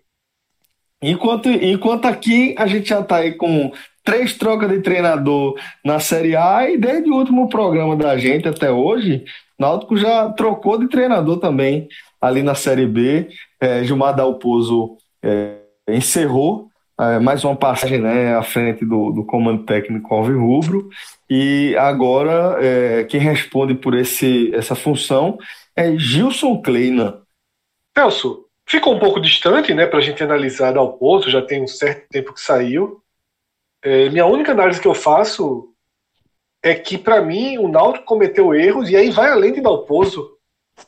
Enquanto, enquanto aqui a gente já está aí com três trocas de treinador na Série A e desde o último programa da gente até hoje, Náutico já trocou de treinador também ali na Série B. É, Gilmar Dalpozo é, encerrou é, mais uma passagem né, à frente do, do comando técnico Rubro e agora é, quem responde por esse, essa função é Gilson Kleina. Celso, ficou um pouco distante né, para a gente analisar Dalpozo, já tem um certo tempo que saiu. É, minha única análise que eu faço é que, para mim, o Náutico cometeu erros e aí vai além de Dalpozo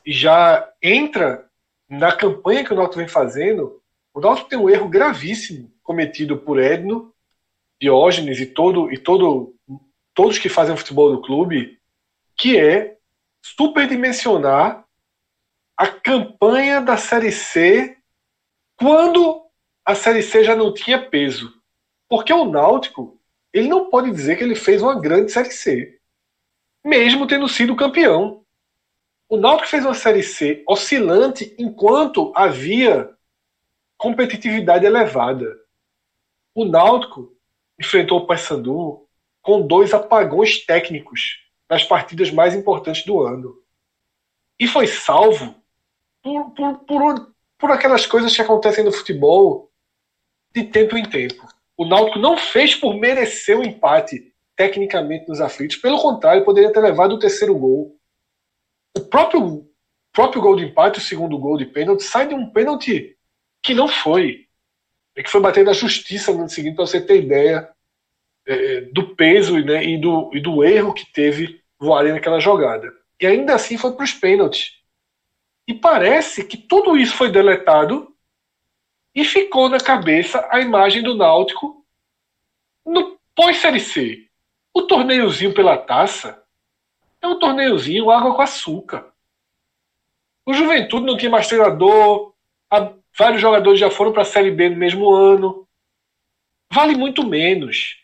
já entra na campanha que o Náutico vem fazendo. O Náutico tem um erro gravíssimo cometido por Edno, Diógenes e todo e todo todos que fazem futebol do clube, que é superdimensionar a campanha da Série C quando a Série C já não tinha peso. Porque o Náutico, ele não pode dizer que ele fez uma grande Série C, mesmo tendo sido campeão. O Náutico fez uma Série C oscilante enquanto havia competitividade elevada. O Náutico enfrentou o Paysandu com dois apagões técnicos nas partidas mais importantes do ano. E foi salvo por, por, por, por aquelas coisas que acontecem no futebol de tempo em tempo. O Náutico não fez por merecer o empate tecnicamente nos aflitos. Pelo contrário, poderia ter levado o terceiro gol. O próprio, próprio gol de empate, o segundo gol de pênalti, sai de um pênalti que não foi. É que foi bater na justiça no ano seguinte, para você ter ideia é, do peso né, e, do, e do erro que teve Voarem naquela jogada. E ainda assim foi para os pênaltis. E parece que tudo isso foi deletado e ficou na cabeça a imagem do É um torneiozinho, água com açúcar. O Juventude não tinha mais treinador, vários jogadores já foram para a Série B no mesmo ano. Vale muito menos.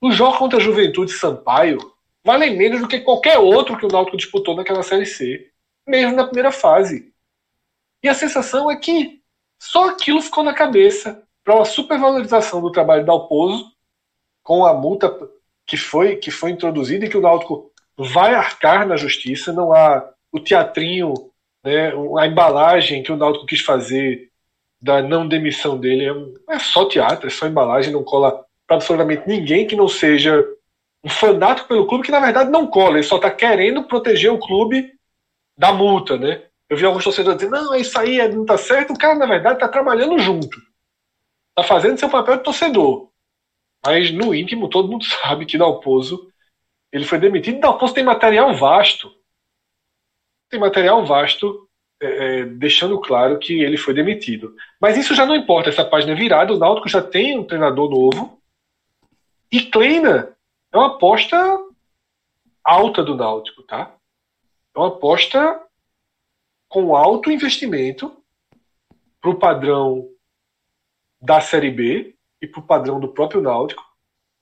O jogo contra a Juventude Sampaio vale menos do que qualquer outro que o Náutico disputou naquela Série C, mesmo na primeira fase. E a sensação é que só aquilo ficou na cabeça para uma supervalorização do trabalho da Alpozo, com a multa que foi, que foi introduzida e que o Náutico vai arcar na justiça. Não há o teatrinho, né, a embalagem que o Náutico quis fazer da não demissão dele é, é só teatro, é só embalagem, não cola para absolutamente ninguém que não seja um fanático pelo clube, que na verdade não cola, ele só está querendo proteger o clube da multa, né? Eu vi alguns torcedores dizendo, não, isso aí é, não está certo, o cara na verdade está trabalhando junto, está fazendo seu papel de torcedor. Mas no íntimo todo mundo <laughs> sabe que Dalpozo ele foi demitido. Dalpozo tem material vasto. Tem material vasto é, é, deixando claro que ele foi demitido. Mas isso já não importa, essa página é virada, o Náutico já tem um treinador novo. E Kleina é uma aposta alta do Náutico, tá? É uma aposta com alto investimento para o padrão da Série B e para o padrão do próprio Náutico.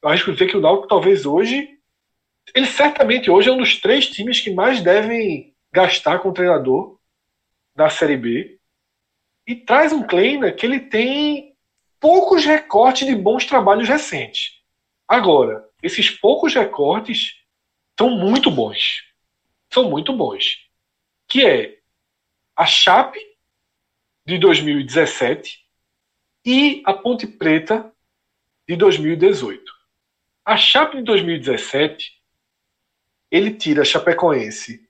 Eu acho que dizer que o Náutico talvez hoje, ele certamente hoje é um dos três times que mais devem gastar com o treinador da Série B e traz um Kleina que ele tem poucos recortes de bons trabalhos recentes. Agora, esses poucos recortes são muito bons. São muito bons. Que é a Chape de 2017 e a Ponte Preta de 2018. A Chape de 2017, ele tira a Chapecoense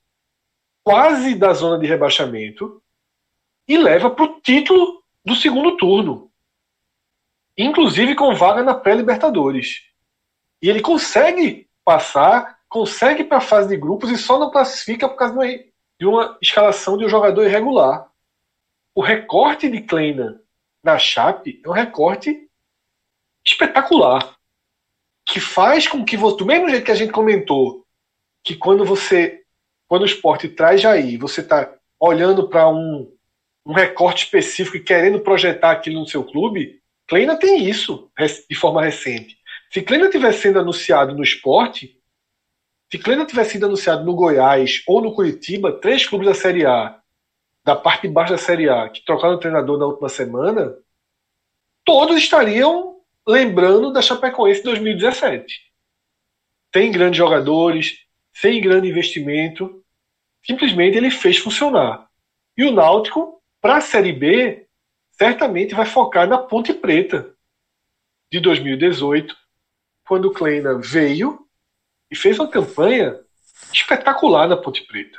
quase da zona de rebaixamento e leva para o título do segundo turno. Inclusive com vaga na pré-Libertadores. E ele consegue passar, consegue para a fase de grupos e só não classifica por causa escalação de um jogador irregular. O recorte de Kleina na Chape é um recorte espetacular. Que faz com que você, do mesmo jeito que a gente comentou, que quando você, quando o esporte traz Jair, você está olhando para um, um recorte específico e querendo projetar aquilo no seu clube, Kleina tem isso de forma recente. Se Kleina tivesse sendo anunciado no esporte, se Kleina tivesse sido anunciado no Goiás ou no Curitiba, três clubes da Série A, da parte de baixo da Série A, que trocaram o treinador na última semana, todos estariam lembrando da Chapecoense 2017. Tem grandes jogadores, sem grande investimento, simplesmente ele fez funcionar. E o Náutico, para a Série B, certamente vai focar na Ponte Preta de 2018, quando o Kleina veio e fez uma campanha espetacular na Ponte Preta.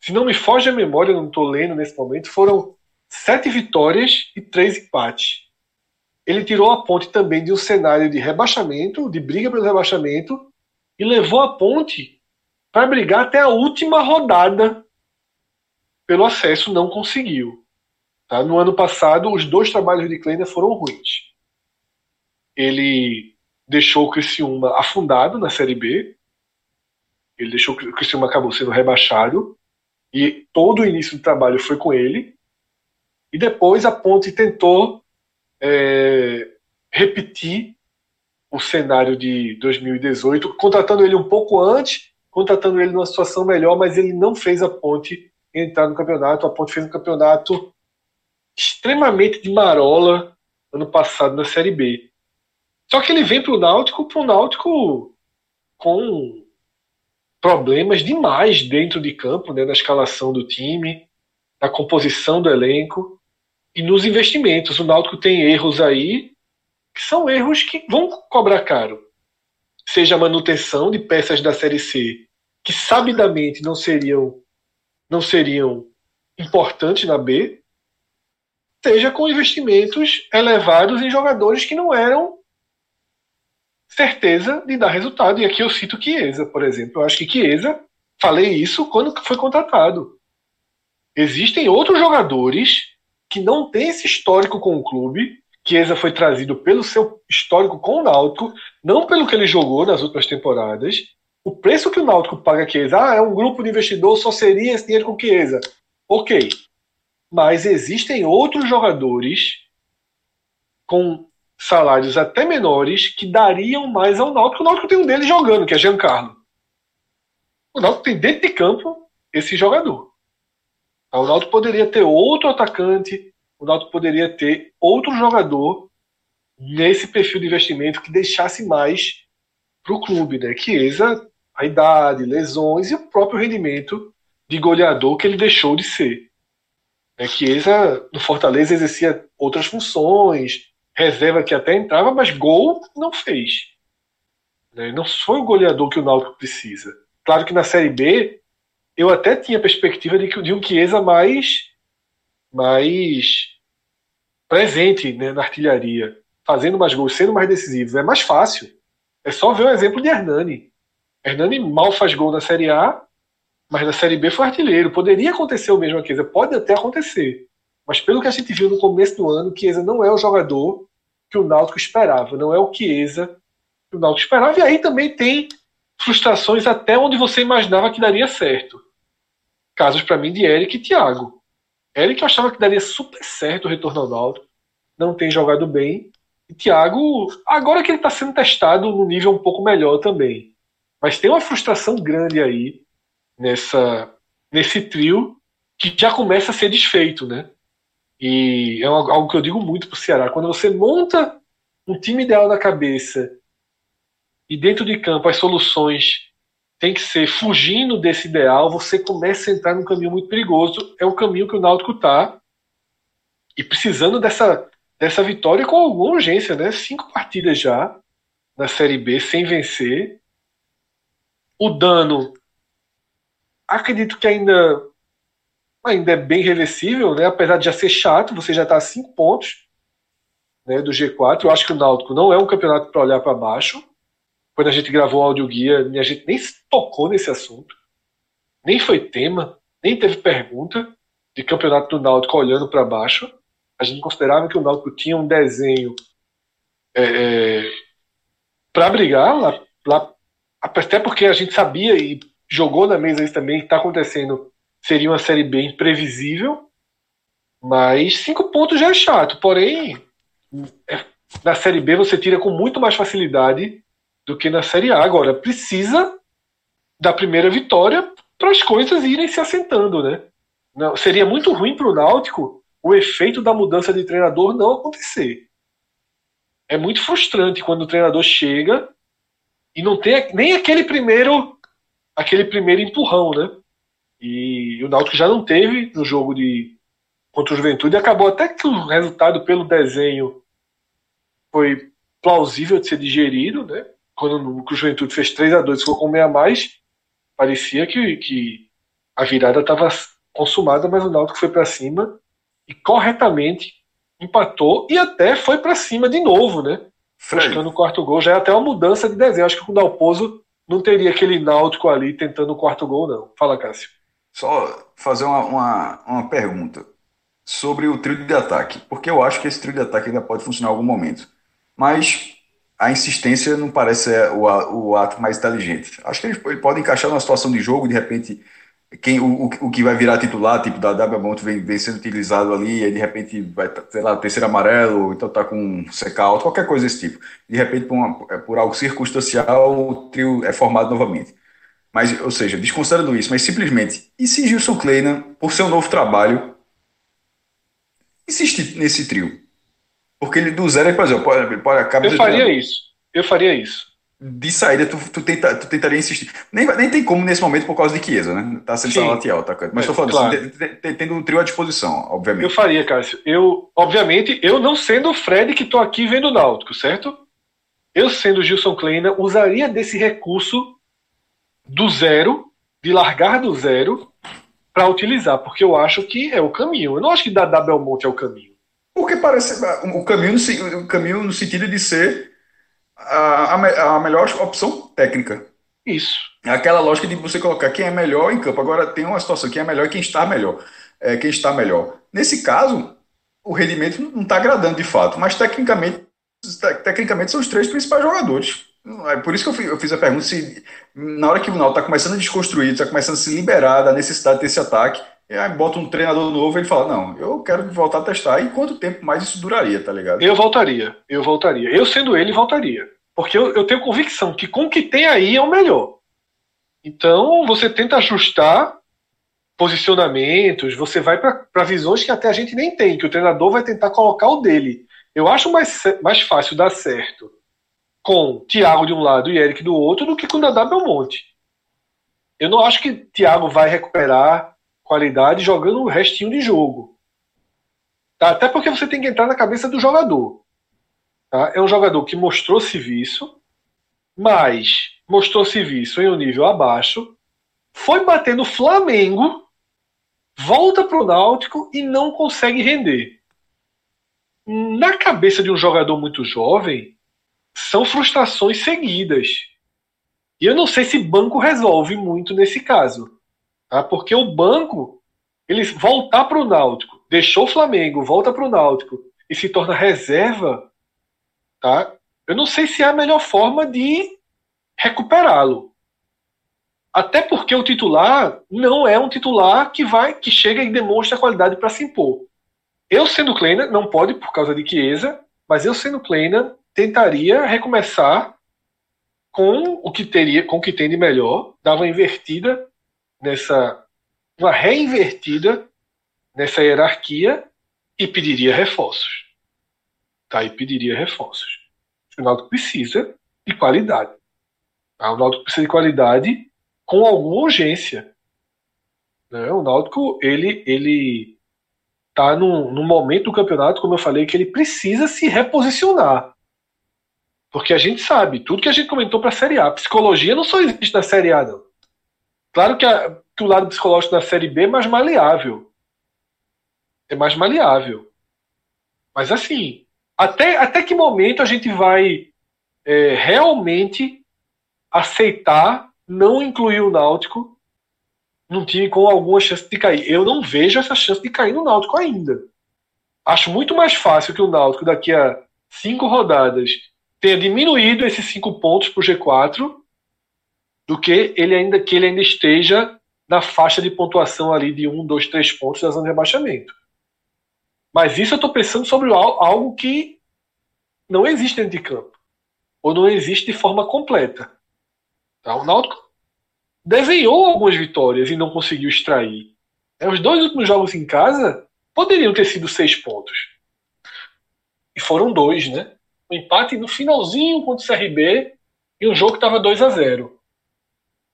Se não me foge a memória, não estou lendo nesse momento, foram sete vitórias e três empates ele tirou a ponte também de um cenário de rebaixamento, de briga pelo rebaixamento, e levou a ponte para brigar até a última rodada pelo acesso, não conseguiu. Tá? No ano passado, os dois trabalhos de Kleiner foram ruins. Ele deixou o Criciúma afundado na Série B, ele deixou o Criciúma acabou sendo rebaixado, e todo o início do trabalho foi com ele. E depois a Ponte tentou é, repetir o cenário de 2018, contratando ele um pouco antes, contratando ele numa situação melhor, mas ele não fez a ponte entrar no campeonato. A ponte fez um campeonato extremamente de marola ano passado na Série B. Só que ele vem para o Náutico, para o Náutico com problemas demais dentro de campo, né, na escalação do time, na composição do elenco. E nos investimentos, o Náutico tem erros aí que são erros que vão cobrar caro. Seja a manutenção de peças da Série C que sabidamente não seriam não seriam importantes na B, seja com investimentos elevados em jogadores que não eram certeza de dar resultado. E aqui eu cito Chiesa, por exemplo. Eu acho que Chiesa, falei isso quando foi contratado. Existem outros jogadores que não tem esse histórico com o clube. Chiesa foi trazido pelo seu histórico com o Náutico, não pelo que ele jogou nas últimas temporadas. o preço que o Náutico paga a Chiesa, ah, é um grupo de investidor, só seria esse dinheiro com Chiesa. Ok. Mas existem outros jogadores com salários até menores que dariam mais ao Náutico. O Náutico tem um deles jogando, que é Giancarlo. O Náutico tem dentro de campo esse jogador. O Náutico poderia ter outro atacante, o Náutico poderia ter outro jogador nesse perfil de investimento que deixasse mais para o clube, né? Chiesa, a idade, lesões e o próprio rendimento de goleador que ele deixou de ser. É, Chiesa, no Fortaleza, exercia outras funções, reserva que até entrava, mas gol não fez. Né? Não foi o goleador que o Náutico precisa. Claro que na Série B, eu até tinha perspectiva de, que, de um Chiesa mais, mais presente né, na artilharia, fazendo mais gols, sendo mais decisivo. É mais fácil. É só ver o exemplo de Hernani. Hernani mal faz gol na Série A, mas na Série B foi artilheiro. Poderia acontecer o mesmo a Chiesa, pode até acontecer. Mas pelo que a gente viu no começo do ano, Chiesa não é o jogador que o Náutico esperava, não é o Chiesa que o Náutico esperava. E aí também tem frustrações até onde você imaginava que daria certo. Casos para mim de Eric e Thiago. Eric eu achava que daria super certo o retorno ao Náutico, não tem jogado bem. E Thiago, agora que ele está sendo testado no nível um pouco melhor também. Mas tem uma frustração grande aí nessa nesse trio que já começa a ser desfeito, né? E é algo que eu digo muito para o Ceará. Quando você monta um time ideal na cabeça e dentro de campo as soluções têm que ser fugindo desse ideal, você começa a entrar num caminho muito perigoso. É o caminho que o Náutico está e precisando dessa dessa vitória com alguma urgência, né? Cinco partidas já na Série B sem vencer. O dano, acredito que ainda ainda é bem reversível, né? Apesar de já ser chato, você já está a cinco pontos né, do G4. Eu acho que o Náutico não é um campeonato para olhar para baixo. Quando a gente gravou o áudio guia, a gente nem se tocou nesse assunto, nem foi tema, nem teve pergunta de campeonato do Náutico olhando para baixo a gente considerava que o Náutico tinha um desenho é, é para brigar lá, lá, até porque a gente sabia e jogou na mesa isso também que está acontecendo seria uma série B imprevisível, mas cinco pontos já é chato. Porém, é, na série B você tira com muito mais facilidade do que na série A. Agora precisa da primeira vitória para as coisas irem se assentando, né? Não, seria muito ruim para o Náutico o efeito da mudança de treinador não acontecer. É muito frustrante quando o treinador chega e não tem nem aquele primeiro aquele primeiro empurrão, né? E o Náutico já não teve no jogo de contra o Juventude, acabou até que o resultado pelo desenho foi plausível de ser digerido, né? Quando o Juventude fez 3 a 2 ficou com meia mais, parecia que, que a virada estava consumada, mas o Náutico foi para cima e corretamente empatou e até foi para cima de novo, né? Buscando o quarto gol. Já é até uma mudança de desenho. Acho que com o Dalpozo não teria aquele náutico ali tentando o quarto gol, não. Fala, Cássio. Só fazer uma, uma, uma pergunta sobre o trio de ataque, porque eu acho que esse trio de ataque ainda pode funcionar em algum momento. Mas a insistência não parece ser o, o ato mais inteligente. Acho que ele, pode encaixar numa situação de jogo, de repente quem, o, o que vai virar titular, tipo, da W Monte vem, vem sendo utilizado ali, e de repente vai, sei lá, terceiro amarelo, então tá com seca alto, qualquer coisa desse tipo. De repente, por, uma, é, por algo circunstancial, o trio é formado novamente. Mas, ou seja, desconsiderando isso, mas simplesmente, e se Gilson Kleina, por seu novo trabalho, insistir nesse trio? Porque ele do zero, por exemplo, pode, pode acabar. Eu faria isso. Eu faria isso de saída, tu, tu, tenta, tu tentaria insistir. Nem, nem tem como nesse momento por causa de Chiesa, né? Tá sendo salatiel, tá? Mas estou é, falando claro. assim, tendo um trio à disposição, obviamente. Eu faria, Cássio. Eu, obviamente, eu não sendo o Fred que estou aqui vendo o Náutico, certo? Eu sendo o Gilson Kleina, usaria desse recurso do zero, de largar do zero, para utilizar, porque eu acho que é o caminho. Eu não acho que dar Belmonte é o caminho. Porque parece o caminho no, o caminho no sentido de ser a, a, a melhor opção técnica. Isso. É aquela lógica de você colocar quem é melhor em campo. Agora tem uma situação, quem é melhor e quem está melhor. É, quem está melhor. Nesse caso, o rendimento não está agradando de fato, mas tecnicamente, tecnicamente são os três principais jogadores. É por isso que eu fiz a pergunta se na hora que o Náutico está começando a desconstruir, está começando a se liberar da necessidade desse ataque, aí bota um treinador novo e ele fala, não, eu quero voltar a testar. E quanto tempo mais isso duraria, tá ligado? Eu voltaria, eu voltaria. Eu sendo ele, voltaria. Porque eu, eu tenho convicção que com o que tem aí é o melhor. Então você tenta ajustar posicionamentos, você vai para visões que até a gente nem tem, que o treinador vai tentar colocar o dele. Eu acho mais, mais fácil dar certo com Thiago de um lado e Eric do outro do que com Dadá Belmonte. Eu não acho que Thiago vai recuperar qualidade jogando o restinho de jogo. Tá? Até porque você tem que entrar na cabeça do jogador. Tá? É um jogador que mostrou serviço, mas mostrou serviço em um nível abaixo, foi bater no Flamengo, volta para o Náutico e não consegue render. Na cabeça de um jogador muito jovem, são frustrações seguidas. E eu não sei se banco resolve muito nesse caso. Tá? Porque o banco, ele voltar para o Náutico, deixou o Flamengo, volta para o Náutico e se torna reserva, tá? eu não sei se é a melhor forma de recuperá-lo. Até porque o titular não é um titular que vai que chega e demonstra qualidade para se impor. Eu sendo Kleina, não pode por causa de Chiesa, mas eu sendo Kleina, tentaria recomeçar com o que teria, com o que tem de melhor, dava uma invertida nessa uma reinvertida nessa hierarquia e pediria reforços. Tá? E pediria reforços. O Náutico precisa de qualidade. Tá? O Náutico precisa de qualidade com alguma urgência. Né? O Náutico, ele, ele tá num, num momento do campeonato, como eu falei, que ele precisa se reposicionar. Porque a gente sabe, tudo que a gente comentou para a Série A, psicologia não só existe na Série A, não. Claro que, a, que o lado psicológico da Série B é mais maleável. É mais maleável. Mas assim, até, até que momento a gente vai é, realmente aceitar não incluir o Náutico num time com alguma chance de cair. Eu não vejo essa chance de cair no Náutico ainda. Acho muito mais fácil que o Náutico daqui a cinco rodadas tenha diminuído esses cinco pontos para o G4 do que ele ainda que ele ainda esteja na faixa de pontuação ali de um, dois, três pontos da zona de rebaixamento. Mas isso eu estou pensando sobre algo que não existe dentro de campo ou não existe de forma completa. Tá? O Náutico desenhou algumas vitórias e não conseguiu extrair. É, os dois últimos jogos em casa poderiam ter sido seis pontos. E foram dois, né? Um empate no finalzinho contra o CRB e um jogo que estava 2 a 0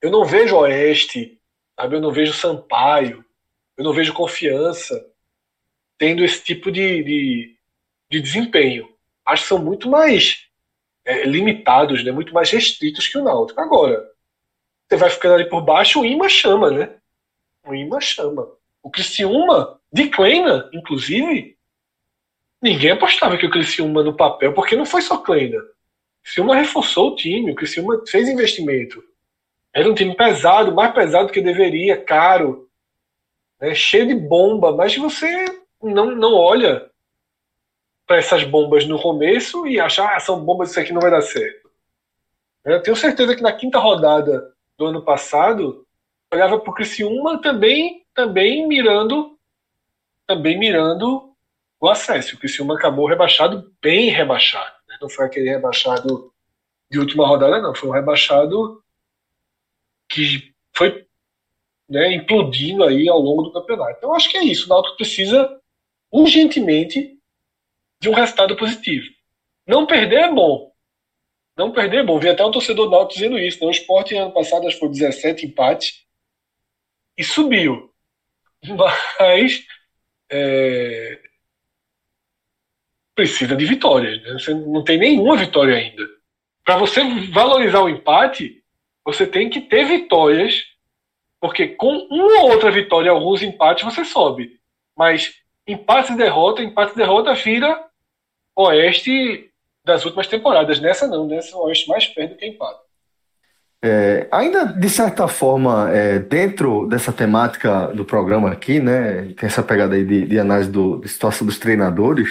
Eu não vejo Oeste, sabe? eu não vejo Sampaio, eu não vejo confiança tendo esse tipo de, de, de desempenho. Acho que são muito mais é, limitados, né, muito mais restritos que o Náutico. Agora, você vai ficando ali por baixo, o Ima chama, né? O Ima chama. O Criciúma, de Kleina, inclusive, ninguém apostava que o Criciúma no papel, porque não foi só Kleina. O Criciúma reforçou o time, o Criciúma fez investimento. Era um time pesado, mais pesado do que deveria, caro, né, cheio de bomba, mas você não, não olha para essas bombas no começo e achar, ah, são bombas, isso aqui não vai dar certo. Eu tenho certeza que na quinta rodada do ano passado, olhava para o Criciúma também, também mirando também mirando o acesso. O Criciúma acabou rebaixado, bem rebaixado. Né? Não foi aquele rebaixado de última rodada, não. Foi um rebaixado que foi né, implodindo aí ao longo do campeonato. Então, acho que é isso. O Náutico precisa urgentemente de um resultado positivo. Não perder é bom. Não perder é bom. Vi até um torcedor do Náutico dizendo isso. Né? O Sport ano passado acho que foi 17 empates e subiu. <laughs> Mas é, precisa de vitórias. Né? Você não tem nenhuma vitória ainda. Para você valorizar o empate, você tem que ter vitórias, porque com uma ou outra vitória, alguns empates, você sobe. Mas empate e derrota, empate e derrota vira Oeste das últimas temporadas. Nessa não, nessa o Oeste mais perto que empate. É, ainda de certa forma, é, dentro dessa temática do programa aqui, né, tem essa pegada aí de, de análise do, de situação dos treinadores,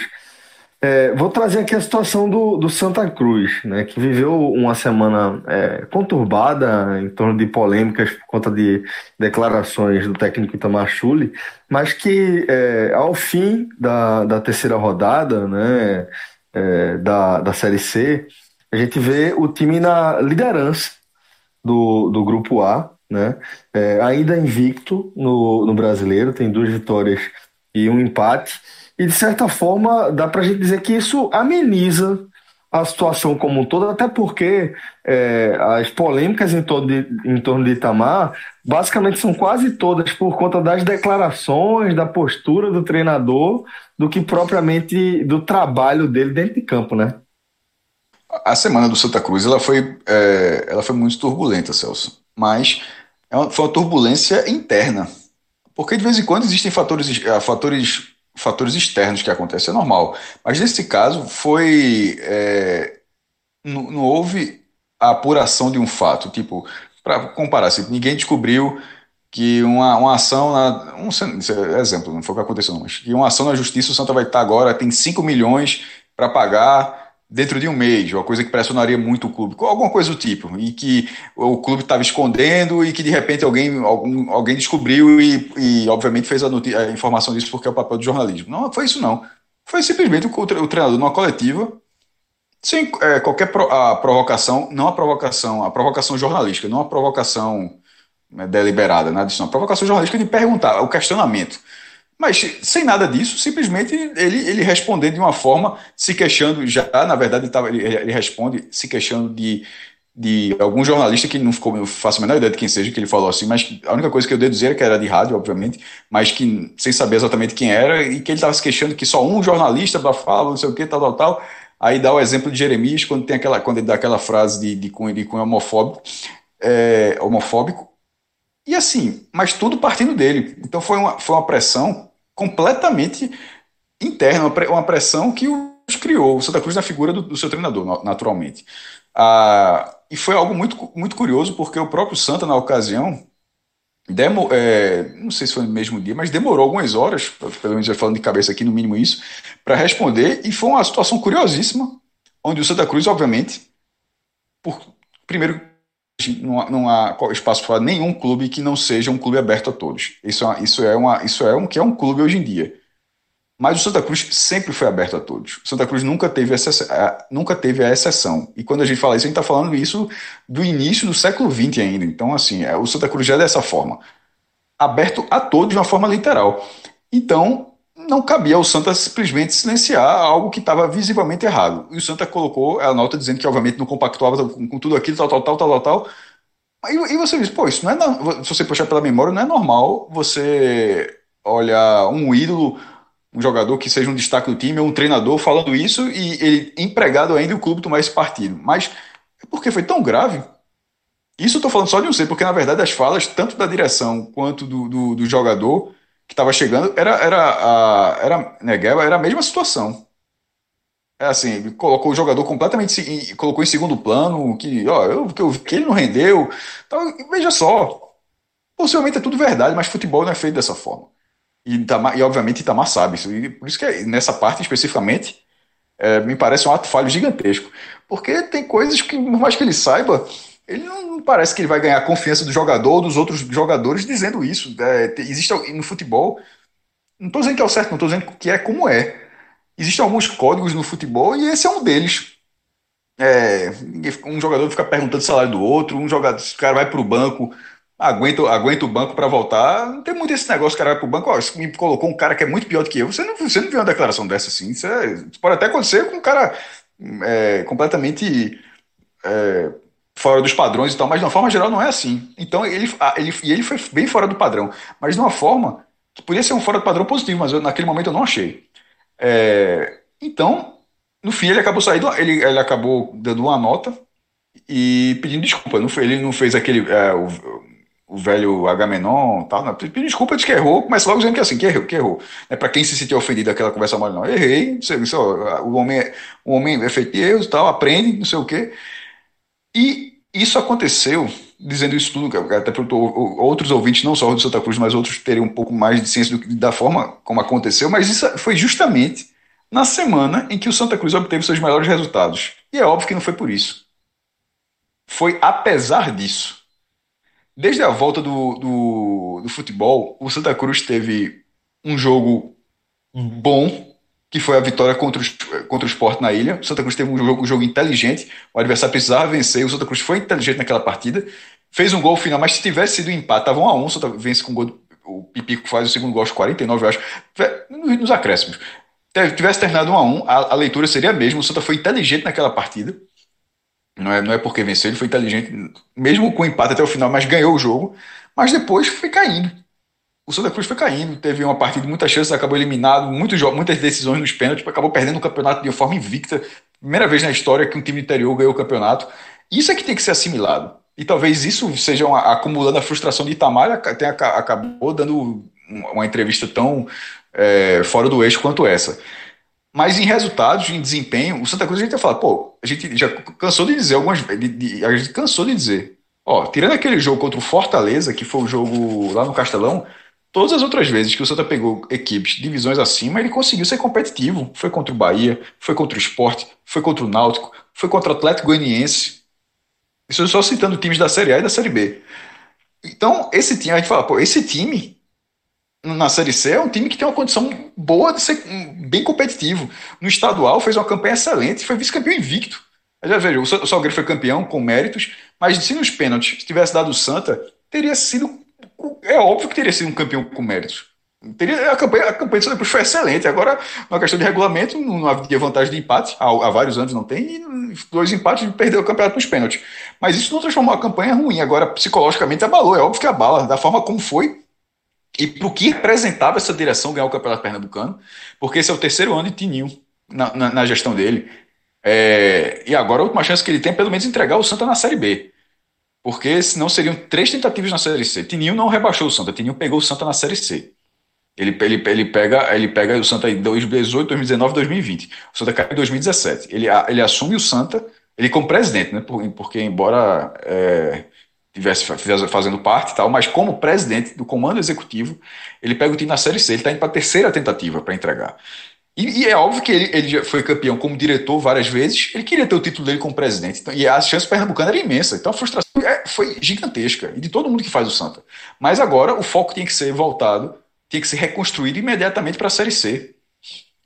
É, vou trazer aqui a situação do, do Santa Cruz, né, que viveu uma semana é, conturbada em torno de polêmicas por conta de declarações do técnico Itamar Chuli, mas que é, ao fim da, da terceira rodada né, é, da, da Série C, a gente vê o time na liderança do, do Grupo A, né, é, ainda invicto no, no Brasileiro, tem duas vitórias e um empate, e de certa forma dá para a gente dizer que isso ameniza a situação como um todo, até porque é, as polêmicas em torno, de, em torno de Itamar basicamente são quase todas por conta das declarações, da postura do treinador, do que propriamente do trabalho dele dentro de campo, né? A semana do Santa Cruz ela foi, é, ela foi muito turbulenta, Celso, mas é foi uma turbulência interna, porque de vez em quando existem fatores, é, fatores fatores externos que acontecem, é normal. Mas nesse caso foi. É, não, não, houve a apuração de um fato. Tipo, para comparar, assim, ninguém descobriu que uma, uma ação na. Um é exemplo, não foi o que aconteceu, mas que uma ação na justiça, o Santa vai estar agora, tem 5 milhões para pagar dentro de um mês, uma coisa que pressionaria muito o clube, alguma coisa do tipo, e que o clube estava escondendo e que de repente alguém, algum, alguém descobriu e, e obviamente fez a, a, informação disso porque é o papel do jornalismo. Não foi isso não. Foi simplesmente o, o treinador numa coletiva, sem é, qualquer pro, a provocação, não a provocação, a provocação jornalística, não a provocação né, deliberada, nada disso, não. A provocação jornalística de perguntar, o questionamento. Mas sem nada disso, simplesmente ele, ele respondendo de uma forma, se queixando, já, na verdade, ele, tava, ele, ele responde se queixando de, de algum jornalista que não ficou, eu faço a menor ideia de quem seja que ele falou assim, mas a única coisa que eu deduzir era que era de rádio, obviamente, mas que sem saber exatamente quem era, e que ele estava se queixando que só um jornalista fala, não sei o que, tal, tal, tal. Aí dá o exemplo de Jeremias, quando tem aquela, quando ele dá aquela frase de, de cunho, de cunho homofóbico, é, homofóbico, e assim, mas tudo partindo dele. Então foi uma, foi uma pressão completamente interna, uma pressão que os criou, o Santa Cruz na figura do, do seu treinador, naturalmente. Ah, e foi algo muito, muito curioso, porque o próprio Santa, na ocasião, demo, é, não sei se foi no mesmo dia, mas demorou algumas horas, pelo menos falando de cabeça aqui, no mínimo isso, para responder, e foi uma situação curiosíssima, onde o Santa Cruz, obviamente, por, primeiro não há, não há espaço para nenhum clube que não seja um clube aberto a todos. Isso é, isso é, uma, isso é um que é um clube hoje em dia. Mas o Santa Cruz sempre foi aberto a todos. O Santa Cruz nunca teve, essa, nunca teve a exceção. E quando a gente fala isso, a gente está falando isso do início do século XX ainda. Então, assim, é, o Santa Cruz já é dessa forma. Aberto a todos de uma forma literal. Então, não cabia ao Santa simplesmente silenciar algo que estava visivelmente errado. E o Santa colocou a nota dizendo que, obviamente, não compactuava com, tudo aquilo, tal, tal, tal, tal, tal. E, e você diz, pô, isso não é. Se você puxar pela memória, não é normal você olhar um ídolo, um jogador que seja um destaque do time, ou um treinador falando isso e ele empregado ainda e o clube tomar esse partido. Mas porque foi tão grave. Isso eu estou falando só de um ser, porque na verdade as falas, tanto da direção quanto do, do, do jogador, que estava chegando era era a, era Negueba era a mesma situação. É assim, colocou o jogador completamente colocou em segundo plano, que ó, eu, que, eu, que ele não rendeu. Então, veja só, possivelmente é tudo verdade, mas futebol não é feito dessa forma. E, Itamar, e obviamente Itamar sabe isso. E por isso que nessa parte especificamente é, me parece um ato falho gigantesco. Porque tem coisas que, por mais que ele saiba, ele não parece que ele vai ganhar a confiança do jogador dos outros jogadores dizendo isso. É, existe no futebol, não estou dizendo que é o certo, não estou dizendo que é como é. Existem alguns códigos no futebol e esse é um deles. É, um jogador fica perguntando o salário do outro, um jogador, o cara vai para o banco, aguenta, aguenta o banco para voltar. Não tem muito esse negócio, o cara vai para o banco, ó, me colocou um cara que é muito pior do que eu. Você não, você não viu uma declaração dessa assim. Isso, é, isso pode até acontecer com um cara é, completamente é, fora dos padrões e tal, mas de uma forma geral não é assim. Então ele, ele, ele foi bem fora do padrão, mas de uma forma que podia ser um fora do padrão positivo, mas eu, naquele momento eu não achei. É, então, no fim ele acabou saindo, ele, ele acabou dando uma nota e pedindo desculpa. Não foi, ele não fez aquele é, o, o velho Agamenon, tal, não, pedindo desculpa, disse que errou, mas logo dizendo que assim, que errou, que errou. É para quem se sentiu ofendido daquela conversa mole, não, errei, não sei, não sei, o homem, o homem é feito de erros, tal, aprende, não sei o quê. E isso aconteceu, dizendo isso tudo, até para outros ouvintes, não só do Santa Cruz, mas outros teriam um pouco mais de ciência do, da forma como aconteceu, mas isso foi justamente na semana em que o Santa Cruz obteve seus melhores resultados. E é óbvio que não foi por isso. Foi apesar disso. Desde a volta do, do, do futebol, o Santa Cruz teve um jogo bom, que foi a vitória contra o, contra o Sport na ilha. O Santa Cruz teve um jogo, um jogo inteligente, o adversário precisava vencer, o Santa Cruz foi inteligente naquela partida, fez um gol final, mas se tivesse sido um empate, estava 1 a 1 o Santa vence com o gol o Pipico faz o segundo gol aos 49, eu acho, nos acréscimos. Tivesse terminado 1 a 1 a, a leitura seria a mesma, o Santa foi inteligente naquela partida, não é, não é porque venceu, ele foi inteligente, mesmo com empate até o final, mas ganhou o jogo, mas depois foi caindo o Santa Cruz foi caindo, teve uma partida de muitas chances, acabou eliminado, muitos, muitas decisões nos pênaltis, acabou perdendo o campeonato de uma forma invicta. Primeira vez na história que um time interior ganhou o campeonato. Isso é que tem que ser assimilado. E talvez isso seja uma, acumulando a frustração de Itamar, tenha, acabou dando uma entrevista tão é, fora do eixo quanto essa. Mas em resultados, em desempenho, o Santa Cruz a gente vai falar, pô, a gente já cansou de dizer algumas vezes, a gente cansou de dizer, ó, tirando aquele jogo contra o Fortaleza, que foi o jogo lá no Castelão, Todas as outras vezes que o Santa pegou equipes divisões acima, ele conseguiu ser competitivo. Foi contra o Bahia, foi contra o Esporte, foi contra o Náutico, foi contra o Atlético Goianiense. Isso só citando times da Série A e da Série B. Então, esse time, a gente fala, pô, esse time na Série C é um time que tem uma condição boa de ser bem competitivo. No estadual fez uma campanha excelente, foi vice-campeão invicto. Já veja, o Salgueiro foi campeão com méritos, mas se nos pênaltis tivesse dado o Santa, teria sido é óbvio que teria sido um campeão com méritos. Teria, a campanha, a campanha do Santa foi excelente. Agora, uma questão de regulamento, não havia vantagem de empate, há, há vários anos não tem, e dois empates perdeu o campeonato nos pênaltis. Mas isso não transformou a campanha ruim. Agora, psicologicamente, abalou. É óbvio que abala, da forma como foi e para que representava essa direção ganhar o Campeonato Pernambucano, porque esse é o terceiro ano de Tininho na, na, na gestão dele. É, e agora a última chance que ele tem é pelo menos entregar o Santa na Série B. Porque senão seriam três tentativas na Série C. Tininho não rebaixou o Santa, Tininho pegou o Santa na Série C. Ele, ele, ele, pega, ele pega o Santa em 2018, 2019, 2020. O Santa caiu em 2017. Ele, ele assume o Santa, ele como presidente, né? Porque, embora é, tivesse fazendo parte e tal, mas como presidente do comando executivo, ele pega o time na Série C. Ele está indo para a terceira tentativa para entregar. E, e, é óbvio que ele, ele já foi campeão como diretor várias vezes, ele queria ter o título dele como presidente, então, e a chance pernambucana era imensa, então a frustração é, foi gigantesca, e de todo mundo que faz o Santa. Mas agora o foco tem que ser voltado, tem que ser reconstruído imediatamente para a Série C.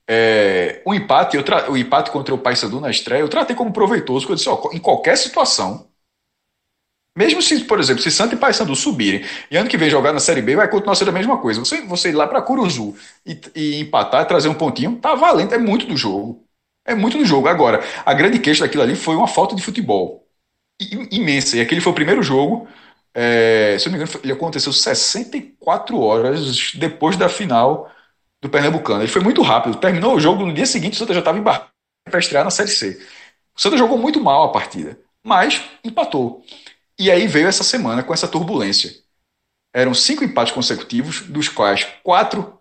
É, o empate, o empate contra o Paysandu na estreia, eu tratei como proveitoso, porque eu disse, ó, em qualquer situação, mesmo se, por exemplo, se Santa e Paysandu subirem e ano que vem jogar na Série B, vai continuar sendo a mesma coisa. Você, você ir lá para Curuzu e, e empatar, trazer um pontinho, tá valendo, é muito do jogo. É muito do jogo. Agora, a grande queixa daquilo ali foi uma falta de futebol imensa. E aquele foi o primeiro jogo. É, se eu não me engano, ele aconteceu 64 horas depois da final do Pernambucano. Ele foi muito rápido. Terminou o jogo, no dia seguinte o Santa já estava embarcado para estrear na Série C. O Santa jogou muito mal a partida, mas empatou. E aí veio essa semana com essa turbulência. Eram cinco empates consecutivos, dos quais quatro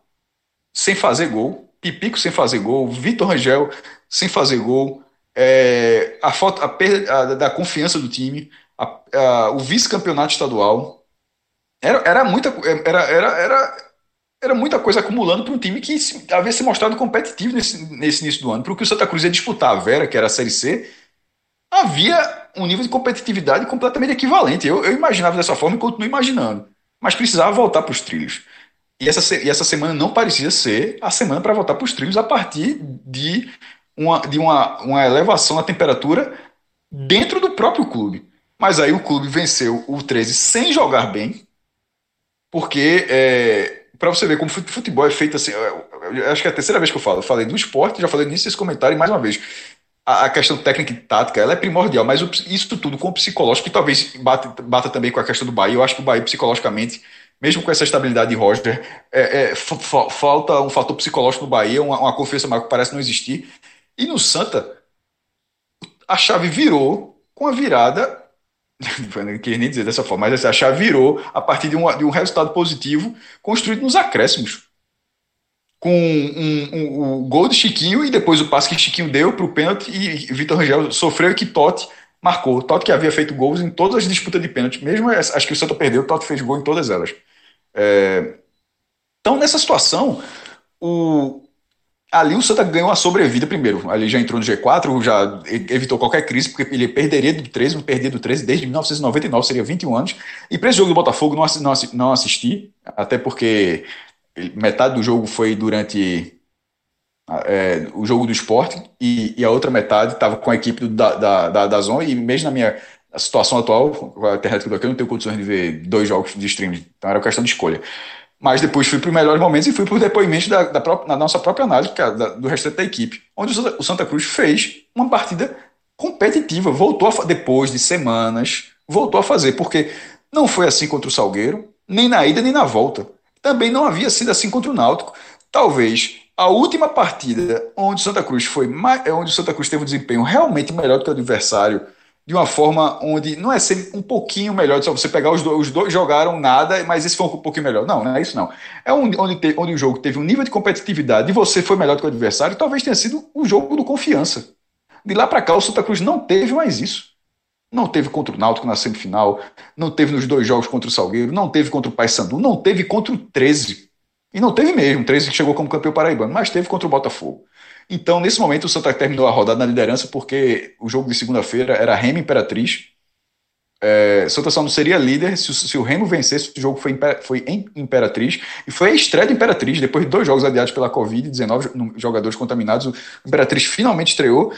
sem fazer gol, Pipico sem fazer gol, Vitor Rangel sem fazer gol, é, a, falta, a perda a, da confiança do time, a, o vice-campeonato estadual. Era, era, muita, era, era, era, era muita coisa acumulando para um time que se, havia se mostrado competitivo nesse, nesse início do ano. Para o que o Santa Cruz ia disputar a Vera, que era a Série C, havia um nível de competitividade completamente equivalente. Eu, eu imaginava dessa forma e continuo imaginando. Mas precisava voltar para os trilhos. E essa, e essa semana não parecia ser a semana para voltar para os trilhos a partir de, uma, de uma, uma elevação na temperatura dentro do próprio clube. Mas aí o clube venceu o 13 sem jogar bem, porque é, para você ver como futebol é feito assim. acho que é a terceira vez que eu falo. Eu falei do esporte, já falei nisso esse comentário e mais uma vez a, questão técnica e tática ela é primordial, mas isso tudo com o psicológico, que talvez bata, bata também com a questão do Bahia. Eu acho que o Bahia, psicologicamente, mesmo com essa estabilidade de Roger, é, é, falta um fator psicológico no Bahia, uma, uma confiança maior que parece não existir. E no Santa, a chave virou com a virada. <laughs> Não queria nem dizer dessa forma, mas a chave virou a partir de, uma, de um resultado positivo construído nos acréscimos com um, um, o gol de Chiquinho e depois o passe que Chiquinho deu para o pênalti e Vitor Rangel sofreu e que Totti marcou. Totti que havia feito gols em todas as disputas de pênalti, mesmo acho que o Santa perdeu, Totti fez gol em todas elas. É... Então, nessa situação, o... Ali o Santa ganhou uma sobrevida primeiro. Ali já entrou no G4, já evitou qualquer crise, porque ele perderia do 13, não perdia do 13 desde 1999, seria 21 anos. E para esse jogo do Botafogo não, não assisti, até porque metade do jogo foi durante é, o jogo do esporte e, e, a outra metade estava com a equipe do, da, da, da, Zona e mesmo na minha situação atual, com a internet que eu eu não tenho condições de ver dois jogos de streaming, então era questão de escolha. Mas depois fui para os melhores momentos e fui para o depoimento da, da, própria, da nossa própria análise é da, do restante da equipe, onde o Santa Cruz fez uma partida competitiva, voltou a, depois de semanas, voltou a fazer, porque não foi assim contra o Salgueiro, nem na ida nem na volta. Também não havia sido assim contra o Náutico. Talvez a última partida onde o Santa Cruz foi é onde Santa Cruz teve um desempenho realmente melhor do que o adversário de uma forma onde não é ser um pouquinho melhor, só você pegar os dois, os dois jogaram nada, mas esse foi um pouquinho melhor. Não, não é isso não. É onde, onde, onde o jogo teve um nível de competitividade e você foi melhor do que o adversário, talvez tenha sido o jogo do confiança. De lá para cá, o Santa Cruz não teve mais isso. Não teve contra o Náutico na semifinal, não teve nos dois jogos contra o Salgueiro, não teve contra o Paysandu, não teve contra o 13. E não teve mesmo, o 13 que chegou como campeão paraibano, mas teve contra o Botafogo. Então, nesse momento, o Santa terminou a rodada na liderança porque o jogo de segunda-feira era Remo Imperatriz. É, Santa só não seria líder se, se, o Remo vencesse. O jogo foi, foi em Imperatriz e foi a estreia do Imperatriz. Depois de dois jogos adiados pela Covid, 19 jogadores contaminados, o Imperatriz finalmente estreou.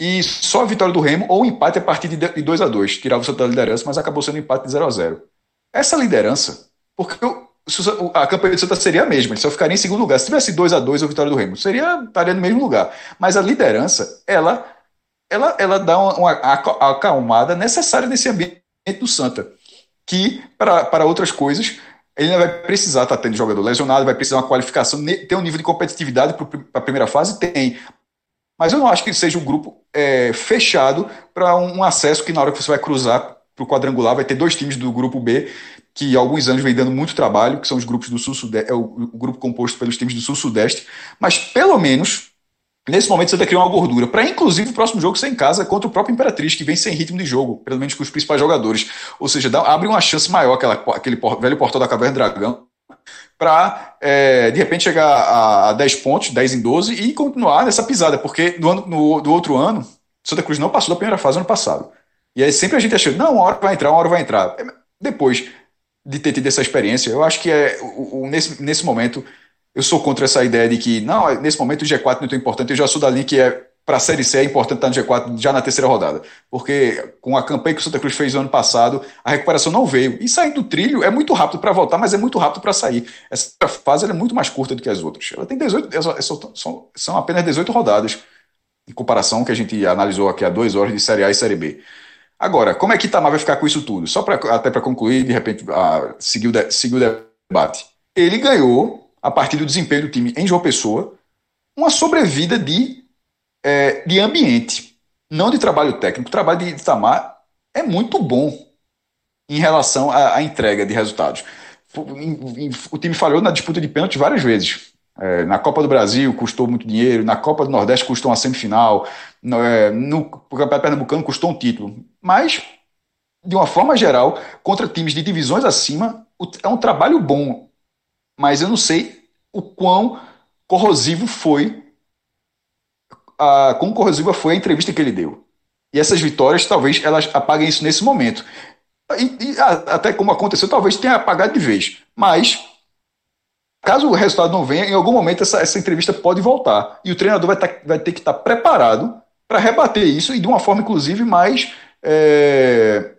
E só a vitória do Remo ou empate a partir de 2 a 2 tirava o Santa da liderança, mas acabou sendo um empate de 0 a 0 Essa liderança, porque a campanha do Santa seria a mesma, ele só ficaria em segundo lugar. Se tivesse 2 a 2 a vitória do Remo, seria estaria no mesmo lugar. Mas a liderança, ela ela, ela dá uma, uma acalmada necessária nesse ambiente do Santa, que para, para outras coisas ele vai precisar estar tá tendo jogador lesionado, vai precisar uma qualificação, ter um nível de competitividade para a primeira fase, tem. Mas eu não acho que seja um grupo é, fechado para um, acesso que na hora que você vai cruzar para o quadrangular vai ter dois times do grupo B que há alguns anos vem dando muito trabalho, que são os grupos do Sul-Sudeste, é o, o, grupo composto pelos times do Sul-Sudeste, mas pelo menos, nesse momento, você vai criar uma gordura, para inclusive o próximo jogo ser em casa contra o próprio Imperatriz, que vem sem ritmo de jogo, pelo menos com os principais jogadores. Ou seja, dá, abre uma chance maior, aquela, aquele velho portal da Caverna Dragão, para é, de repente chegar a, a 10 pontos, 10 em 12, e continuar nessa pisada, porque no, ano, no do outro ano, Santa Cruz não passou da primeira fase ano passado. E aí sempre a gente achou, não, uma hora vai entrar, uma hora vai entrar. Depois, de ter tido essa experiência. Eu acho que é o, o, nesse, nesse momento eu sou contra essa ideia de que não, é, nesse momento o G4 não é tão importante. Eu já sou da linha que é para a Série C é importante estar no G4 já na terceira rodada, porque com a campanha que o Santa Cruz fez no ano passado, a recuperação não veio. E sair do trilho é muito rápido para voltar, mas é muito rápido para sair. Essa fase é muito mais curta do que as outras. Ela tem 18, são, são apenas 18 rodadas em comparação que a gente analisou aqui há duas horas de Série A e Série B. Agora, como é que Itamar vai ficar com isso tudo? Só pra, até para concluir, de repente, ah, seguir, o seguir o debate. Ele ganhou, a partir do desempenho do time em João Pessoa, uma sobrevida de, é, de ambiente, não de trabalho técnico. O trabalho de Itamar é muito bom em relação à, à entrega de resultados. O time falhou na disputa de pênalti várias vezes. É, na Copa do Brasil custou muito dinheiro, na Copa do Nordeste custou uma semifinal, no, é, no Campeonato Pernambucano custou um título. Mas, de uma forma geral, contra times de divisões acima, é um trabalho bom. Mas eu não sei o quão corrosivo foi, a, quão corrosiva foi a entrevista que ele deu. E essas vitórias, talvez, elas apaguem isso nesse momento. E, e até como aconteceu, talvez tenha apagado de vez. Mas Caso o resultado não venha, em algum momento essa, essa entrevista pode voltar. E o treinador vai, tá, vai ter que estar tá preparado para rebater isso e de uma forma, inclusive, mais. É,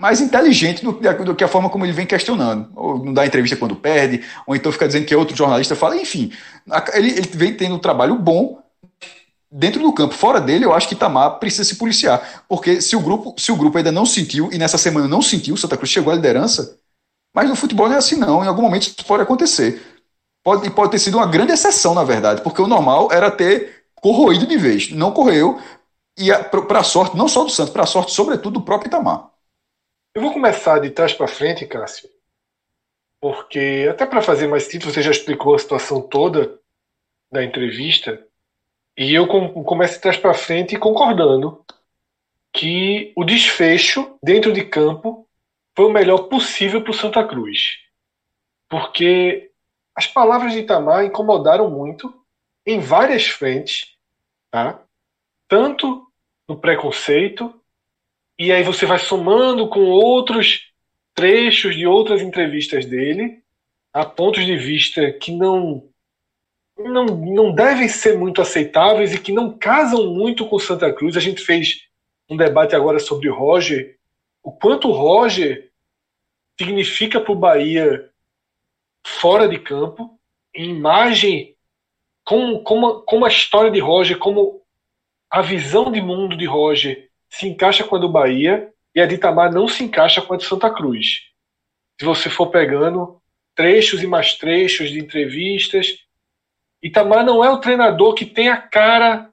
mais inteligente do, do, que a forma como ele vem questionando. Ou não dá entrevista quando perde, ou então fica dizendo que outro jornalista fala, enfim. Ele, ele vem tendo um trabalho bom dentro do campo. Fora dele, eu acho que Itamar precisa se policiar. Porque se o grupo, se o grupo ainda não sentiu, e nessa semana não sentiu, Santa Cruz chegou à liderança, mas no futebol não é assim, não. Em algum momento isso pode acontecer. Pode, pode ter sido uma grande exceção, na verdade, porque o normal era ter corroído de vez. Não correu. E para a sorte, não só do Santos, para a sorte, sobretudo, do próprio Itamar. Eu vou começar de trás para frente, Cássio, porque até para fazer mais sentido, você já explicou a situação toda da entrevista, e eu começo de trás para frente concordando que o desfecho dentro de campo foi o melhor possível para o Santa Cruz. Porque as palavras de Itamar incomodaram muito em várias frentes, tá? tanto no preconceito, e aí você vai somando com outros trechos de outras entrevistas dele, a pontos de vista que não, não, não devem ser muito aceitáveis e que não casam muito com Santa Cruz. A gente fez um debate agora sobre Roger, o quanto Roger significa para o Bahia fora de campo, em imagem, como, como, como a história de Roger, como a visão de mundo de Roger se encaixa com a do Bahia e a de Itamar não se encaixa com a de Santa Cruz. Se você for pegando trechos e mais trechos de entrevistas, Itamar não é o treinador que tem a cara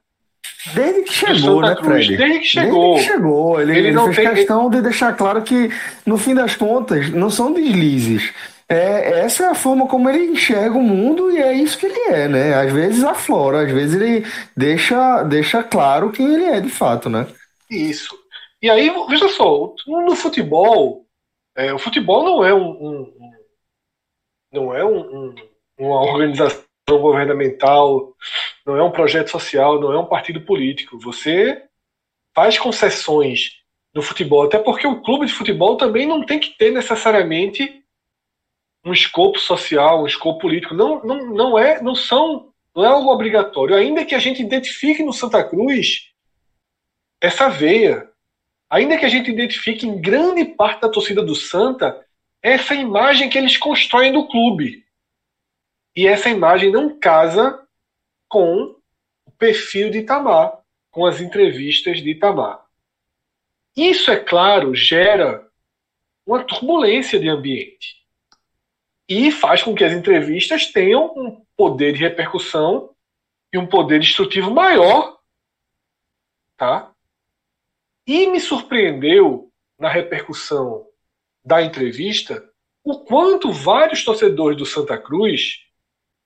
Desde que chegou, né, Fred? Desde que chegou. Desde que chegou. Ele, ele, ele não fez tem... questão de deixar claro que, no fim das contas, não são deslizes. É, essa é a forma como ele enxerga o mundo e é isso que ele é, né? Às vezes aflora, às vezes ele deixa, deixa claro quem ele é de fato, né? Isso. E aí, veja só, no futebol, é, o futebol não é um, um não é um, uma organização governamental, não é um projeto social, não é um partido político. Você faz concessões no futebol, até porque o clube de futebol também não tem que ter necessariamente um escopo social, um escopo político. Não, não, não é, não são, não é algo obrigatório. Ainda que a gente identifique no Santa Cruz essa veia, ainda que a gente identifique em grande parte da torcida do Santa essa imagem que eles constroem do clube. E essa imagem não casa com o perfil de Itamar, com as entrevistas de Itamar. Isso, é claro, gera uma turbulência de ambiente e faz com que as entrevistas tenham um poder de repercussão e um poder destrutivo maior, tá? E me surpreendeu na repercussão da entrevista o quanto vários torcedores do Santa Cruz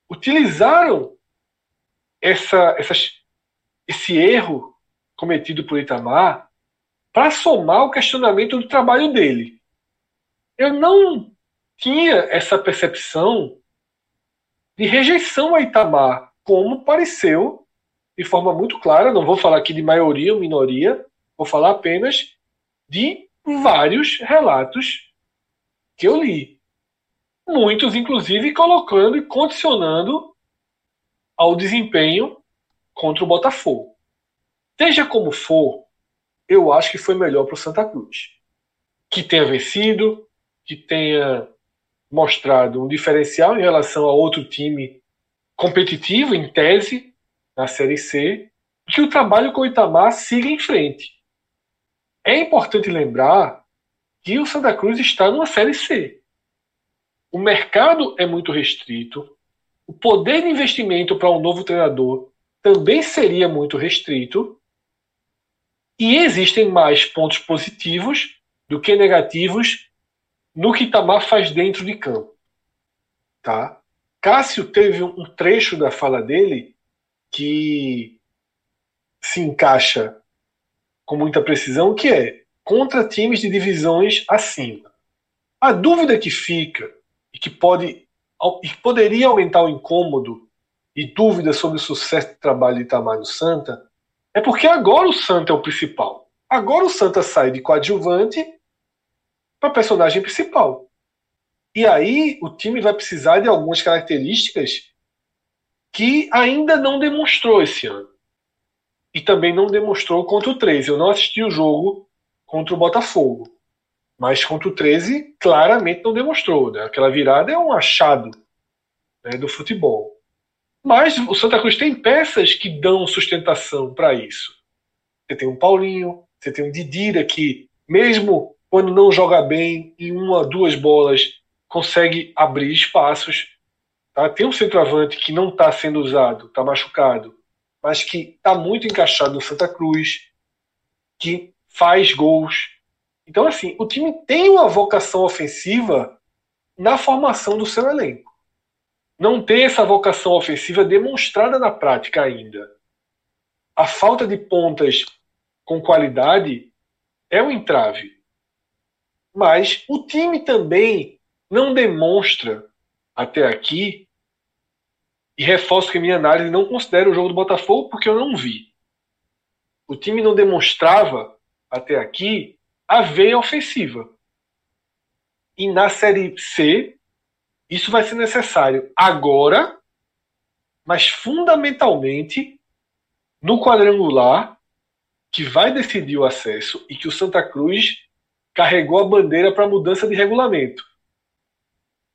utilizaram essa, essas, esse erro cometido por Itamar para somar o questionamento do trabalho dele. Eu não tinha essa percepção de rejeição a Itamar, como pareceu de forma muito clara. Não vou falar aqui de maioria ou minoria, vou falar apenas de vários relatos que eu li. Muitos, inclusive, colocando e condicionando ao desempenho contra o Botafogo. Seja como for, eu acho que foi melhor para o Santa Cruz. Que tenha vencido, que tenha mostrado um diferencial em relação a outro time competitivo, em tese, na Série C, que o trabalho com o Itamar siga em frente. É importante lembrar que o Santa Cruz está numa Série C. O mercado é muito restrito, o poder de investimento para um novo treinador também seria muito restrito, e existem mais pontos positivos do que negativos no que Itamar faz dentro de campo. Tá? Cássio teve um trecho da fala dele que se encaixa com muita precisão, que é contra times de divisões acima. A dúvida que fica e que pode e poderia aumentar o incômodo e dúvida sobre o sucesso do trabalho de Itamar no Santa é porque agora o Santa é o principal. Agora o Santa sai de coadjuvante para personagem principal. E aí o time vai precisar de algumas características que ainda não demonstrou esse ano. E também não demonstrou contra o 13. Eu não assisti o jogo contra o Botafogo. Mas contra o 13, claramente não demonstrou. Né? Aquela virada é um achado né, do futebol. Mas o Santa Cruz tem peças que dão sustentação para isso. Você tem um Paulinho, você tem um Didira que, mesmo quando não joga bem, em uma, duas bolas, consegue abrir espaços. Tá? Tem um centroavante que não está sendo usado, está machucado, mas que está muito encaixado no Santa Cruz, que faz gols. Então, assim, o time tem uma vocação ofensiva na formação do seu elenco. Não tem essa vocação ofensiva demonstrada na prática ainda. A falta de pontas com qualidade é um entrave. Mas o time também não demonstra até aqui E reforço que minha análise não considera o jogo do Botafogo porque eu não vi. O time não demonstrava até aqui a veia ofensiva. E na Série C, isso vai ser necessário agora, mas fundamentalmente no quadrangular, que vai decidir o acesso e que o Santa Cruz carregou a bandeira para mudança de regulamento.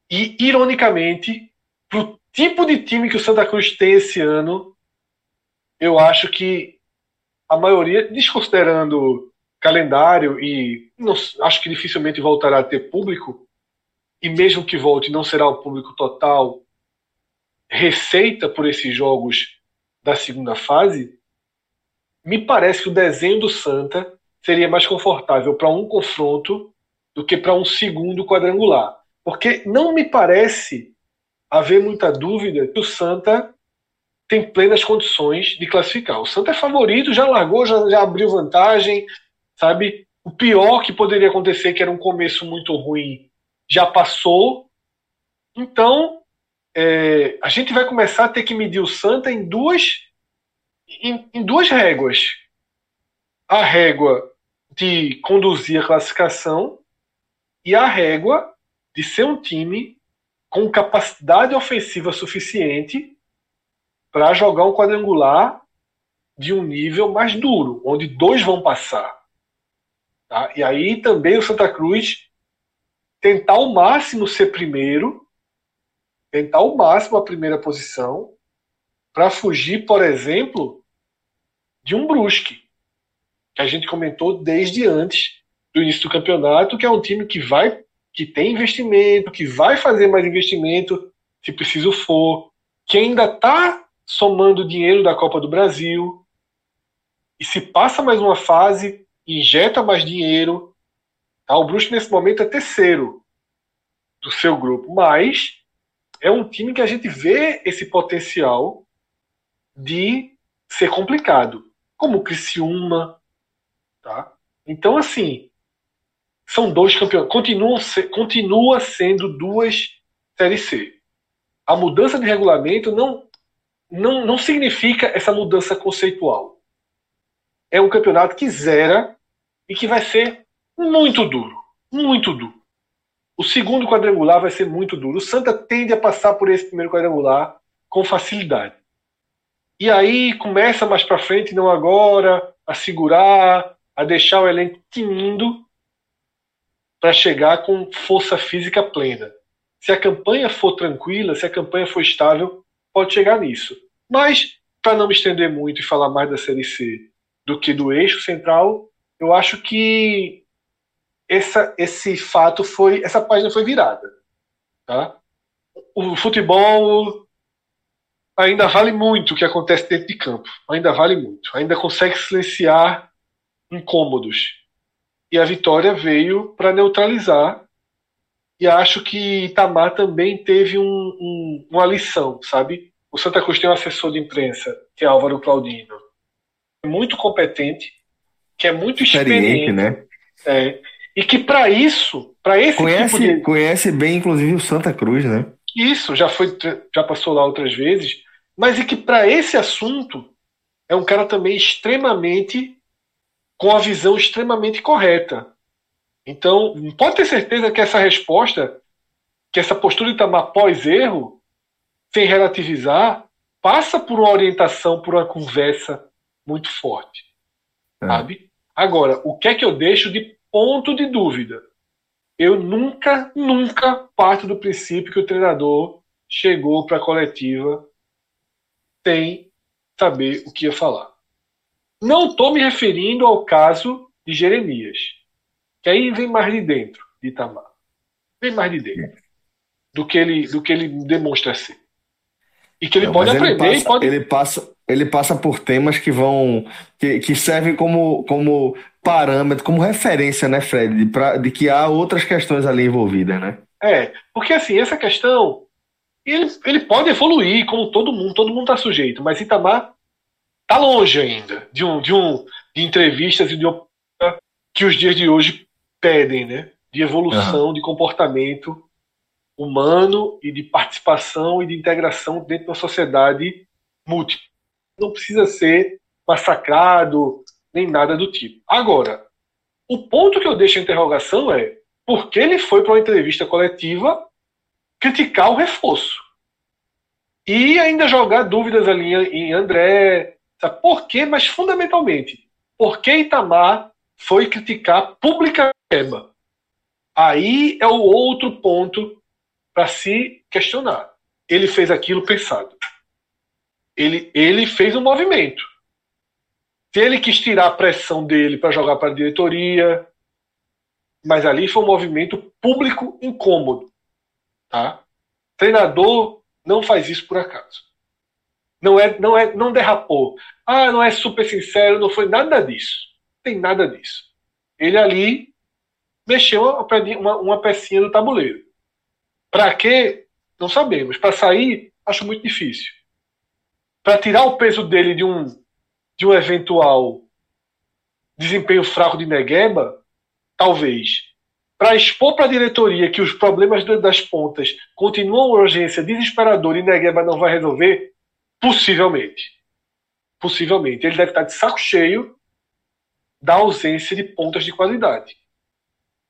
E, ironicamente, para o tipo de time que o Santa Cruz tem esse ano, eu acho que a maioria, desconsiderando calendário e não, acho que dificilmente voltará a ter público, e mesmo que volte, não será o público total, receita por esses jogos da segunda fase, me parece que o desenho do Santa seria mais confortável para um confronto do que para um segundo quadrangular. Porque não me parece haver muita dúvida que o Santa tem plenas condições de classificar. O Santa é favorito, já largou, já, já abriu vantagem, sabe? O pior que poderia acontecer, que era um começo muito ruim, já passou. Então, é, a gente vai começar a ter que medir o Santa em duas, em, em duas réguas. A régua de conduzir a classificação e a régua de ser um time com capacidade ofensiva suficiente para jogar um quadrangular de um nível mais duro, onde dois vão passar. Tá? E aí também o Santa Cruz tentar ao máximo ser primeiro, tentar ao máximo a primeira posição, para fugir, por exemplo, de um Brusque, que a gente comentou desde antes do início do campeonato, que é um time que vai, que tem investimento, que vai fazer mais investimento, se preciso for, que ainda está somando dinheiro da Copa do Brasil, e se passa mais uma fase, injeta mais dinheiro. Tá? O Brusque nesse momento é terceiro do seu grupo, mas é um time que a gente vê esse potencial de ser complicado, como o Criciúma, Tá? Então, assim, são dois campeões. Continuam, continua sendo duas Série C. A mudança de regulamento não, não, não significa essa mudança conceitual. É um campeonato que zera e que vai ser muito duro. Muito duro. O segundo quadrangular vai ser muito duro. O Santa tende a passar por esse primeiro quadrangular com facilidade. E aí começa mais para frente, não agora, a segurar, a deixar o elenco tinindo para chegar com força física plena. Se a campanha for tranquila, se a campanha for estável, pode chegar nisso. Mas, para não me estender muito e falar mais da Série C do que do eixo central, eu acho que essa, esse fato foi. Essa página foi virada. Tá? O futebol ainda vale muito o que acontece dentro de campo. Ainda vale muito. Ainda consegue silenciar incômodos. E a vitória veio para neutralizar. E acho que Itamar também teve um, um, uma lição, sabe? O Santa Cruz tem um assessor de imprensa, que é Álvaro Claudino, muito competente, que é muito experiente, experiente né? É, e que para isso, para esse conhece, tipo de... conhece bem, inclusive o Santa Cruz, né? Isso já foi, já passou lá outras vezes, mas e que para esse assunto é um cara também extremamente com a visão extremamente correta. Então, pode ter certeza que essa resposta, que essa postura de Itamar pós-erro, sem relativizar, passa por uma orientação, por uma conversa muito forte. É. Sabe? Agora, o que é que eu deixo de ponto de dúvida? Eu nunca, nunca parto do princípio que o treinador chegou para a coletiva sem saber o que ia falar. Não estou me referindo ao caso de Jeremias, que aí vem mais de dentro de Itamar. Vem mais de dentro do que ele, do que ele demonstra ser. E que ele Não, pode aprender ele passa, pode... Ele passa, ele passa por temas que vão. que, que servem como, como parâmetro, como referência, né, Fred? De, pra, de que há outras questões ali envolvidas, né? É, porque assim, essa questão. Ele, ele pode evoluir, como todo mundo, todo mundo está sujeito, mas Itamar está longe ainda de um, de um de entrevistas e de que os dias de hoje pedem, né? De evolução, uhum. de comportamento humano e de participação e de integração dentro da sociedade múltipla. Não precisa ser massacrado nem nada do tipo. Agora, o ponto que eu deixo a interrogação é por que ele foi para uma entrevista coletiva criticar o reforço? E ainda jogar dúvidas ali em André. Sabe? Por quê? Mas fundamentalmente, por que Itamar foi criticar publicamente? Aí é o outro ponto para se questionar. Ele fez aquilo pensado. Ele, ele fez um movimento. Se ele quis tirar a pressão dele para jogar para a diretoria, mas ali foi um movimento público incômodo. Tá? Treinador não faz isso por acaso. Não é, não é, não derrapou. Ah, não é super sincero, não foi nada disso. Tem nada disso. Ele ali mexeu uma, uma pecinha do tabuleiro. Para quê? Não sabemos. Para sair, acho muito difícil. Para tirar o peso dele de um, de um eventual desempenho fraco de Negueba, talvez. Para expor para a diretoria que os problemas das pontas continuam uma urgência desesperadora e Negueba não vai resolver, possivelmente. Possivelmente. Ele deve estar de saco cheio da ausência de pontas de qualidade.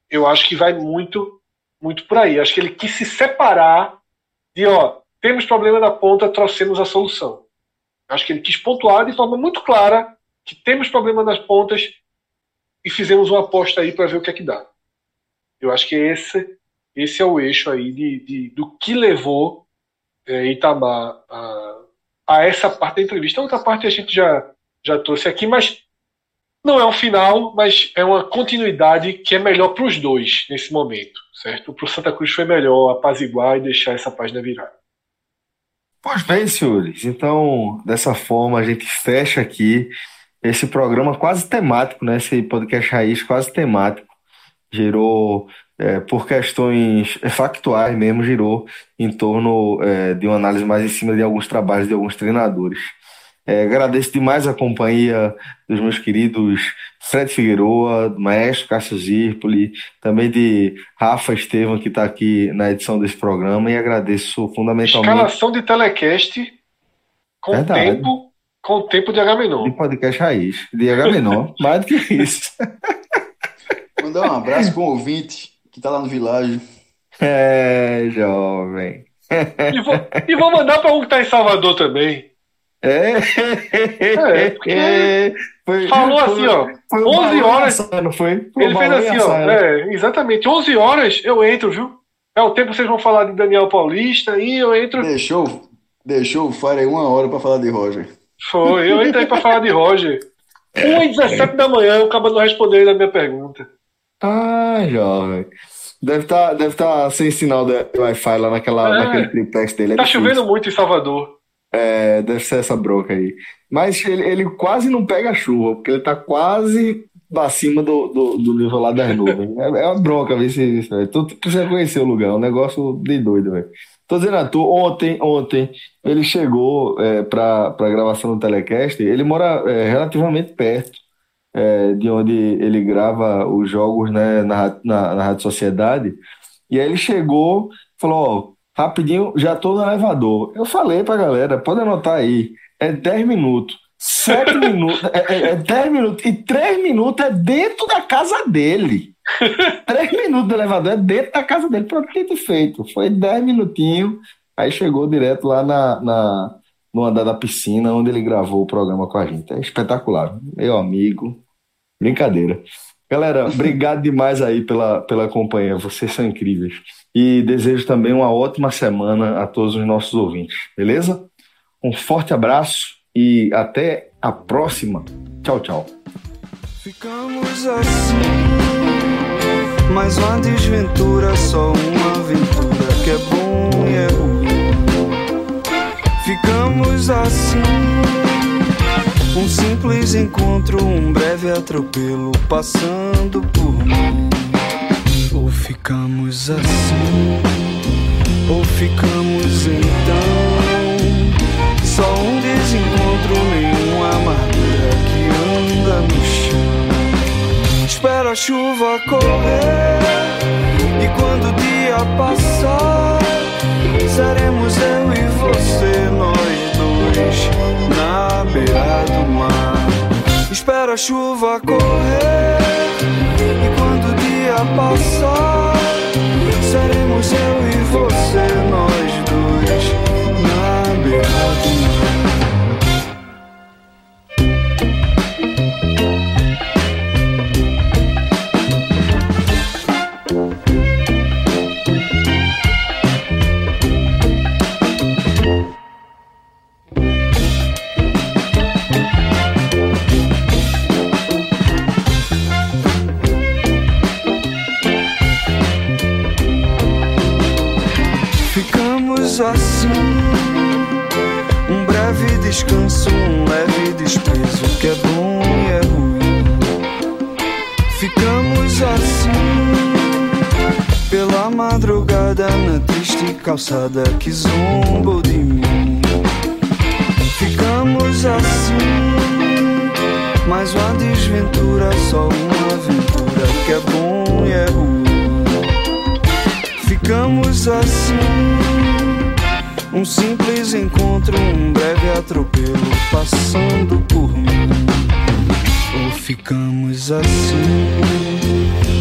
Eu acho que vai muito muito por aí. Acho que ele quis se separar de, ó, temos problema na ponta, trouxemos a solução. Acho que ele quis pontuar de forma muito clara que temos problema nas pontas e fizemos uma aposta aí para ver o que é que dá. Eu acho que esse, esse é o eixo aí de, de do que levou é, Itamar a, a essa parte da entrevista. A outra parte a gente já, já trouxe aqui, mas não é um final, mas é uma continuidade que é melhor para os dois nesse momento, certo? Para o Santa Cruz foi melhor apaziguar e deixar essa página virar. Pois bem, senhores. Então, dessa forma, a gente fecha aqui esse programa quase temático, né? Esse podcast raiz quase temático. Girou, é, por questões factuais mesmo, girou em torno é, de uma análise mais em cima de alguns trabalhos de alguns treinadores. É, agradeço demais a companhia dos meus queridos Fred Figueroa, do maestro Cássio Zirpoli, também de Rafa Estevam, que está aqui na edição desse programa, e agradeço fundamentalmente. Escalação de telecast com Verdade. tempo com tempo de H-Menor. De podcast raiz, de H-Menor, <laughs> mais do que isso. Mandar um abraço para o ouvinte que está lá no Vilagem. É, jovem. E vou, e vou mandar para um que está em Salvador também. É, é porque foi, falou foi, assim, ó, foi 11 horas. não foi? foi ele fez assim, ó, é, exatamente, 11 horas eu entro, viu? É o tempo que vocês vão falar de Daniel Paulista e eu entro. Deixou, deixou o Fire uma hora para falar de Roger. Foi, eu entrei para falar de Roger. 1 e 17 da manhã, eu acabo não respondendo a minha pergunta. Ah, jovem. Deve estar tá, deve tá sem sinal de Wi-Fi lá naquela, é, naquele triplex dele. É tá difícil. chovendo muito em Salvador. É, deve ser essa bronca aí. Mas ele, ele quase não pega chuva, porque ele tá quase acima do, do, do nível lá das nuvens. É, é uma bronca ver se isso, velho. Tu precisa conhecer o lugar, é um negócio de doido, velho. Tô dizendo a tu, ontem, ontem, ele chegou é, para a gravação do Telecast, ele mora é, relativamente perto é, de onde ele grava os jogos né, na, na, na Rádio Sociedade, e aí ele chegou, falou, ó, Rapidinho, já tô no elevador. Eu falei pra galera, pode anotar aí, é 10 minutos. 7 <laughs> minutos, é, é, é 10 minutos. E 3 minutos é dentro da casa dele. <laughs> 3 minutos do elevador é dentro da casa dele. Pronto, dito feito. Foi 10 minutinhos. Aí chegou direto lá na, na, no andar da piscina, onde ele gravou o programa com a gente. É espetacular. Meu amigo. Brincadeira. Galera, obrigado demais aí pela, pela companhia. Vocês são incríveis. E desejo também uma ótima semana a todos os nossos ouvintes, beleza? Um forte abraço e até a próxima. Tchau, tchau. Ficamos assim, mais uma desventura, só uma aventura que é bom e é ruim. Ficamos assim, um simples encontro, um breve atropelo passando por mim. Ou ficamos assim, ou ficamos então. Só um desencontro, nenhuma amargura que anda no chão. Espera a chuva correr, e quando o dia passar, seremos eu e você, nós dois, na beira do mar. Espera a chuva correr, e quando o dia passar, seremos eu e Ficamos assim, um breve descanso, um leve desprezo que é bom e é ruim. Ficamos assim, pela madrugada na triste calçada que zombou de mim. Ficamos assim, mais uma desventura, só uma aventura que é bom e é ruim. Ficamos assim, um simples encontro, um breve atropelo passando por mim. Ou ficamos assim,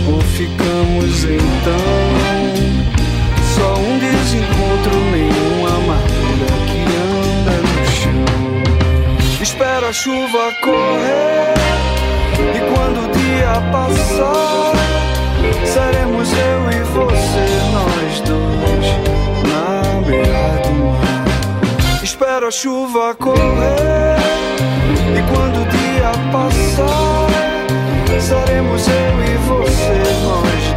ou ficamos então. Só um desencontro, nenhuma amargura que anda no chão. Espera a chuva correr, e quando o dia passar, seremos eu e você, nós dois, na beira do mar. Espero a chuva correr. E quando o dia passar, seremos eu e você, nós